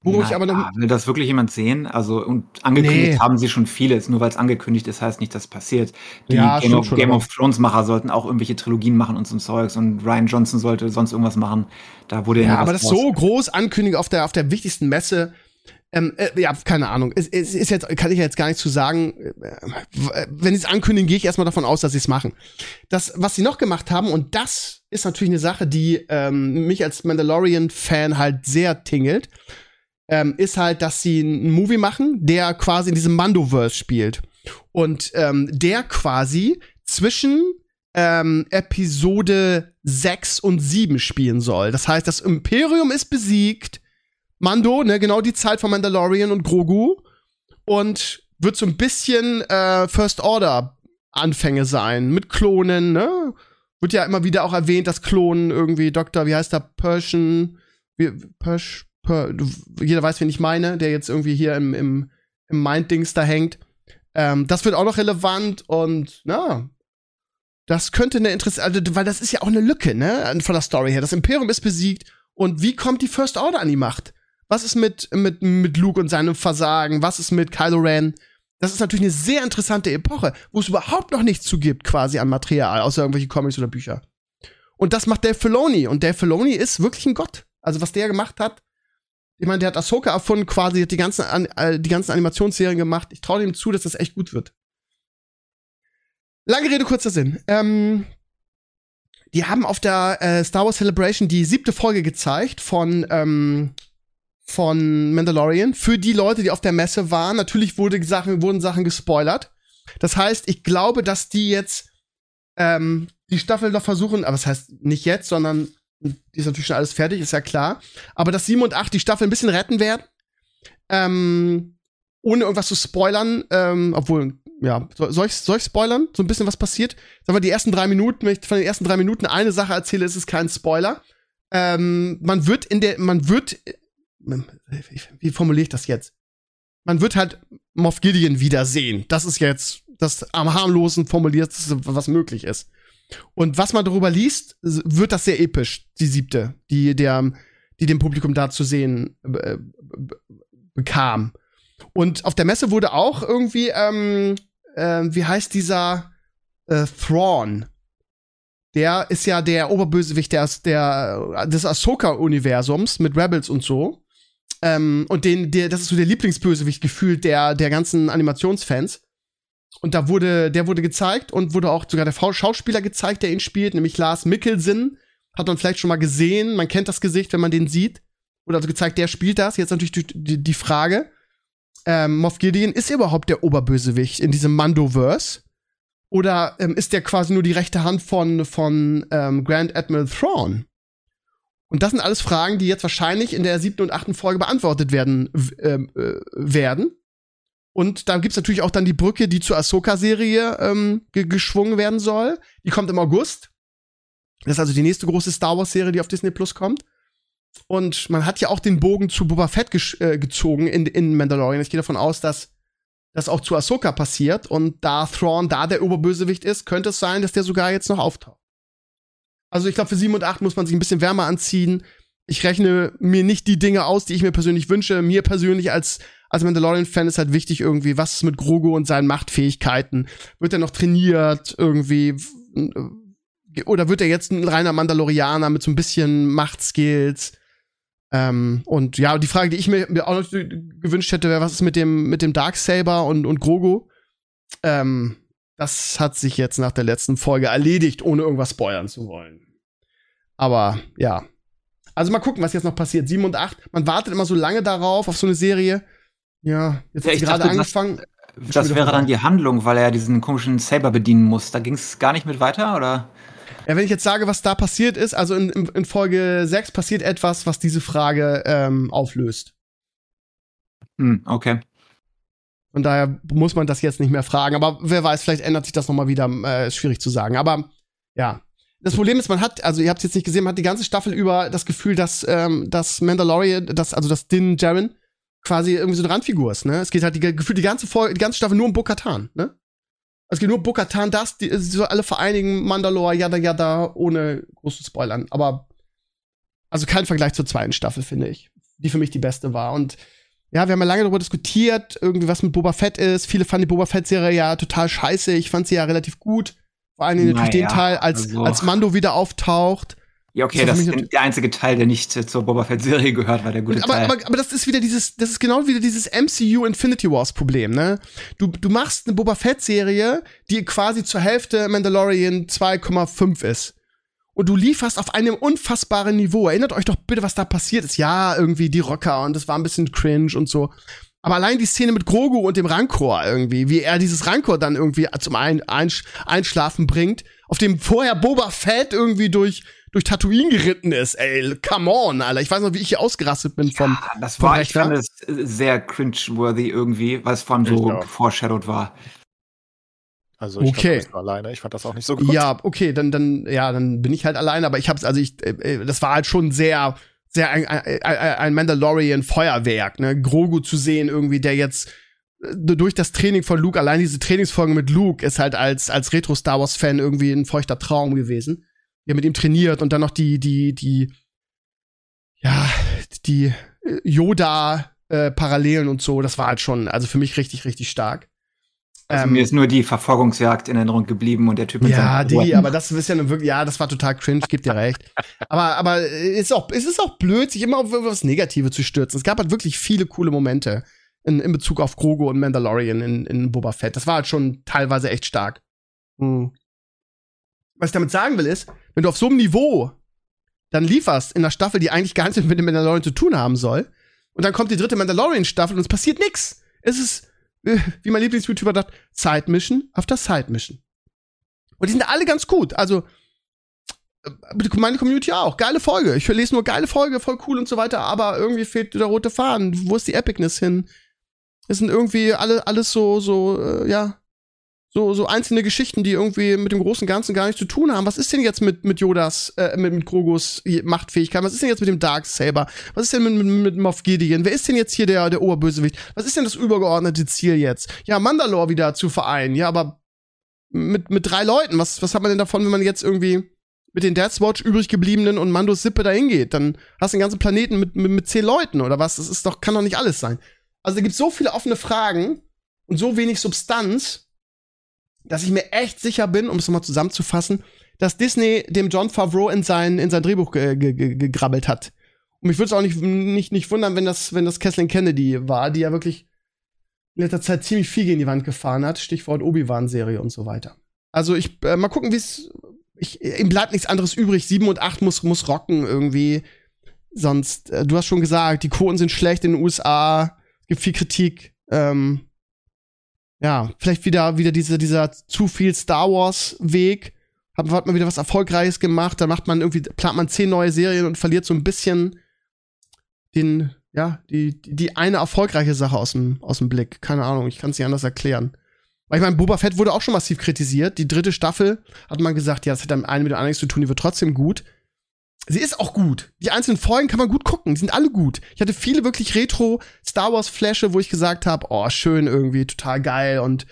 Wo ich aber noch will das wirklich jemand sehen? Also und angekündigt nee. haben sie schon vieles, nur weil es angekündigt ist, heißt nicht, dass es passiert. Die ja, Game, of, Game of, Thrones Macher sollten auch irgendwelche Trilogien machen und so Zeugs und Ryan Johnson sollte sonst irgendwas machen. Da wurde ja, aber das raus. so groß ankündigen auf der auf der wichtigsten Messe. Ähm, äh, ja, keine Ahnung. Es, es ist jetzt kann ich jetzt gar nicht zu sagen. Äh, wenn sie es ankündigen, gehe ich erstmal davon aus, dass sie es machen. Das, was sie noch gemacht haben und das ist natürlich eine Sache, die ähm, mich als Mandalorian-Fan halt sehr tingelt ähm, ist halt, dass sie einen Movie machen, der quasi in diesem Mandoverse spielt. Und ähm, der quasi zwischen ähm, Episode 6 und 7 spielen soll. Das heißt, das Imperium ist besiegt. Mando, ne, genau die Zeit von Mandalorian und Grogu. Und wird so ein bisschen äh, First Order Anfänge sein. Mit Klonen, ne? Wird ja immer wieder auch erwähnt, dass Klonen irgendwie Dr., wie heißt der, Persian, wie, Persh, jeder weiß, wen ich meine, der jetzt irgendwie hier im, im, im Mind-Dings da hängt. Ähm, das wird auch noch relevant und na, das könnte eine interessante, also, weil das ist ja auch eine Lücke, ne, von der Story her. Das Imperium ist besiegt und wie kommt die First Order an die Macht? Was ist mit, mit, mit Luke und seinem Versagen? Was ist mit Kylo Ren? Das ist natürlich eine sehr interessante Epoche, wo es überhaupt noch nichts zu gibt, quasi an Material, außer irgendwelche Comics oder Bücher. Und das macht Dave Filoni. Und Dave Filoni ist wirklich ein Gott. Also, was der gemacht hat, ich meine, der hat Ahsoka erfunden, quasi hat die ganzen, äh, die ganzen Animationsserien gemacht. Ich traue ihm zu, dass das echt gut wird. Lange Rede, kurzer Sinn. Ähm, die haben auf der äh, Star Wars Celebration die siebte Folge gezeigt von, ähm, von Mandalorian. Für die Leute, die auf der Messe waren. Natürlich wurde Sachen, wurden Sachen gespoilert. Das heißt, ich glaube, dass die jetzt ähm, die Staffel noch versuchen, aber das heißt nicht jetzt, sondern die ist natürlich schon alles fertig, ist ja klar. Aber dass 7 und 8 die Staffel ein bisschen retten werden, ähm, ohne irgendwas zu spoilern, ähm, obwohl, ja, soll ich, soll ich spoilern? So ein bisschen was passiert? Sagen wir, die ersten drei Minuten, wenn ich von den ersten drei Minuten eine Sache erzähle, ist es kein Spoiler. Ähm, man wird in der, man wird, wie formuliere ich das jetzt? Man wird halt Moff Gideon wiedersehen. Das ist jetzt das am harmlosen formuliert, was möglich ist. Und was man darüber liest, wird das sehr episch, die siebte, die, der, die dem Publikum da zu sehen äh, bekam. Und auf der Messe wurde auch irgendwie, ähm, äh, wie heißt dieser äh, Thrawn? Der ist ja der Oberbösewicht der, der, des Ahsoka-Universums mit Rebels und so. Ähm, und den, der, das ist so der Lieblingsbösewicht gefühlt der, der ganzen Animationsfans. Und da wurde, der wurde gezeigt und wurde auch sogar der Schauspieler gezeigt, der ihn spielt, nämlich Lars Mikkelsen. Hat man vielleicht schon mal gesehen. Man kennt das Gesicht, wenn man den sieht. Wurde also gezeigt, der spielt das. Jetzt natürlich die, die, die Frage, ähm, Moff Gideon ist überhaupt der Oberbösewicht in diesem Mandoverse? Oder ähm, ist der quasi nur die rechte Hand von, von ähm, Grand Admiral Thrawn? Und das sind alles Fragen, die jetzt wahrscheinlich in der siebten und achten Folge beantwortet werden ähm, äh, werden. Und da gibt's natürlich auch dann die Brücke, die zur Ahsoka-Serie ähm, geschwungen werden soll. Die kommt im August. Das ist also die nächste große Star Wars-Serie, die auf Disney Plus kommt. Und man hat ja auch den Bogen zu Boba Fett äh, gezogen in, in Mandalorian. Ich gehe davon aus, dass das auch zu Ahsoka passiert und da Thrawn da der Oberbösewicht ist, könnte es sein, dass der sogar jetzt noch auftaucht. Also ich glaube, für 7 und 8 muss man sich ein bisschen wärmer anziehen. Ich rechne mir nicht die Dinge aus, die ich mir persönlich wünsche. Mir persönlich als, als Mandalorian-Fan ist halt wichtig irgendwie, was ist mit Grogu und seinen Machtfähigkeiten? Wird er noch trainiert irgendwie? Oder wird er jetzt ein reiner Mandalorianer mit so ein bisschen Machtskills? Ähm, und ja, die Frage, die ich mir, mir auch noch gewünscht hätte, wäre, was ist mit dem, mit dem Darksaber und, und Grogu? Ähm, das hat sich jetzt nach der letzten Folge erledigt, ohne irgendwas spoilern zu wollen. Aber ja. Also mal gucken, was jetzt noch passiert. 7 und 8. Man wartet immer so lange darauf, auf so eine Serie. Ja, jetzt ja, hat gerade angefangen. Das, das wäre dann die Handlung, weil er diesen komischen Saber bedienen muss. Da ging es gar nicht mit weiter, oder? Ja, wenn ich jetzt sage, was da passiert ist, also in, in Folge 6 passiert etwas, was diese Frage ähm, auflöst. Hm, okay. Von daher muss man das jetzt nicht mehr fragen. Aber wer weiß, vielleicht ändert sich das noch mal wieder. Äh, ist schwierig zu sagen. Aber ja. Das Problem ist, man hat, also ihr habt es jetzt nicht gesehen, man hat die ganze Staffel über das Gefühl, dass ähm, das Mandalorian, das, also das Din Jaren quasi irgendwie so eine Randfigur ist. Ne? Es geht halt die, gefühlt die ganze Folge, die ganze Staffel nur um Bo-Katan. Ne? Es geht nur um Bo-Katan, das, die, so alle vereinigen Mandalore, yada yada, ohne große Spoilern. Aber also kein Vergleich zur zweiten Staffel, finde ich. Die für mich die beste war. Und ja, wir haben ja lange darüber diskutiert, irgendwie was mit Boba Fett ist. Viele fanden die Boba Fett-Serie ja total scheiße. Ich fand sie ja relativ gut. Vor allem natürlich naja, den Teil, als, also. als Mando wieder auftaucht. Ja, okay, das, das ist der einzige Teil, der nicht zur Boba Fett-Serie gehört, war der gute aber, Teil. Aber, aber das ist wieder dieses, das ist genau wieder dieses MCU Infinity Wars Problem, ne? Du, du machst eine Boba Fett-Serie, die quasi zur Hälfte Mandalorian 2,5 ist. Und du lieferst auf einem unfassbaren Niveau. Erinnert euch doch bitte, was da passiert ist. Ja, irgendwie die Rocker und das war ein bisschen cringe und so. Aber allein die Szene mit Grogu und dem Rancor irgendwie, wie er dieses Rancor dann irgendwie zum ein Einsch Einschlafen bringt, auf dem vorher Boba Fett irgendwie durch durch Tatooine geritten ist. Ey, come on, Alter. Ich weiß noch, wie ich hier ausgerastet bin vom. Ja, das war, ich fand es sehr cringe-worthy irgendwie, weil es von so foreshadowed war. Also ich okay. glaub, alleine. Ich fand das auch nicht so gut. Ja, okay, dann dann ja, dann bin ich halt alleine. Aber ich hab's, also ich, äh, äh das war halt schon sehr, sehr ein, ein, ein Mandalorian Feuerwerk, ne? Grogu zu sehen irgendwie, der jetzt äh, durch das Training von Luke, allein diese Trainingsfolge mit Luke ist halt als als Retro Star Wars Fan irgendwie ein feuchter Traum gewesen ja mit ihm trainiert und dann noch die, die, die, ja, die äh, Yoda-Parallelen äh, und so, das war halt schon, also für mich richtig, richtig stark. Also ähm, mir ist nur die Verfolgungsjagd in Erinnerung geblieben und der Typ mit Ja, die, aber das ist ja nun wirklich, ja, das war total cringe, geb dir recht. aber, aber es ist auch, es ist auch blöd, sich immer auf was Negative zu stürzen. Es gab halt wirklich viele coole Momente in, in Bezug auf Grogu und Mandalorian in, in Boba Fett. Das war halt schon teilweise echt stark. Hm. Was ich damit sagen will, ist, wenn du auf so einem Niveau dann lieferst in einer Staffel, die eigentlich gar nichts mit dem Mandalorian zu tun haben soll, und dann kommt die dritte Mandalorian-Staffel und es passiert nichts. Es ist, äh, wie mein Lieblings-YouTuber sagt, Side-Mission after Side-Mission. Und die sind alle ganz gut. Also, äh, meine Community auch. Geile Folge. Ich lese nur geile Folge, voll cool und so weiter, aber irgendwie fehlt der rote Faden. Wo ist die Epicness hin? Es sind irgendwie alle, alles so, so, äh, ja, so, so einzelne Geschichten, die irgendwie mit dem großen Ganzen gar nichts zu tun haben. Was ist denn jetzt mit, mit Yodas, äh, mit, mit Grogos Machtfähigkeit? Was ist denn jetzt mit dem Darksaber? Was ist denn mit, mit, mit Moff Gideon? Wer ist denn jetzt hier der, der Oberbösewicht? Was ist denn das übergeordnete Ziel jetzt? Ja, Mandalore wieder zu vereinen. Ja, aber mit, mit drei Leuten. Was, was hat man denn davon, wenn man jetzt irgendwie mit den Death Watch übrig gebliebenen und Mandos Sippe dahin geht? Dann hast du den ganzen Planeten mit, mit, mit zehn Leuten oder was? Das ist doch, kann doch nicht alles sein. Also da gibt's so viele offene Fragen und so wenig Substanz dass ich mir echt sicher bin, um es nochmal zusammenzufassen, dass Disney dem John Favreau in sein, in sein Drehbuch ge ge ge gegrabbelt hat. Und mich würde es auch nicht, nicht, nicht wundern, wenn das, wenn das Kathleen Kennedy war, die ja wirklich in letzter Zeit ziemlich viel gegen die Wand gefahren hat. Stichwort Obi-Wan-Serie und so weiter. Also ich, äh, mal gucken, wie es, ihm bleibt nichts anderes übrig. Sieben und acht muss, muss rocken irgendwie. Sonst, äh, du hast schon gesagt, die Quoten sind schlecht in den USA, es gibt viel Kritik. Ähm, ja, vielleicht wieder, wieder diese, dieser zu viel Star Wars Weg. Hat, hat man wieder was Erfolgreiches gemacht, dann macht man irgendwie, plant man zehn neue Serien und verliert so ein bisschen den, ja, die, die eine erfolgreiche Sache aus dem, aus dem Blick. Keine Ahnung, ich kann es nicht anders erklären. Weil ich meine, Boba Fett wurde auch schon massiv kritisiert. Die dritte Staffel hat man gesagt, ja, das hat dann eine mit dem anderen nichts zu tun, die wird trotzdem gut. Sie ist auch gut. Die einzelnen Folgen kann man gut gucken. Die sind alle gut. Ich hatte viele wirklich Retro Star Wars Flasche, wo ich gesagt habe, oh, schön irgendwie, total geil und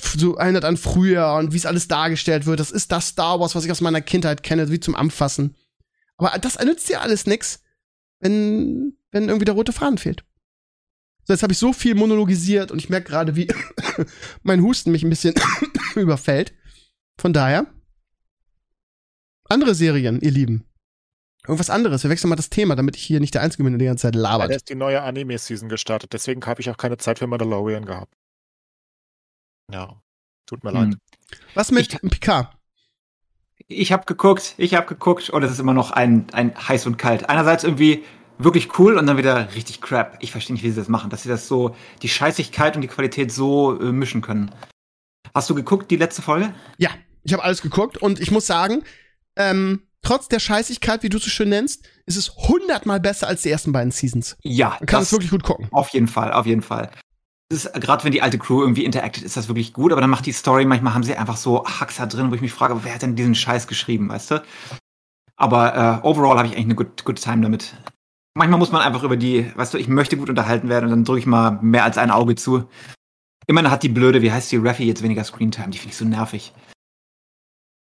so erinnert an früher und wie es alles dargestellt wird. Das ist das Star Wars, was ich aus meiner Kindheit kenne, wie zum Anfassen. Aber das nützt dir alles nix, wenn, wenn irgendwie der rote Faden fehlt. So, jetzt habe ich so viel monologisiert und ich merke gerade, wie [COUGHS] mein Husten mich ein bisschen [COUGHS] überfällt. Von daher, andere Serien, ihr Lieben. Irgendwas anderes. Wir wechseln mal das Thema, damit ich hier nicht der Einzige bin, der die ganze Zeit labert. Ja, da ist die neue Anime-Season gestartet, deswegen habe ich auch keine Zeit für Mandalorian gehabt. Ja, tut mir Hm. leid. Was mit Picard? Ich habe geguckt, ich habe geguckt und es ist immer noch ein, ein heiß und kalt. Einerseits irgendwie wirklich cool und dann wieder richtig crap. Ich verstehe nicht, wie sie das machen, dass sie das so, die Scheißigkeit und die Qualität so äh, mischen können. Hast du geguckt, die letzte Folge? Ja, ich habe alles geguckt und ich muss sagen, ähm, trotz der Scheißigkeit, wie du es so schön nennst, ist es hundertmal besser als die ersten beiden Seasons. Ja, Man kann es wirklich gut gucken. Auf jeden Fall, auf jeden Fall. Ist, gerade wenn die alte Crew irgendwie interactet, ist das wirklich gut, aber dann macht die Story, manchmal haben sie einfach so Haxer drin, wo ich mich frage, wer hat denn diesen Scheiß geschrieben, weißt du? Aber äh, overall habe ich eigentlich eine good, good time damit. Manchmal muss man einfach über die, weißt du, ich möchte gut unterhalten werden und dann drücke ich mal mehr als ein Auge zu. Immerhin hat die blöde, wie heißt die, Raffi jetzt weniger Screentime, die finde ich so nervig.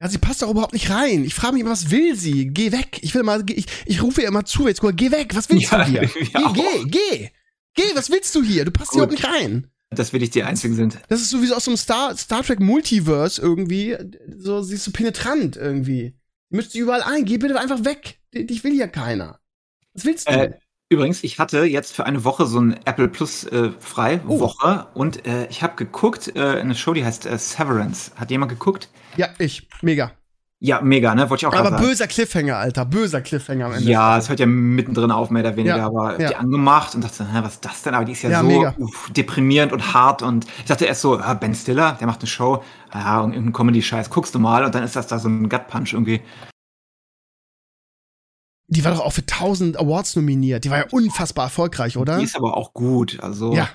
Ja, sie passt doch überhaupt nicht rein. Ich frage mich immer, was will sie? Geh weg. Ich will mal, ich, ich rufe ihr immer zu, jetzt guck, geh weg. Was willst Ja, du hier? [LAUGHS] geh, geh, geh. Geh, was willst du hier? Du passt hier Gut. überhaupt nicht rein. Dass wir nicht die Einzigen sind. Das ist sowieso aus so einem Star, Star Trek Multiverse irgendwie. So, sie ist so penetrant irgendwie. Mischt sich überall ein. Geh bitte einfach weg. Dich will hier keiner. Was willst du? Äh, übrigens, ich hatte jetzt für eine Woche so ein Apple Plus äh, frei, Oh. Woche, und äh, ich habe geguckt, äh, eine Show, die heißt äh, Severance. Hat jemand geguckt? ja, ich. Mega. Ja, mega, ne? Wollte ich auch Aber böser Cliffhanger, Alter. Böser Cliffhanger am Ende. Ja, es hört ja mittendrin auf, mehr oder weniger, Ja, aber ja. die angemacht und dachte, hä, was ist das denn? Aber die ist ja, Ja, so uff, deprimierend und hart und ich dachte erst so, ah, Ben Stiller, der macht eine Show, ja, und irgendein Comedy-Scheiß, guckst du mal und dann ist das da so ein Gut-Punch irgendwie. Die war doch auch für 1000 Awards nominiert. Die war ja unfassbar erfolgreich, oder? Die ist aber auch gut, also. Ja.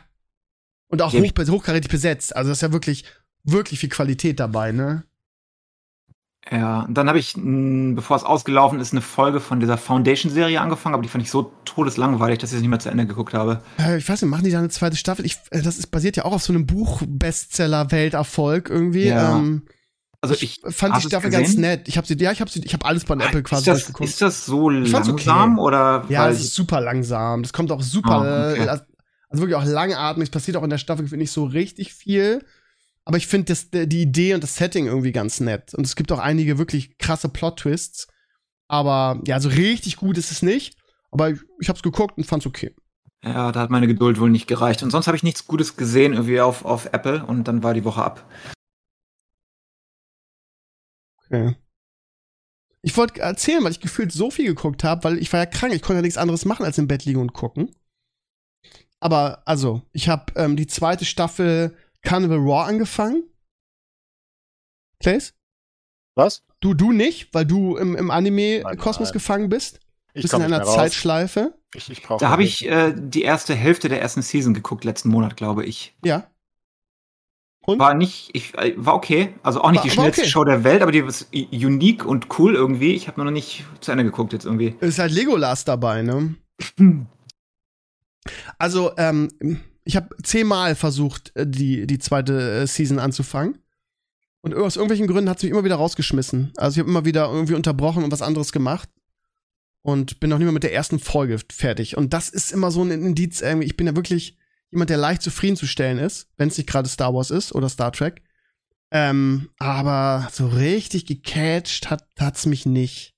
Und auch hoch, hochkarätig besetzt. Also das ist ja wirklich, wirklich viel Qualität dabei, ne? Ja, und dann habe ich, mh, bevor es ausgelaufen ist, eine Folge von dieser Foundation-Serie angefangen, aber die fand ich so todeslangweilig, dass ich es nicht mehr zu Ende geguckt habe. Äh, ich weiß nicht, machen die da eine zweite Staffel? Ich, äh, das ist basiert ja auch auf so einem Buch-Bestseller-Welterfolg irgendwie. Ja. Ähm, Also ich, ich, fand die Staffel ganz nett. Ich habe sie, ja, ich habe sie, ich habe alles von Apple quasi ist, das, durchgeguckt. ist das so fand's okay. langsam oder? Ja, es ist super langsam. Das kommt auch super, Ah, okay. äh, also wirklich auch langatmig. Es passiert auch in der Staffel, finde ich, so richtig viel. Aber ich finde die Idee und das Setting irgendwie ganz nett. Und es gibt auch einige wirklich krasse Plot-Twists. Aber ja, so richtig gut ist es nicht. Aber ich, ich hab's geguckt und fand's okay. Ja, da hat meine Geduld wohl nicht gereicht. Und sonst habe ich nichts Gutes gesehen irgendwie auf, auf Apple und dann war die Woche ab. Okay. Ich wollte erzählen, weil ich gefühlt so viel geguckt habe, weil ich war ja krank. Ich konnte ja nichts anderes machen, als im Bett liegen und gucken. Aber, also, ich habe ähm, die zweite Staffel Carnival Raw angefangen. Clays? Was? Du, du nicht, weil du im, im Anime-Kosmos gefangen bist. Ich bist in einer. Zeitschleife. Ich, ich Da habe ich äh, die erste Hälfte der ersten Season geguckt, letzten Monat, glaube ich. Ja. Und? War nicht, ich, äh, war okay. Also auch nicht War- die schnellste okay. Show der Welt, aber die ist unique und cool irgendwie. Ich habe nur noch nicht zu Ende geguckt jetzt irgendwie. Ist halt Legolas dabei, ne? [CLEARS THROAT] Also, ähm, ich habe zehnmal versucht, äh, die, die zweite äh, Season anzufangen. Und aus irgendwelchen Gründen hat es mich immer wieder rausgeschmissen. Also ich habe immer wieder irgendwie unterbrochen und was anderes gemacht. Und bin noch nicht mal mit der ersten Folge fertig. Und das ist immer so ein Indiz, irgendwie, ich bin ja wirklich jemand, der leicht zufriedenzustellen ist, wenn es nicht gerade Star Wars ist oder Star Trek. Ähm, aber so richtig gecatcht hat hat's mich nicht.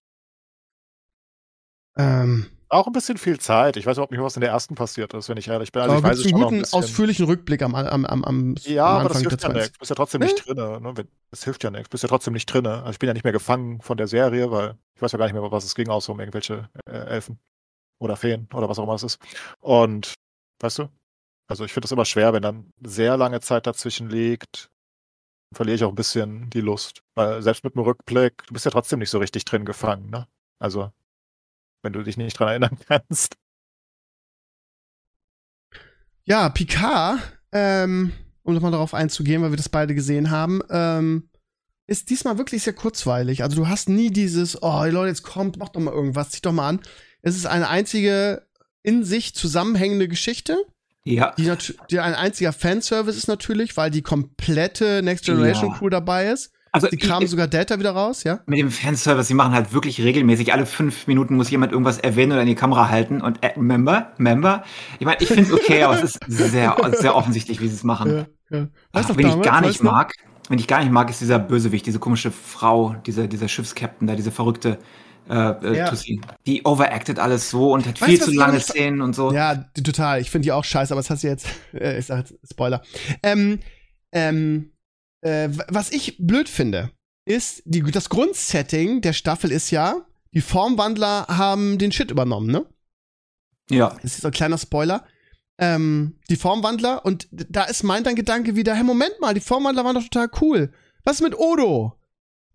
Ähm, auch ein bisschen viel Zeit. Ich weiß überhaupt nicht, was in der ersten passiert ist, wenn ich ehrlich bin. Also ich aber weiß gibt's es einen ein guten, bisschen. ausführlichen Rückblick am, am, am, am, Ja, am aber das hilft ja nichts. Du bist ja trotzdem nicht drinne. Ne? Das hilft ja nichts. Du bist ja trotzdem nicht drinne. Also ich bin ja nicht mehr gefangen von der Serie, weil ich weiß ja gar nicht mehr, was es ging, außer um irgendwelche äh, Elfen oder Feen oder was auch immer es ist. Und weißt du? Also ich finde es immer schwer, wenn dann sehr lange Zeit dazwischen liegt, verliere ich auch ein bisschen die Lust. Weil selbst mit dem Rückblick, du bist ja trotzdem nicht so richtig drin gefangen, ne? Also, wenn du dich nicht dran erinnern [LAUGHS] kannst. Ja, Picard, ähm, um nochmal darauf einzugehen, weil wir das beide gesehen haben, ähm, ist diesmal wirklich sehr kurzweilig. Also du hast nie dieses, oh Leute, jetzt kommt, mach doch mal irgendwas, zieh doch mal an. Es ist eine einzige in sich zusammenhängende Geschichte. Ja. Die, die ein einziger Fanservice ist natürlich, weil die komplette Next Generation Ja. Crew dabei ist. Also Die kramen sogar Delta wieder raus, ja? mit dem Fanservice, die machen halt wirklich regelmäßig, alle fünf Minuten muss jemand irgendwas erwähnen oder in die Kamera halten und äh, Member, Member. Ich meine, ich finde es okay, aber es ist sehr, sehr offensichtlich, wie sie es machen. ja. Ach, Weißt du, wen ich damals, gar nicht mag, wenn ich gar nicht mag, ist dieser Bösewicht, diese komische Frau, dieser, dieser Schiffskapitän da, diese verrückte äh, äh, Ja. Tussi. Die overacted alles so und hat Weißt viel zu lange Szenen und so. Ja, die, total. Ich finde die auch scheiße, aber das hast du jetzt. [LAUGHS] Äh, ich sag jetzt Spoiler. Ähm, ähm, äh, was ich blöd finde, ist, die, das Grundsetting der Staffel ist ja, die Formwandler haben den Shit übernommen, ne? ja. Das ist so ein kleiner Spoiler. Ähm, die Formwandler, und da ist mein dann Gedanke wieder, hey, Moment mal, die Formwandler waren doch total cool. Was ist mit Odo?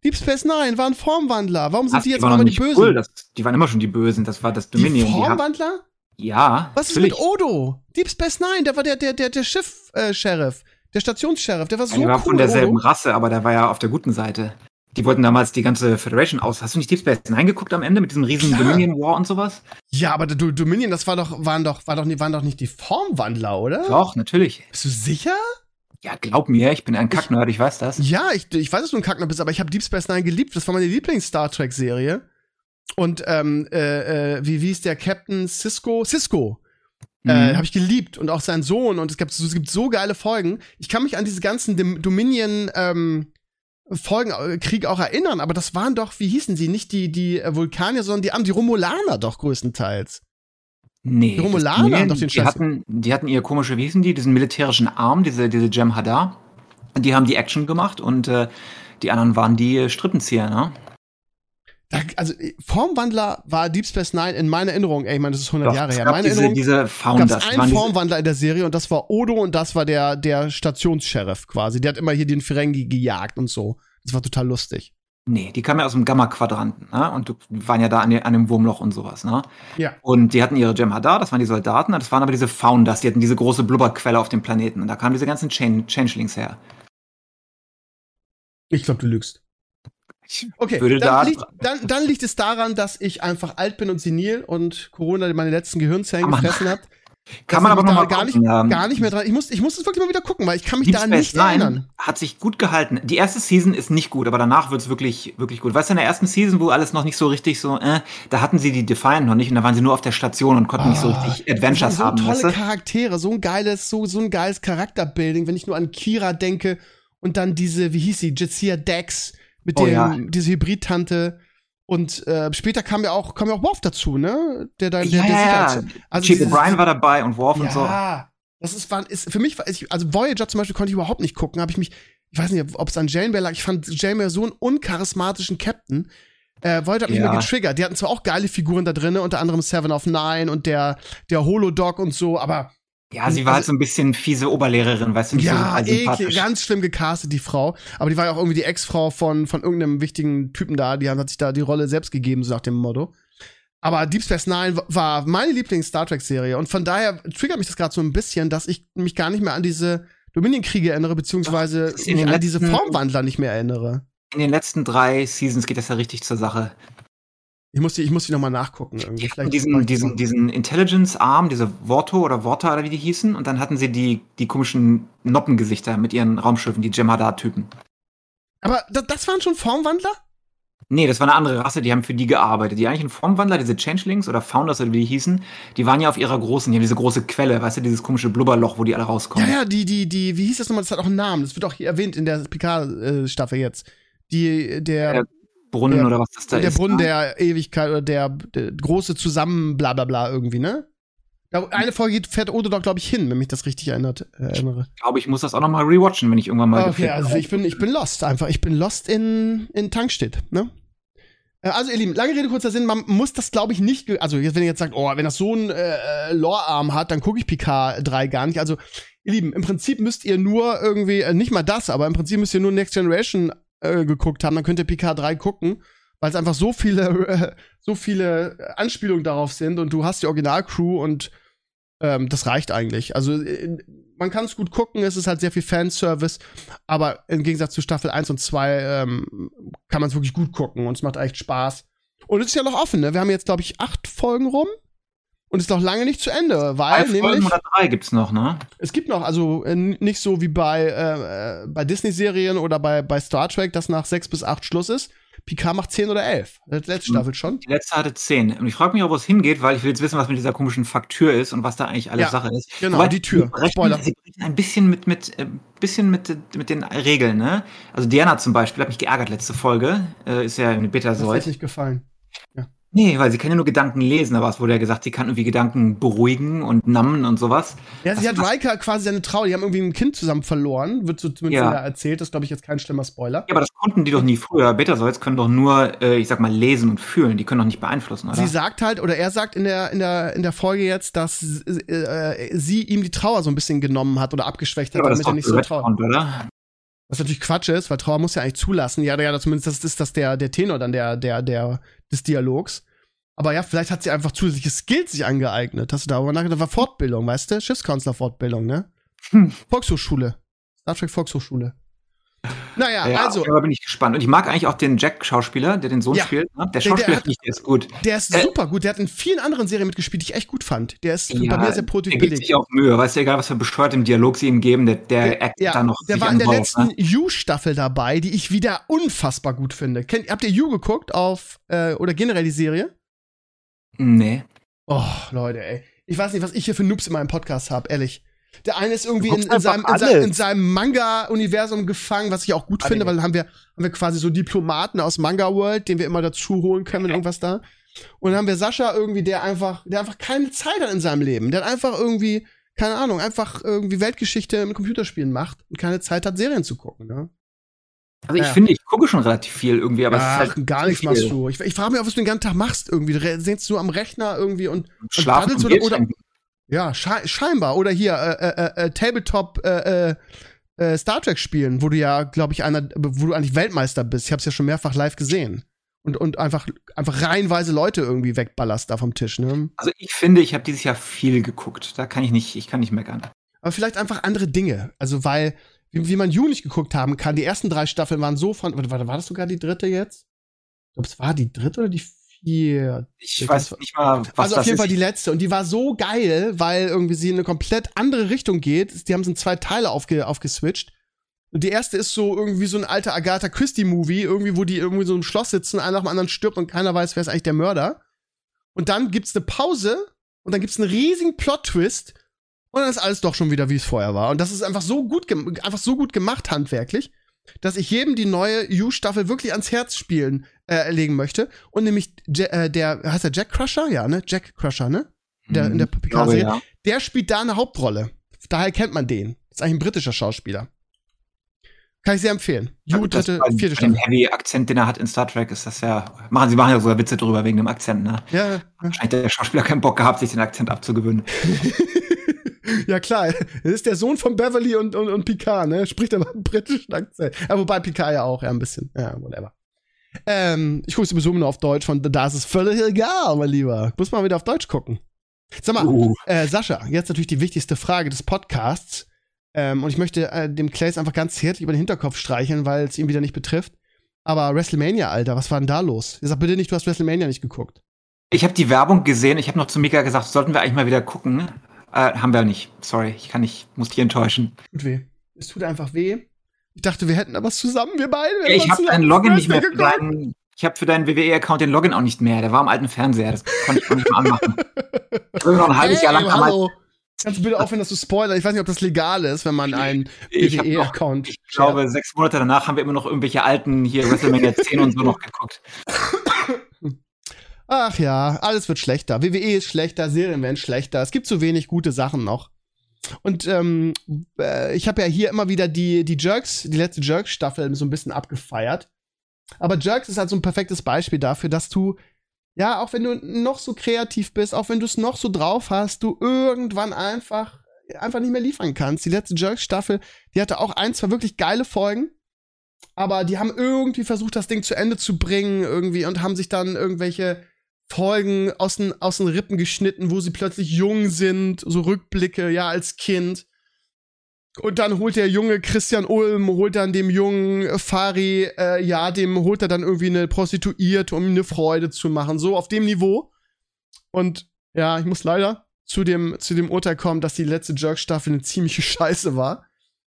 Deep Space Nine waren Formwandler. Warum sind Ach, die jetzt einmal die nicht Bösen? cool, das, die waren immer schon die Bösen, das war das die Dominion. Die Formwandler? ja, Was ist natürlich. mit Odo? Deep Space Nine, der war der, der, der, der Schiff-Sheriff, der Stationsheriff, der war so der war cool. von derselben Odo. Rasse, aber der war ja auf der guten Seite. Die wollten damals die ganze Federation aus. Hast du nicht Deep Space reingeguckt am Ende mit diesem riesen Klar. Dominion War und sowas? Ja, aber der Do- Dominion, das war doch, waren doch, war doch, waren doch nicht die Formwandler, oder? Doch, natürlich. Bist du sicher? Ja, glaub mir, ich bin ein Kacknerd, ich weiß das. Ja, ich, ich weiß, dass du ein Kackner bist, aber ich habe Deep Space Nine geliebt. Das war meine Lieblings-Star Trek-Serie. Und ähm, äh, äh, wie, wie ist der Captain Cisco? Cisco. Äh, Mhm. habe ich geliebt und auch sein Sohn und es gibt, es gibt so geile Folgen. Ich kann mich an diese ganzen Dominion ähm, Folgen äh, Krieg auch erinnern, aber das waren doch, wie hießen sie, nicht die die äh, Vulkanier, sondern die, die Romulaner doch größtenteils. Nee. Die Romulaner Dominion, haben doch den die hatten, die hatten ihr komische, wie hießen die, diesen militärischen Arm, diese, diese Jem Hadar. Die haben die Action gemacht und äh, die anderen waren die äh, Strippenzieher, ne? Da, also äh, Formwandler war Deep Space Nine in meiner Erinnerung, ey, ich meine, das ist 100 Doch, Jahre her. Meine diese, Erinnerung diese gab Founders. einen Formwandler in der Serie und das war Odo und das war der, der Stationssheriff quasi. Der hat immer hier den Ferengi gejagt und so. Das war total lustig. Nee, die kamen ja aus dem Gamma-Quadranten, ne? Und du- die waren ja da an, den- an dem Wurmloch und sowas, ne? Ja. Und die hatten ihre Jem'Hadar, das waren die Soldaten, das waren aber diese Founders, die hatten diese große Blubberquelle auf dem Planeten. Und da kamen diese ganzen Change Changelings her. Ich glaube, du lügst. Okay, würde da. dann, liegt, dann, dann liegt es daran, dass ich einfach alt bin und senil und Corona meine letzten Gehirnzellen gefressen hat. Kann man aber noch mal gar nicht, gar nicht mehr dran. Ich muss, ich muss es wirklich mal wieder gucken, weil ich kann mich Deep da Space nicht Nine erinnern. hat sich gut gehalten. Die erste Season ist nicht gut, aber danach wird's wirklich, wirklich gut. Weißt du, in der ersten Season, wo alles noch nicht so richtig so, äh, da hatten sie die Defiant noch nicht und da waren sie nur auf der Station und konnten nicht so Ah, richtig Adventures so haben, tolle weißt du? Charaktere, so ein geiles, so, so ein geiles Charakterbuilding, wenn ich nur an Kira denke und dann diese, wie hieß sie, Jadzia Dex mit Oh dem, ja. diese Hybrid-Tante. Und äh, später kam ja auch, kam ja auch Worf dazu, ne? Der da, der, Ja, der ja, ja. Also Chief O'Brien war dabei und Worf und so. ja, das ist, war, ist für mich, war- also Voyager zum Beispiel konnte ich überhaupt nicht gucken, habe ich mich, ich weiß nicht, ob es an Janeway lag, ich fand Janeway so einen uncharismatischen Captain. Äh, Voyager hat mich Ja. immer getriggert. Die hatten zwar auch geile Figuren da drin, unter anderem Seven of Nine und der, der Holodog und so, aber Ja, sie war halt Also- so ein bisschen fiese Oberlehrerin, weißt du, nicht so ja, eklig, sympathisch. ganz schlimm gecastet, die Frau. Aber die war ja auch irgendwie die Ex-Frau von, von irgendeinem wichtigen Typen da. Die hat sich da die Rolle selbst gegeben, so nach dem Motto. Aber Deep Space Nine war meine Lieblings-Star Trek-Serie. Und von daher triggert mich das gerade so ein bisschen, dass ich mich gar nicht mehr an diese Dominion-Kriege erinnere, beziehungsweise in mich an diese Formwandler nicht mehr erinnere. In den letzten drei Seasons geht das ja richtig zur Sache. Ich muss die, ich muss die nochmal nachgucken. Irgendwie. Vielleicht diesen, das diesen, diesen Intelligence-Arm, diese Worto oder Worta oder wie die hießen, und dann hatten sie die, die komischen Noppengesichter mit ihren Raumschiffen, die Jem'Hadar-Typen. Aber da, das waren schon Formwandler? Nee, das war eine andere Rasse, die haben für die gearbeitet. Die eigentlichen Formwandler, diese Changelings oder Founders oder wie die hießen, die waren ja auf ihrer großen, die haben diese große Quelle, weißt du, dieses komische Blubberloch, wo die alle Ja, rauskommen. ja, die, die, die, wie hieß das nochmal? Das hat auch einen Namen. Das wird auch hier erwähnt in der Picard-Staffel jetzt. Die, der, Ja, Brunnen der- oder was das da der ist. Brunnen ne? der Ewigkeit oder der, der große Zusammen, bla bla bla irgendwie, ne? Eine Folge fährt Odo doch, glaube ich, hin, wenn mich das richtig erinnert, äh, erinnere. Ich glaube, ich muss das auch noch mal rewatchen, wenn ich irgendwann mal Okay, geflickt also ich bin, ich bin lost einfach. Ich bin lost in, in Tankstedt, ne? Äh, Also, ihr Lieben, lange Rede, kurzer Sinn, man muss das, glaube ich, nicht, also jetzt, wenn ihr jetzt sagt, oh, wenn das so einen äh, äh, Lore-Arm hat, dann gucke ich PK 3 gar nicht. Also, ihr Lieben, im Prinzip müsst ihr nur irgendwie, äh, nicht mal das, aber im Prinzip müsst ihr nur Next Generation äh, geguckt haben, dann könnt ihr PK 3 gucken, weil es einfach so viele, äh, [LAUGHS] so viele Anspielungen darauf sind und du hast die Originalcrew und ähm, das reicht eigentlich. Also, äh, man kann es gut gucken, es ist halt sehr viel Fanservice, aber im Gegensatz zu Staffel 1 und 2 ähm, kann man es wirklich gut gucken und es macht echt Spaß. Und es ist ja noch offen, ne? Wir haben jetzt, glaube ich, acht Folgen rum und ist noch lange nicht zu Ende, weil Drei Folgen nämlich oder drei gibt's noch, ne? es gibt noch, also äh, nicht so wie bei, äh, äh, bei Disney-Serien oder bei, bei Star Trek, dass nach sechs bis acht Schluss ist. Picard macht zehn oder elf. Das letzte Mhm. Staffel schon. Die letzte hatte zehn. Und ich frage mich wo es hingeht, weil ich will jetzt wissen, was mit dieser komischen Faktür ist und was da eigentlich alles Ja, Sache ist. genau, Wobei, die Tür. sie brechen- Spoiler. Sie brechen ein bisschen mit, mit, äh, bisschen mit, mit den Regeln, ne? Also Diana zum Beispiel hat mich geärgert letzte Folge. Äh, ist ja eine Das hat nicht gefallen. Nee, weil sie kann ja nur Gedanken lesen, aber es wurde ja gesagt, sie kann irgendwie Gedanken beruhigen und nammen und sowas. Ja, sie hat Was- Riker quasi seine Trauer, die haben irgendwie ein Kind zusammen verloren, wird so zumindest Ja. erzählt. Das ist, glaube ich, jetzt kein schlimmer Spoiler. Ja, aber das konnten die doch nie früher. Betazoids können doch nur, äh, ich sag mal, lesen und fühlen. Die können doch nicht beeinflussen, oder? Sie sagt halt, oder er sagt in der, in der, in der Folge jetzt, dass äh, sie ihm die Trauer so ein bisschen genommen hat oder abgeschwächt ja, hat, das damit er nicht so oder? Was natürlich Quatsch ist, weil Trauer muss ja eigentlich zulassen. Ja, ja, zumindest das ist das der, der Tenor dann der, der, der, des Dialogs. Aber ja, vielleicht hat sie einfach zusätzliche Skills sich angeeignet. Hast du darüber nachgedacht? Das war Fortbildung, weißt du? Schiffskanzler-Fortbildung, ne? Hm. Volkshochschule. Star Trek Volkshochschule. Naja, Ja, also, darüber bin ich gespannt. Und ich mag eigentlich auch den Jack-Schauspieler, der den Sohn Ja. spielt. Ne? Der der Schauspieler, hat- der ist gut. der ist äh, super gut. Der hat in vielen anderen Serien mitgespielt, die ich echt gut fand. Der ist bei mir sehr der positiv gibt sich auch Mühe. Weißt du, egal was für bescheuert im Dialog sie ihm geben, der, der actet ja, da noch. der war in der letzten ne? You-Staffel dabei, die ich wieder unfassbar gut finde. Kennt, habt ihr You geguckt auf, äh, oder generell die Serie? Nee. Oh, Leute, ey. Ich weiß nicht, was ich hier für Noobs in meinem Podcast habe, ehrlich. Der eine ist irgendwie in, in seinem, in, seinem, in seinem Manga-Universum gefangen, was ich auch gut Anime. finde, weil dann haben wir, haben wir quasi so Diplomaten aus Manga World, den wir immer dazu holen können, wenn irgendwas da. Und dann haben wir Sascha irgendwie, der einfach, der einfach keine Zeit hat in seinem Leben. Der hat einfach irgendwie, keine Ahnung, einfach irgendwie Weltgeschichte mit Computerspielen macht und keine Zeit hat, Serien zu gucken, ne? Also ich Ja. finde, ich gucke schon relativ viel irgendwie, aber Ach, es ist halt gar nichts machst du. Ich, ich frage mich auch, was du den ganzen Tag machst irgendwie. Sitzt du am Rechner irgendwie und Schlafen daddelst und oder- oder-. Ja, schei scheinbar. Oder hier, äh, äh, äh, Tabletop äh, äh, äh, Star Trek spielen, wo du ja, glaube ich, einer, wo du eigentlich Weltmeister bist. Ich habe es ja schon mehrfach live gesehen. Und, und einfach, einfach reihenweise Leute irgendwie wegballerst da vom Tisch, ne? Also ich finde, ich habe dieses Jahr viel geguckt. Da kann ich nicht, ich kann nicht meckern. Aber vielleicht einfach andere Dinge. Also, weil, wie, wie man You nicht geguckt haben kann, die ersten drei Staffeln waren so von, warte, war das sogar die dritte jetzt? Ich glaube, es war die dritte oder die vierte? Ich Ich weiß nicht mal, was also das auf jeden ist. Fall die letzte. Und die war so geil, weil irgendwie sie in eine komplett andere Richtung geht. Die haben sie in zwei Teile aufge aufgeswitcht. Und die erste ist so irgendwie so ein alter Agatha Christie-Movie, irgendwie, wo die irgendwie so im Schloss sitzen, einer nach dem anderen stirbt und keiner weiß, wer ist eigentlich der Mörder. Und dann gibt's eine Pause und dann gibt's einen riesigen Plot-Twist und dann ist alles doch schon wieder, wie es vorher war. Und das ist einfach so gut, einfach so gut gemacht handwerklich, dass ich jedem die neue You-Staffel wirklich ans Herz spielen äh, legen möchte. Und nämlich Ja- äh, der, heißt der Jack Crusher? Ja, ne? Jack Crusher, ne? Der, in der Hm, glaube, Picard-Serie. ja. Der spielt da eine Hauptrolle. Daher kennt man den. ist eigentlich ein britischer Schauspieler. Kann ich sehr empfehlen. You, Das dritte, bei, vierte bei dem Staffel. Heavy-Akzent, den er hat in Star Trek, ist das ja. Machen, sie machen ja sogar Witze drüber wegen dem Akzent, ne? Ja, ja. Wahrscheinlich hat der Schauspieler keinen Bock gehabt, sich den Akzent abzugewöhnen. [LAUGHS] [LAUGHS] ja, klar. Das ist der Sohn von Beverly und, und, und Picard, ne? Spricht aber einen britischen Akzent. Ja, wobei Picard ja auch, ja, ein bisschen. Ja, whatever. Ähm, ich gucke sowieso nur auf Deutsch, von da ist es völlig egal, mein Lieber. Muss mal wieder auf Deutsch gucken. Sag mal, Uh. äh, Sascha, jetzt natürlich die wichtigste Frage des Podcasts. Ähm, und ich möchte äh, dem Clays einfach ganz herzlich über den Hinterkopf streicheln, weil es ihn wieder nicht betrifft. Aber WrestleMania, Alter, was war denn da los? Sag bitte nicht, du hast WrestleMania nicht geguckt. Ich habe die Werbung gesehen. Ich habe noch zu Mika gesagt, sollten wir eigentlich mal wieder gucken. Äh, haben wir nicht. Sorry, ich kann nicht, muss dich enttäuschen. Tut weh. Es tut einfach weh. Ich dachte, wir hätten aber zusammen, wir beide. wir ich habe deinen Login nicht mehr für deinen. Ich habe für deinen WWE-Account den Login auch nicht mehr. Der war am alten Fernseher. Das konnte ich auch nicht mehr anmachen. [LAUGHS] Ich noch ein halbes Jahr lang hallo. Kannst du bitte aufhören, dass du spoilern? Ich weiß nicht, ob das legal ist, wenn man einen Ich WWE-Account. Ich glaube, sechs Monate danach haben wir immer noch irgendwelche alten hier WrestleMania 10 und so noch geguckt. [LAUGHS] Ach ja, alles wird schlechter. WWE ist schlechter, Serien werden schlechter. Es gibt zu wenig gute Sachen noch. Und ähm, äh, ich habe ja hier immer wieder die, die Jerks, die letzte Jerks-Staffel so ein bisschen abgefeiert. Aber Jerks ist halt so ein perfektes Beispiel dafür, dass du, ja, auch wenn du noch so kreativ bist, auch wenn du es noch so drauf hast, du irgendwann einfach, einfach nicht mehr liefern kannst. Die letzte Jerks-Staffel, die hatte auch ein, zwei wirklich geile Folgen, aber die haben irgendwie versucht, das Ding zu Ende zu bringen, irgendwie, und haben sich dann irgendwelche Folgen aus den, aus den Rippen geschnitten, wo sie plötzlich jung sind, so Rückblicke, ja, als Kind. Und dann holt der junge Christian Ulm, holt dann dem jungen Fari, äh, ja, dem holt er dann irgendwie eine Prostituierte, um ihm eine Freude zu machen. So auf dem Niveau. Und ja, ich muss leider zu dem, zu dem Urteil kommen, dass die letzte Jerk-Staffel eine ziemliche Scheiße war.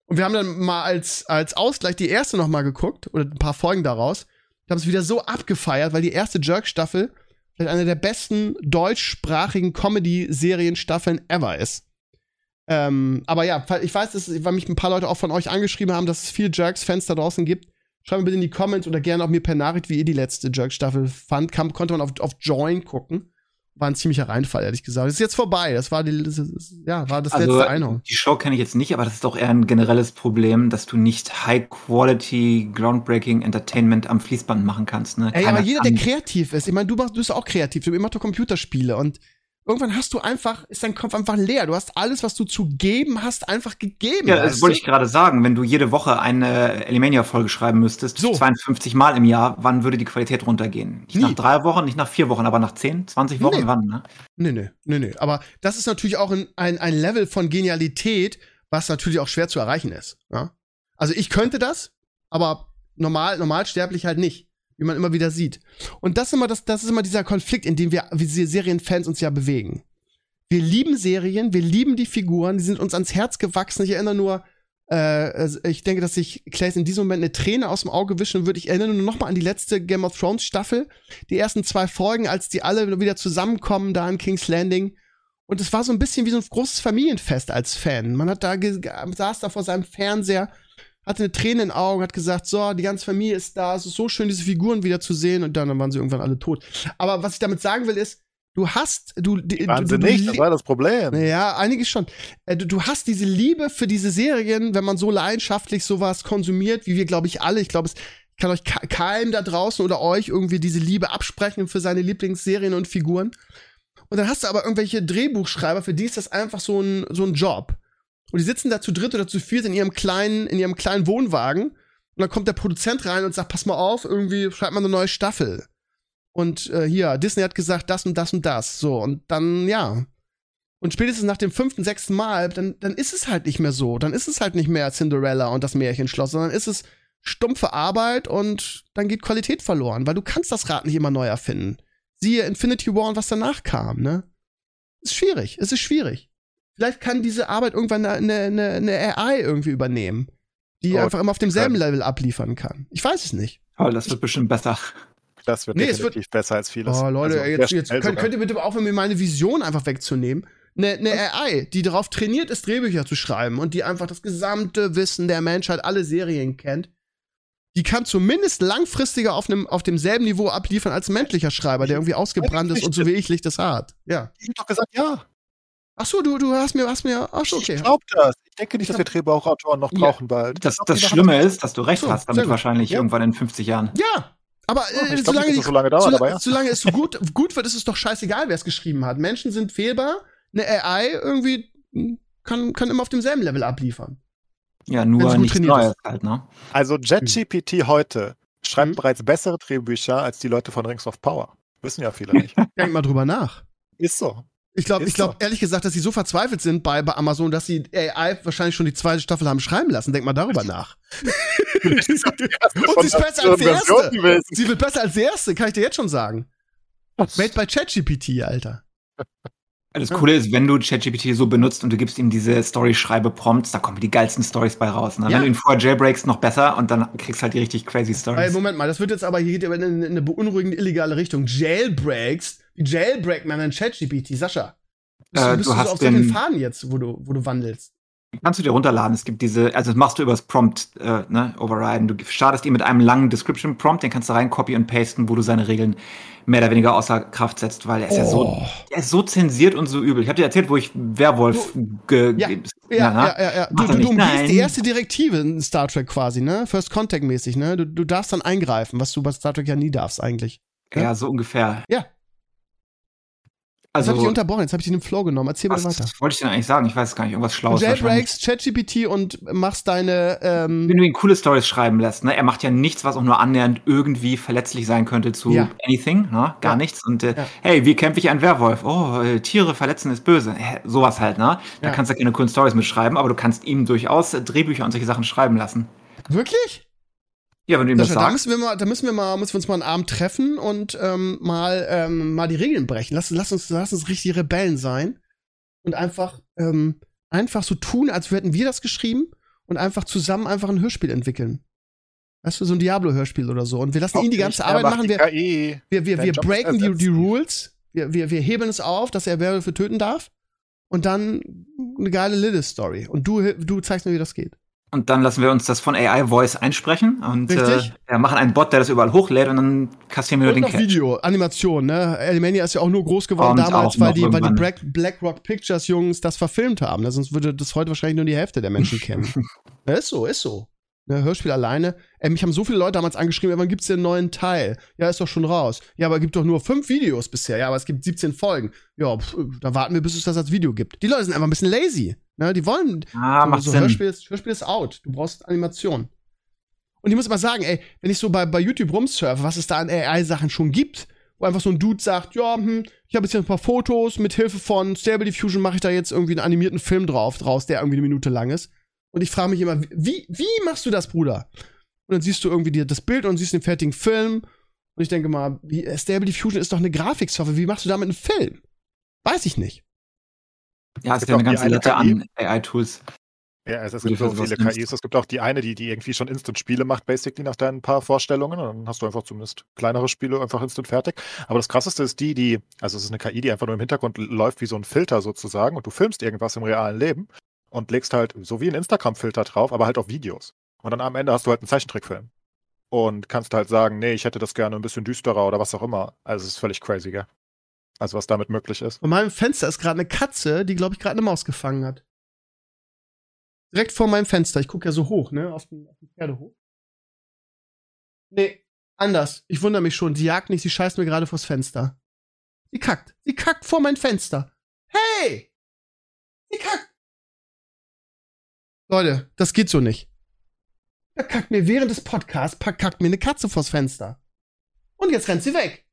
Und wir haben dann mal als, als Ausgleich die erste noch mal geguckt, oder ein paar Folgen daraus. Wir haben es wieder so abgefeiert, weil die erste Jerk-Staffel vielleicht eine der besten deutschsprachigen Comedy-Serienstaffeln ever ist. Ähm, aber ja, ich weiß, dass, weil mich ein paar Leute auch von euch angeschrieben haben, dass es viele Jerks-Fans da draußen gibt. Schreibt mir bitte in die Comments oder gerne auch mir per Nachricht, wie ihr die letzte Jerks-Staffel fand. Kam, konnte man auf, auf Join gucken. War ein ziemlicher Reinfall, ehrlich gesagt. Das ist jetzt vorbei. Das war die, das ist, ja, war das Also, letzte Einhorn. Die Show kenne ich jetzt nicht, aber das ist doch eher ein generelles Problem, dass du nicht High-Quality, Groundbreaking Entertainment am Fließband machen kannst. Ne? Ey, Keiner aber jeder, der kreativ ist, ich meine, du, machst, du bist auch kreativ, du machst doch Computerspiele und irgendwann hast du einfach, ist dein Kopf einfach leer. Du hast alles, was du zu geben hast, einfach gegeben. Ja, das wollte ich gerade sagen. Wenn du jede Woche eine Elimania-Folge schreiben müsstest, So. 52 Mal im Jahr, wann würde die Qualität runtergehen? Nicht Nie. nach drei Wochen, nicht nach vier Wochen, aber nach 10, 20 Wochen, Nee. wann? Ne? Nee, nee, nee, nee. Aber das ist natürlich auch ein, ein, ein Level von Genialität, was natürlich auch schwer zu erreichen ist. Ja? Also ich könnte das, aber normal, normalsterblich halt nicht, wie man immer wieder sieht. Und das ist immer, das, das ist immer dieser Konflikt, in dem wir, wir Serienfans uns ja bewegen. Wir lieben Serien, wir lieben die Figuren, die sind uns ans Herz gewachsen. Ich erinnere nur, äh, also ich denke, dass sich Clays in diesem Moment eine Träne aus dem Auge wischen würde. Ich erinnere nur noch mal an die letzte Game of Thrones Staffel, die ersten zwei Folgen, als die alle wieder zusammenkommen da in King's Landing. Und es war so ein bisschen wie so ein großes Familienfest als Fan. Man hat da saß da vor seinem Fernseher, hatte eine Träne in den Augen, hat gesagt, so, die ganze Familie ist da, es ist so schön, diese Figuren wieder zu sehen und dann, dann waren sie irgendwann alle tot. Aber was ich damit sagen will, ist, du hast, du, die, Waren du, du, nicht, das war das Problem. ja, einige schon. Äh, Du, du hast diese Liebe für diese Serien, wenn man so leidenschaftlich sowas konsumiert, wie wir, glaube ich, alle. Ich glaube, es kann euch ke- keinem da draußen oder euch irgendwie diese Liebe absprechen für seine Lieblingsserien und Figuren. Und dann hast du aber irgendwelche Drehbuchschreiber, für die ist das einfach so ein, so ein Job. Und die sitzen da zu dritt oder zu viert in ihrem kleinen, in ihrem kleinen Wohnwagen. Und dann kommt der Produzent rein und sagt, pass mal auf, irgendwie schreibt mal eine neue Staffel. Und äh, hier, Disney hat gesagt, das und das und das. So, und dann, ja. Und spätestens nach dem fünften, sechsten Mal, dann, dann ist es halt nicht mehr so. Dann ist es halt nicht mehr Cinderella und das Märchenschloss, sondern ist es stumpfe Arbeit und dann geht Qualität verloren, weil du kannst das Rad nicht immer neu erfinden. Siehe Infinity War und was danach kam, ne? Ist schwierig, es ist schwierig. Vielleicht kann diese Arbeit irgendwann eine, eine, eine AI irgendwie übernehmen, die Oh, einfach immer auf demselben. Level abliefern kann. Ich weiß es nicht. Toll, das wird bestimmt besser. Das wird Nee, es wird- definitiv besser als vieles. Oh, Leute, Also, jetzt, jetzt könnt, könnt ihr bitte aufhören, mir meine Vision einfach wegzunehmen. Eine, eine AI, die darauf trainiert ist, Drehbücher zu schreiben und die einfach das gesamte Wissen der Menschheit, alle Serien kennt, die kann zumindest langfristiger auf, einem, auf demselben Niveau abliefern als ein menschlicher Schreiber, der irgendwie ausgebrannt ist und so wie ich Licht hat. Ja. Ich hab doch gesagt, ja. Ach so, du, du hast mir, hast mir, ach so, okay. Ich glaub das. Ich denke nicht, dass wir Drehbuchautoren noch Ja. brauchen bald. Das, glaub, das Schlimme ist, dass du recht So, hast, damit wahrscheinlich Ja. irgendwann in 50 Jahren. Ja, aber äh, glaub solange, die, das so lange dauert, aber ja. solange es so gut, [LAUGHS] gut wird, ist es doch scheißegal, wer es geschrieben hat. Menschen sind fehlbar, eine AI irgendwie kann, kann immer auf demselben Level abliefern. Ja, Wenn nur nichts trainiert Neues halt, ne? Also JetGPT heute schreibt Mhm. bereits bessere Drehbücher als die Leute von Rings of Power. Wissen ja viele [LAUGHS] nicht. Denk mal drüber nach. Ist so. Ich glaube, ich glaube ehrlich gesagt, dass sie so verzweifelt sind bei, bei Amazon, dass sie AI wahrscheinlich schon die zweite Staffel haben schreiben lassen. Denk mal darüber nach. [LAUGHS] Und sie ist besser als die erste. Sie wird besser als die erste, kann ich dir jetzt schon sagen. Made by ChatGPT, Alter. Das Coole ist, wenn du ChatGPT so benutzt und du gibst ihm diese Story-Schreibe-Prompts, da kommen die geilsten Stories bei raus. Ne? Ja. Wenn du ihn vorher jailbreakst, noch besser und dann kriegst halt die richtig crazy Ey, Stories. Moment mal, das wird jetzt aber hier geht in eine, in eine beunruhigende illegale Richtung. Jailbreaks? Wie jailbreakt man ein ChatGPT? Sascha, bist, Äh, du, bist du du hast auf solchen den- Fahnen jetzt, wo du, wo du wandelst? Kannst du dir runterladen. Es gibt diese, also das machst du übers Prompt, äh, ne, overriden. Du startest ihn mit einem langen Description Prompt, den kannst du rein copy und pasten, wo du seine Regeln mehr oder weniger außer Kraft setzt, weil er ist ja so, Oh. er ist so zensiert und so übel. Ich habe dir erzählt, wo ich Werwolf ge Ja, ge- Ja, ne? ja, ja, ja. Du, du, du umgehst die erste Direktive in Star Trek quasi, ne? First Contact mäßig, ne? Du, du darfst dann eingreifen, was du bei Star Trek ja nie darfst eigentlich. Ja, so ungefähr. Ja. Jetzt Also, habe ich unterbrochen, jetzt habe ich den Flow genommen. Erzähl mal was, weiter. was wollte ich denn eigentlich sagen? Ich weiß es gar nicht. Irgendwas Du Schlaues. wahrscheinlich. jailbreakst ChatGPT und machst deine, ähm, Wenn du ihn coole Stories schreiben lässt, ne? Er macht ja nichts, was auch nur annähernd irgendwie verletzlich sein könnte zu Ja. anything, ne? Gar Ja. nichts. Und äh, Ja. hey, wie kämpfe ich einen Werwolf? Oh, äh, Tiere verletzen ist böse. Hä, sowas halt, ne? Da kannst du keine coolen Stories mitschreiben, aber du kannst ihm durchaus äh, Drehbücher und solche Sachen schreiben lassen. wirklich? Ja, wenn du ihm das Sascha, da sagst. müssen wir mal, da müssen wir mal, müssen wir uns mal einen Abend treffen und ähm, mal, ähm, mal die Regeln brechen. Lass, lass uns, lass uns richtig Rebellen sein und einfach, ähm, einfach so tun, als hätten wir das geschrieben und einfach zusammen einfach ein Hörspiel entwickeln. Weißt du, so ein Diablo-Hörspiel oder so. Und wir lassen ihn die ganze Arbeit machen. Wir, wir, wir, wir breaken die, die. Rules. Wir, wir, wir heben es auf, dass er Werwölfe töten darf. Und dann eine geile Lilith-Story. Und du, du zeigst mir, wie das geht. Und dann lassen wir uns das von AI Voice einsprechen und äh, Richtig. ja, machen einen Bot, der das überall hochlädt und dann kassieren wir nur Und den Cash. Video, Animation, ne? Alimania ist ja auch nur groß geworden Kommt damals, weil die, weil die. Black, Black Rock Pictures Jungs das verfilmt haben. Ne? Sonst würde das heute wahrscheinlich nur die Hälfte der Menschen kennen. [LAUGHS] ja, ist so, ist so. Ne, Hörspiel alleine. Ey, mich haben so viele Leute damals angeschrieben, ey, wann gibt's den neuen Teil? Ja, ist doch schon raus. Ja, aber es gibt doch nur fünf Videos bisher. Ja, aber es gibt 17 Folgen. Ja, pf, da warten wir, bis es das als Video gibt. Die Leute sind einfach ein bisschen lazy. Ne? Die wollen, Ah, so, macht so Sinn. Hörspiel, ist, Hörspiel ist out. Du brauchst Animation. Und ich muss mal sagen, ey, wenn ich so bei, bei YouTube rumsurfe, was es da an AI-Sachen schon gibt, wo einfach so ein Dude sagt, ja, hm, ich habe jetzt hier ein paar Fotos, mit Hilfe von Stable Diffusion mache ich da jetzt irgendwie einen animierten Film drauf, draus, der irgendwie eine Minute lang ist. Und ich frage mich immer, wie, wie machst du das, Bruder? Und dann siehst du irgendwie dir das Bild und siehst den fertigen Film. Und ich denke mal, wie, Stable Diffusion ist doch eine Grafiksoftware. Wie machst du damit einen Film? Weiß ich nicht. Ja, es gibt ja eine auch die ganze eine Latte an AI-Tools. Ja, es, es gibt so viele nimmst. KIs. Es gibt auch die eine, die, die irgendwie schon Instant-Spiele macht, basically nach deinen paar Vorstellungen. Und dann hast du einfach zumindest kleinere Spiele einfach instant fertig. Aber das krasseste ist die, die, also es ist eine KI, die einfach nur im Hintergrund läuft wie so ein Filter sozusagen und du filmst irgendwas im realen Leben und legst halt so wie ein Instagram-Filter drauf, aber halt auf Videos. Und dann am Ende hast du halt einen Zeichentrickfilm. Und kannst halt sagen, nee, ich hätte das gerne ein bisschen düsterer oder was auch immer. Also es ist völlig crazy, gell? Also was damit möglich ist. Bei meinem Fenster ist gerade eine Katze, die, glaube ich, gerade eine Maus gefangen hat. Direkt vor meinem Fenster. Ich gucke ja so hoch, ne? Auf den, auf den Pferdehof. Nee, anders. Ich wundere mich schon. Sie jagt nicht, sie scheißt mir gerade vors Fenster. Sie kackt. Sie kackt vor mein Fenster. Hey! Sie kackt! Leute, das geht so nicht. Da kackt mir während des Podcasts, kackt mir eine Katze vors Fenster. Und jetzt rennt sie weg.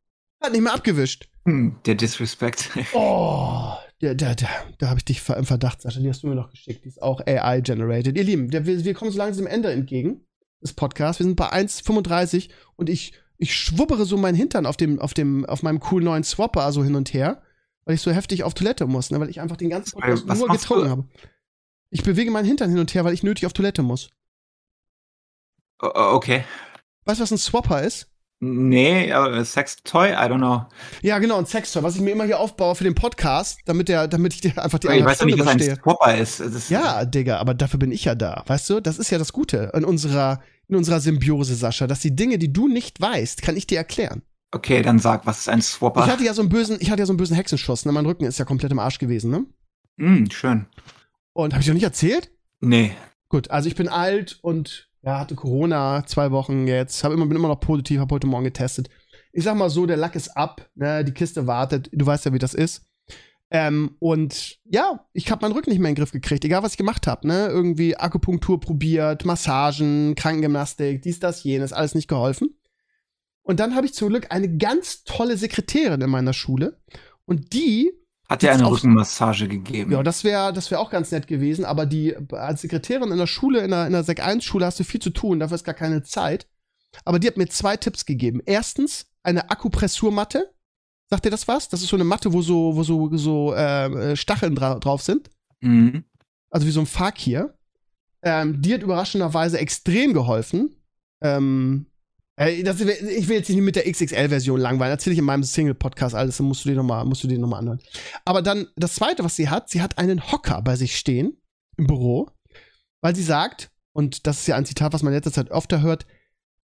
Hat nicht mehr abgewischt. Hm, der Disrespect. [LAUGHS] Oh, da, da, da, da habe ich dich im Verdacht, Sascha. Die hast du mir noch geschickt. Die ist auch AI-generated. Ihr Lieben, wir, wir kommen so langsam dem Ende entgegen des Podcasts. Wir sind bei 1,35 und ich, ich schwubbere so meinen Hintern auf, dem, auf, dem, auf meinem coolen neuen Swapper so hin und her, weil ich so heftig auf Toilette muss, ne? weil ich einfach den ganzen Podcast Was nur getrunken du? habe. Ich bewege meinen Hintern hin und her, weil ich nötig auf Toilette muss. Okay. Weißt du, was ein Swapper ist? Nee, aber Sex-Toy, I don't know. Ja, genau, ein Sextoy, was ich mir immer hier aufbaue für den Podcast, damit, der, damit ich dir einfach die ich weiß doch nicht, was Stunde ein. Swapper ist. Ist Ja, Digga, aber dafür bin ich ja da. Weißt du, das ist ja das Gute in unserer, in unserer Symbiose, Sascha, dass die Dinge, die du nicht weißt, kann ich dir erklären. Okay, dann sag, was ist ein Swapper? Ich hatte ja so einen bösen, ich hatte ja so einen bösen Hexenschuss, ne? Mein Rücken ist ja komplett im Arsch gewesen, ne? Hm, schön. Und habe ich noch nicht erzählt? Nee. Gut, also ich bin alt und ja, hatte Corona zwei Wochen jetzt, hab immer, bin immer noch positiv, habe heute Morgen getestet. Ich sag mal so, der Lack ist ab, ne? Die Kiste wartet, du weißt ja, wie das ist. Ähm, und ja, ich habe meinen Rücken nicht mehr in den Griff gekriegt, egal was ich gemacht habe, ne? Irgendwie Akupunktur probiert, Massagen, Krankengymnastik, dies, das, jenes, alles nicht geholfen. Und dann habe ich zum Glück eine ganz tolle Sekretärin in meiner Schule und die Hat dir Jetzt eine Rückenmassage gegeben? ja, das wäre das wär auch ganz nett gewesen, aber die als Sekretärin in der Schule, in der, in der Sek 1 Schule hast du viel zu tun, dafür ist gar keine Zeit. Aber die hat mir zwei Tipps gegeben. Erstens, eine Akupressurmatte. Sagt dir das was? Das ist so eine Matte, wo so, wo so, so äh, Stacheln dra drauf sind. Mhm. Also wie so ein Fakir. Ähm, die hat überraschenderweise extrem geholfen. Ähm, äh, das, ich will jetzt nicht mit der XXL-Version langweilen. Erzähle ich in meinem Single-Podcast alles, dann musst du dir nochmal, musst du dir nochmal anhören. Aber dann, das zweite, was sie hat, sie hat einen Hocker bei sich stehen im Büro, weil sie sagt, und das ist ja ein Zitat, was man in letzter Zeit öfter hört,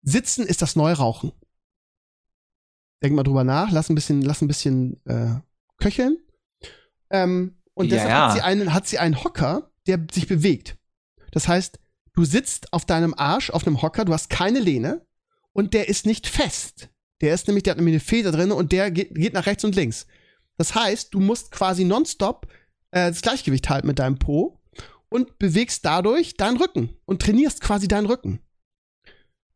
Sitzen ist das Neurauchen. Denk mal drüber nach, lass ein bisschen, lass ein bisschen äh, köcheln. Ähm, und Ja, deshalb ja. Hat, sie einen, hat sie einen Hocker, der sich bewegt. Das heißt, du sitzt auf deinem Arsch auf einem Hocker, du hast keine Lehne und der ist nicht fest. Der ist nämlich, der hat nämlich eine Feder drin und der geht, geht nach rechts und links. Das heißt, du musst quasi nonstop äh, das Gleichgewicht halten mit deinem Po und bewegst dadurch deinen Rücken und trainierst quasi deinen Rücken.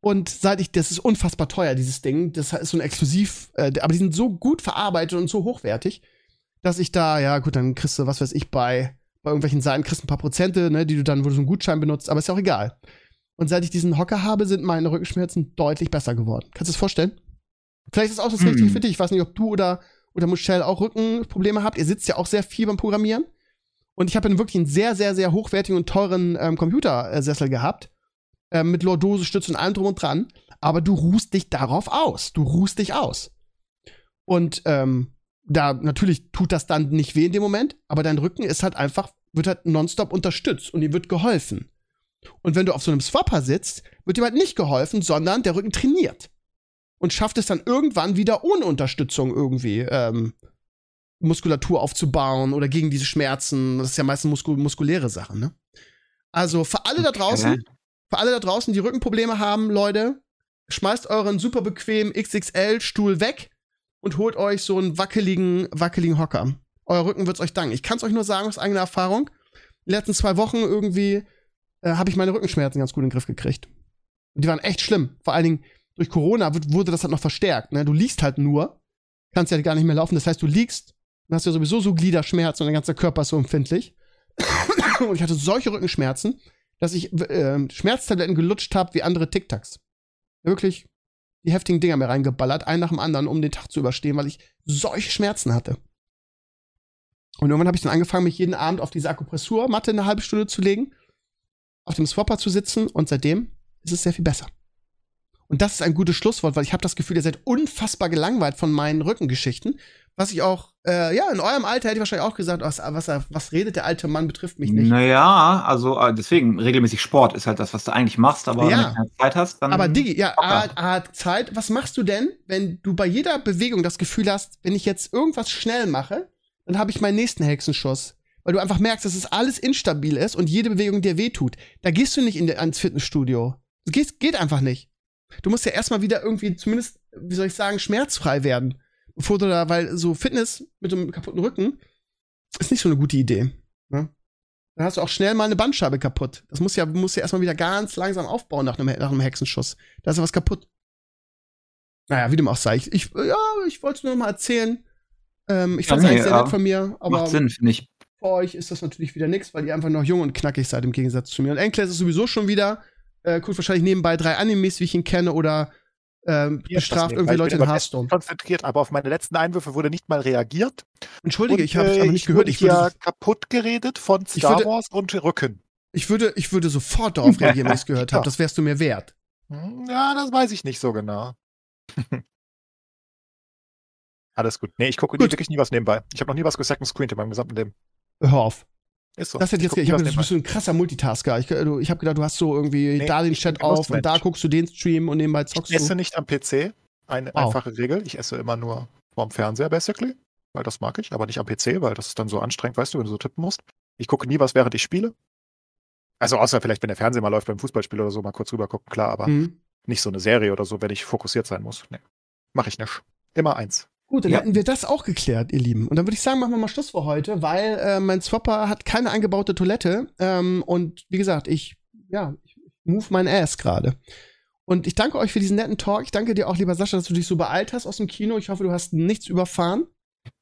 Und seit ich, das ist unfassbar teuer, dieses Ding. Das ist so ein Exklusiv, äh, aber die sind so gut verarbeitet und so hochwertig, dass ich da, ja gut, dann kriegst du, was weiß ich, bei, bei irgendwelchen Seiten kriegst du ein paar Prozente, ne, die du dann, wo du so einen Gutschein benutzt, aber ist ja auch egal. Und seit ich diesen Hocker habe, sind meine Rückenschmerzen deutlich besser geworden. Kannst du das vorstellen? Vielleicht ist das auch das Hm. Richtige für dich. Ich weiß nicht, ob du oder, oder Michelle auch Rückenprobleme habt. Ihr sitzt ja auch sehr viel beim Programmieren. Und ich habe dann wirklich einen sehr, sehr, sehr hochwertigen und teuren ähm, Computersessel gehabt. Ähm, mit Lordose-Stütze und allem drum und dran. Aber du ruhst dich darauf aus. Du ruhst dich aus. Und ähm, da natürlich tut das dann nicht weh in dem Moment, aber dein Rücken ist halt einfach, wird halt nonstop unterstützt und dir wird geholfen. Und wenn du auf so einem Swapper sitzt, wird dir halt nicht geholfen, sondern der Rücken trainiert. Und schafft es dann irgendwann wieder ohne Unterstützung irgendwie ähm, Muskulatur aufzubauen oder gegen diese Schmerzen. Das ist ja meistens muskul muskuläre Sachen, ne? Also für alle da draußen, für alle da draußen, die Rückenprobleme haben, Leute, schmeißt euren super bequemen XXL-Stuhl weg und holt euch so einen wackeligen, wackeligen Hocker. Euer Rücken wird's euch danken. Ich kann's euch nur sagen aus eigener Erfahrung. Die letzten zwei Wochen irgendwie äh, habe ich meine Rückenschmerzen ganz gut in den Griff gekriegt. Und die waren echt schlimm. Vor allen Dingen durch Corona wurde das halt noch verstärkt. Ne? Du liegst halt nur, kannst ja gar nicht mehr laufen. Das heißt, du liegst und hast ja sowieso so Gliederschmerzen und dein ganzer Körper ist so empfindlich. [COUGHS] und ich hatte solche Rückenschmerzen, dass ich äh, Schmerztabletten gelutscht habe wie andere Tic-Tacs. Wirklich die heftigen Dinger mir reingeballert, einen nach dem anderen, um den Tag zu überstehen, weil ich solche Schmerzen hatte. Und irgendwann habe ich dann angefangen, mich jeden Abend auf diese Akupressurmatte eine halbe Stunde zu legen, auf dem Swapper zu sitzen und seitdem ist es sehr viel besser. Und das ist ein gutes Schlusswort, weil ich habe das Gefühl, ihr seid unfassbar gelangweilt von meinen Rückengeschichten. Was ich auch, äh, ja, in eurem Alter hätte ich wahrscheinlich auch gesagt, was, was, was redet der alte Mann, betrifft mich nicht. Naja, also äh, deswegen, regelmäßig Sport ist halt das, was du eigentlich machst, aber Ja. wenn du keine Zeit hast, dann. Aber Digi, ja, A. A, Zeit. Was machst du denn, wenn du bei jeder Bewegung das Gefühl hast, wenn ich jetzt irgendwas schnell mache, dann habe ich meinen nächsten Hexenschuss? Weil du einfach merkst, dass es alles instabil ist und jede Bewegung dir wehtut. Da gehst du nicht in, ans Fitnessstudio. Das geht, geht einfach nicht. Du musst ja erstmal wieder irgendwie zumindest, wie soll ich sagen, schmerzfrei werden. Bevor du da, weil so Fitness mit einem kaputten Rücken ist nicht so eine gute Idee. Ne? Dann hast du auch schnell mal eine Bandscheibe kaputt. Das muss ja, muss ja erstmal wieder ganz langsam aufbauen nach einem, nach einem Hexenschuss. Da ist ja was kaputt. Naja, wie dem auch sei. Ich, ich ja, ich wollte es nur noch mal erzählen. Ähm, ich Ja, fand es nee, eigentlich sehr ja. nett von mir, aber Macht Sinn, finde ich. Für euch ist das natürlich wieder nichts, weil ihr einfach noch jung und knackig seid im Gegensatz zu mir. Und Enkles ist sowieso schon wieder, äh, guckt wahrscheinlich nebenbei drei Animes, wie ich ihn kenne, oder ähm, bestraft irgendwie Ich Leute in Hearthstone. konzentriert, aber auf meine letzten Einwürfe wurde nicht mal reagiert. Entschuldige, Und, ich habe äh, aber nicht gehört. Ich würde, hier kaputt geredet von Ich Star würde- Wars und Rücken. ich würde, ich würde sofort darauf reagieren, wenn ich es gehört [LAUGHS] Ja. habe. Das wärst du mir wert. Hm, Ja, das weiß ich nicht so genau. [LAUGHS] Alles gut. Nee, ich gucke wirklich nie was nebenbei. Ich habe noch nie was gesecond screened in meinem gesamten Leben. Hör auf. Ist so. Das hätte Ich jetzt, ich du bist so ein krasser Multitasker. Ich, du- ich habe gedacht, du hast so irgendwie Nee, da den ich Chat auf und da guckst du den Stream und nebenbei zockst Ich esse du. nicht am PC. Eine Wow. einfache Regel. Ich esse immer nur vorm Fernseher, basically. Weil das mag ich, aber nicht am PC, weil das ist dann so anstrengend, weißt du, wenn du so tippen musst. Ich gucke nie was, während ich spiele. Also außer vielleicht, wenn der Fernseher mal läuft beim Fußballspiel oder so, mal kurz rüber gucken, klar, aber Mhm. nicht so eine Serie oder so, wenn ich fokussiert sein muss. Nee. Mach ich nicht. Immer eins. Gut, dann Ja. hätten wir das auch geklärt, ihr Lieben. Und dann würde ich sagen, machen wir mal Schluss für heute, weil äh, mein Swapper hat keine eingebaute Toilette. Ähm, und wie gesagt, ich, ja, ich move mein Ass gerade. Und ich danke euch für diesen netten Talk. Ich danke dir auch, lieber Sascha, dass du dich so beeilt hast aus dem Kino. Ich hoffe, du hast nichts überfahren.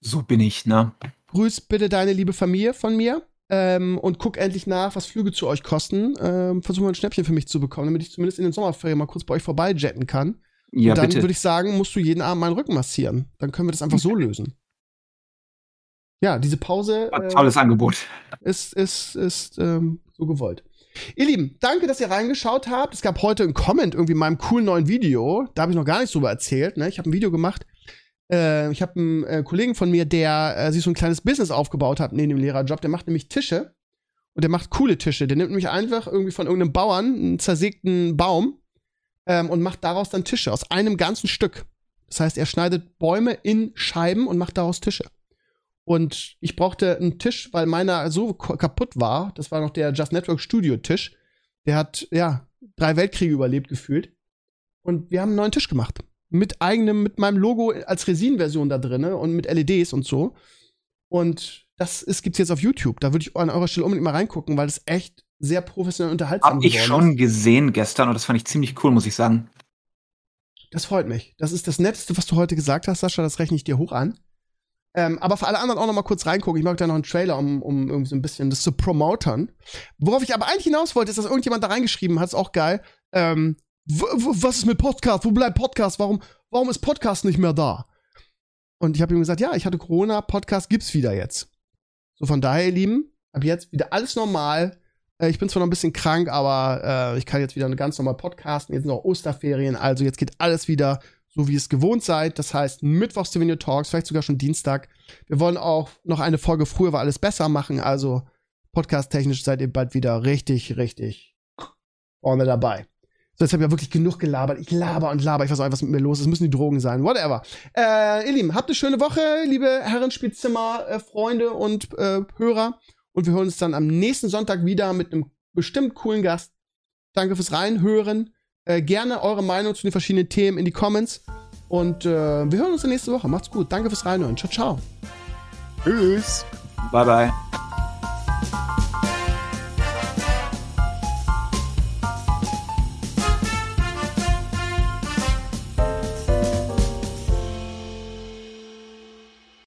So bin ich, ne? Grüß bitte deine liebe Familie von mir. Ähm, und guck endlich nach, was Flüge zu euch kosten. Ähm, versuch mal ein Schnäppchen für mich zu bekommen, damit ich zumindest in den Sommerferien mal kurz bei euch vorbeijetten kann. Ja, und dann würde ich sagen, musst du jeden Abend meinen Rücken massieren. Dann können wir das einfach so lösen. Ja, diese Pause äh, Tolles Angebot. ist, ist, ist ähm, so gewollt. Ihr Lieben, danke, dass ihr reingeschaut habt. Es gab heute einen Comment irgendwie in meinem coolen neuen Video. Da habe ich noch gar nichts drüber erzählt. Ne? Ich habe ein Video gemacht. Äh, ich habe einen äh, Kollegen von mir, der äh, sich so ein kleines Business aufgebaut hat neben dem Lehrerjob. Der macht nämlich Tische. Und der macht coole Tische. Der nimmt nämlich einfach irgendwie von irgendeinem Bauern einen zersägten Baum ähm, und macht daraus dann Tische aus einem ganzen Stück. Das heißt, er schneidet Bäume in Scheiben und macht daraus Tische. Und ich brauchte einen Tisch, weil meiner so kaputt war. Das war noch der Just Network Studio Tisch. Der hat, ja, drei Weltkriege überlebt gefühlt. Und wir haben einen neuen Tisch gemacht. Mit eigenem, mit meinem Logo als Resin-Version da drin und mit LEDs und so. Und das ist, gibt's jetzt auf YouTube. Da würde ich an eurer Stelle unbedingt mal reingucken, weil das echt sehr professionell unterhaltsam Hab ich schon gesehen gestern und das fand ich ziemlich cool, muss ich sagen. Das freut mich. Das ist das Netteste, was du heute gesagt hast, Sascha. Das rechne ich dir hoch an. Ähm, aber für alle anderen auch noch mal kurz reingucken. Ich mag da noch einen Trailer, um, um irgendwie so ein bisschen das zu promotern. Worauf ich aber eigentlich hinaus wollte, ist, dass irgendjemand da reingeschrieben hat, ist auch geil. Ähm, was ist mit Podcast? Wo bleibt Podcast? Warum, warum ist Podcast nicht mehr da? Und ich habe ihm gesagt, ja, ich hatte Corona, Podcast gibt's wieder jetzt. So von daher, ihr Lieben, ab jetzt wieder alles normal. Äh, ich bin zwar noch ein bisschen krank, aber äh, ich kann jetzt wieder eine ganz normal podcasten. Jetzt sind auch Osterferien, also jetzt geht alles wieder so wie es gewohnt seid. Das heißt, Mittwochs Souvenir Talks, vielleicht sogar schon Dienstag. Wir wollen auch noch eine Folge früher war alles besser machen. Also podcast-technisch seid ihr bald wieder richtig, richtig vorne dabei. So, jetzt habe ich ja wirklich genug gelabert. Ich laber und laber. Ich weiß auch nicht, was mit mir los ist. Es müssen die Drogen sein. Whatever. Äh, ihr Lieben, habt eine schöne Woche, liebe Herrenspielzimmer, äh, Freunde und äh, Hörer. Und wir hören uns dann am nächsten Sonntag wieder mit einem bestimmt coolen Gast. Danke fürs Reinhören. Äh, gerne eure Meinung zu den verschiedenen Themen in die Comments. Und äh, wir hören uns nächste Woche. Macht's gut. Danke fürs Reinhören. Ciao, ciao. Tschüss. Bye, bye.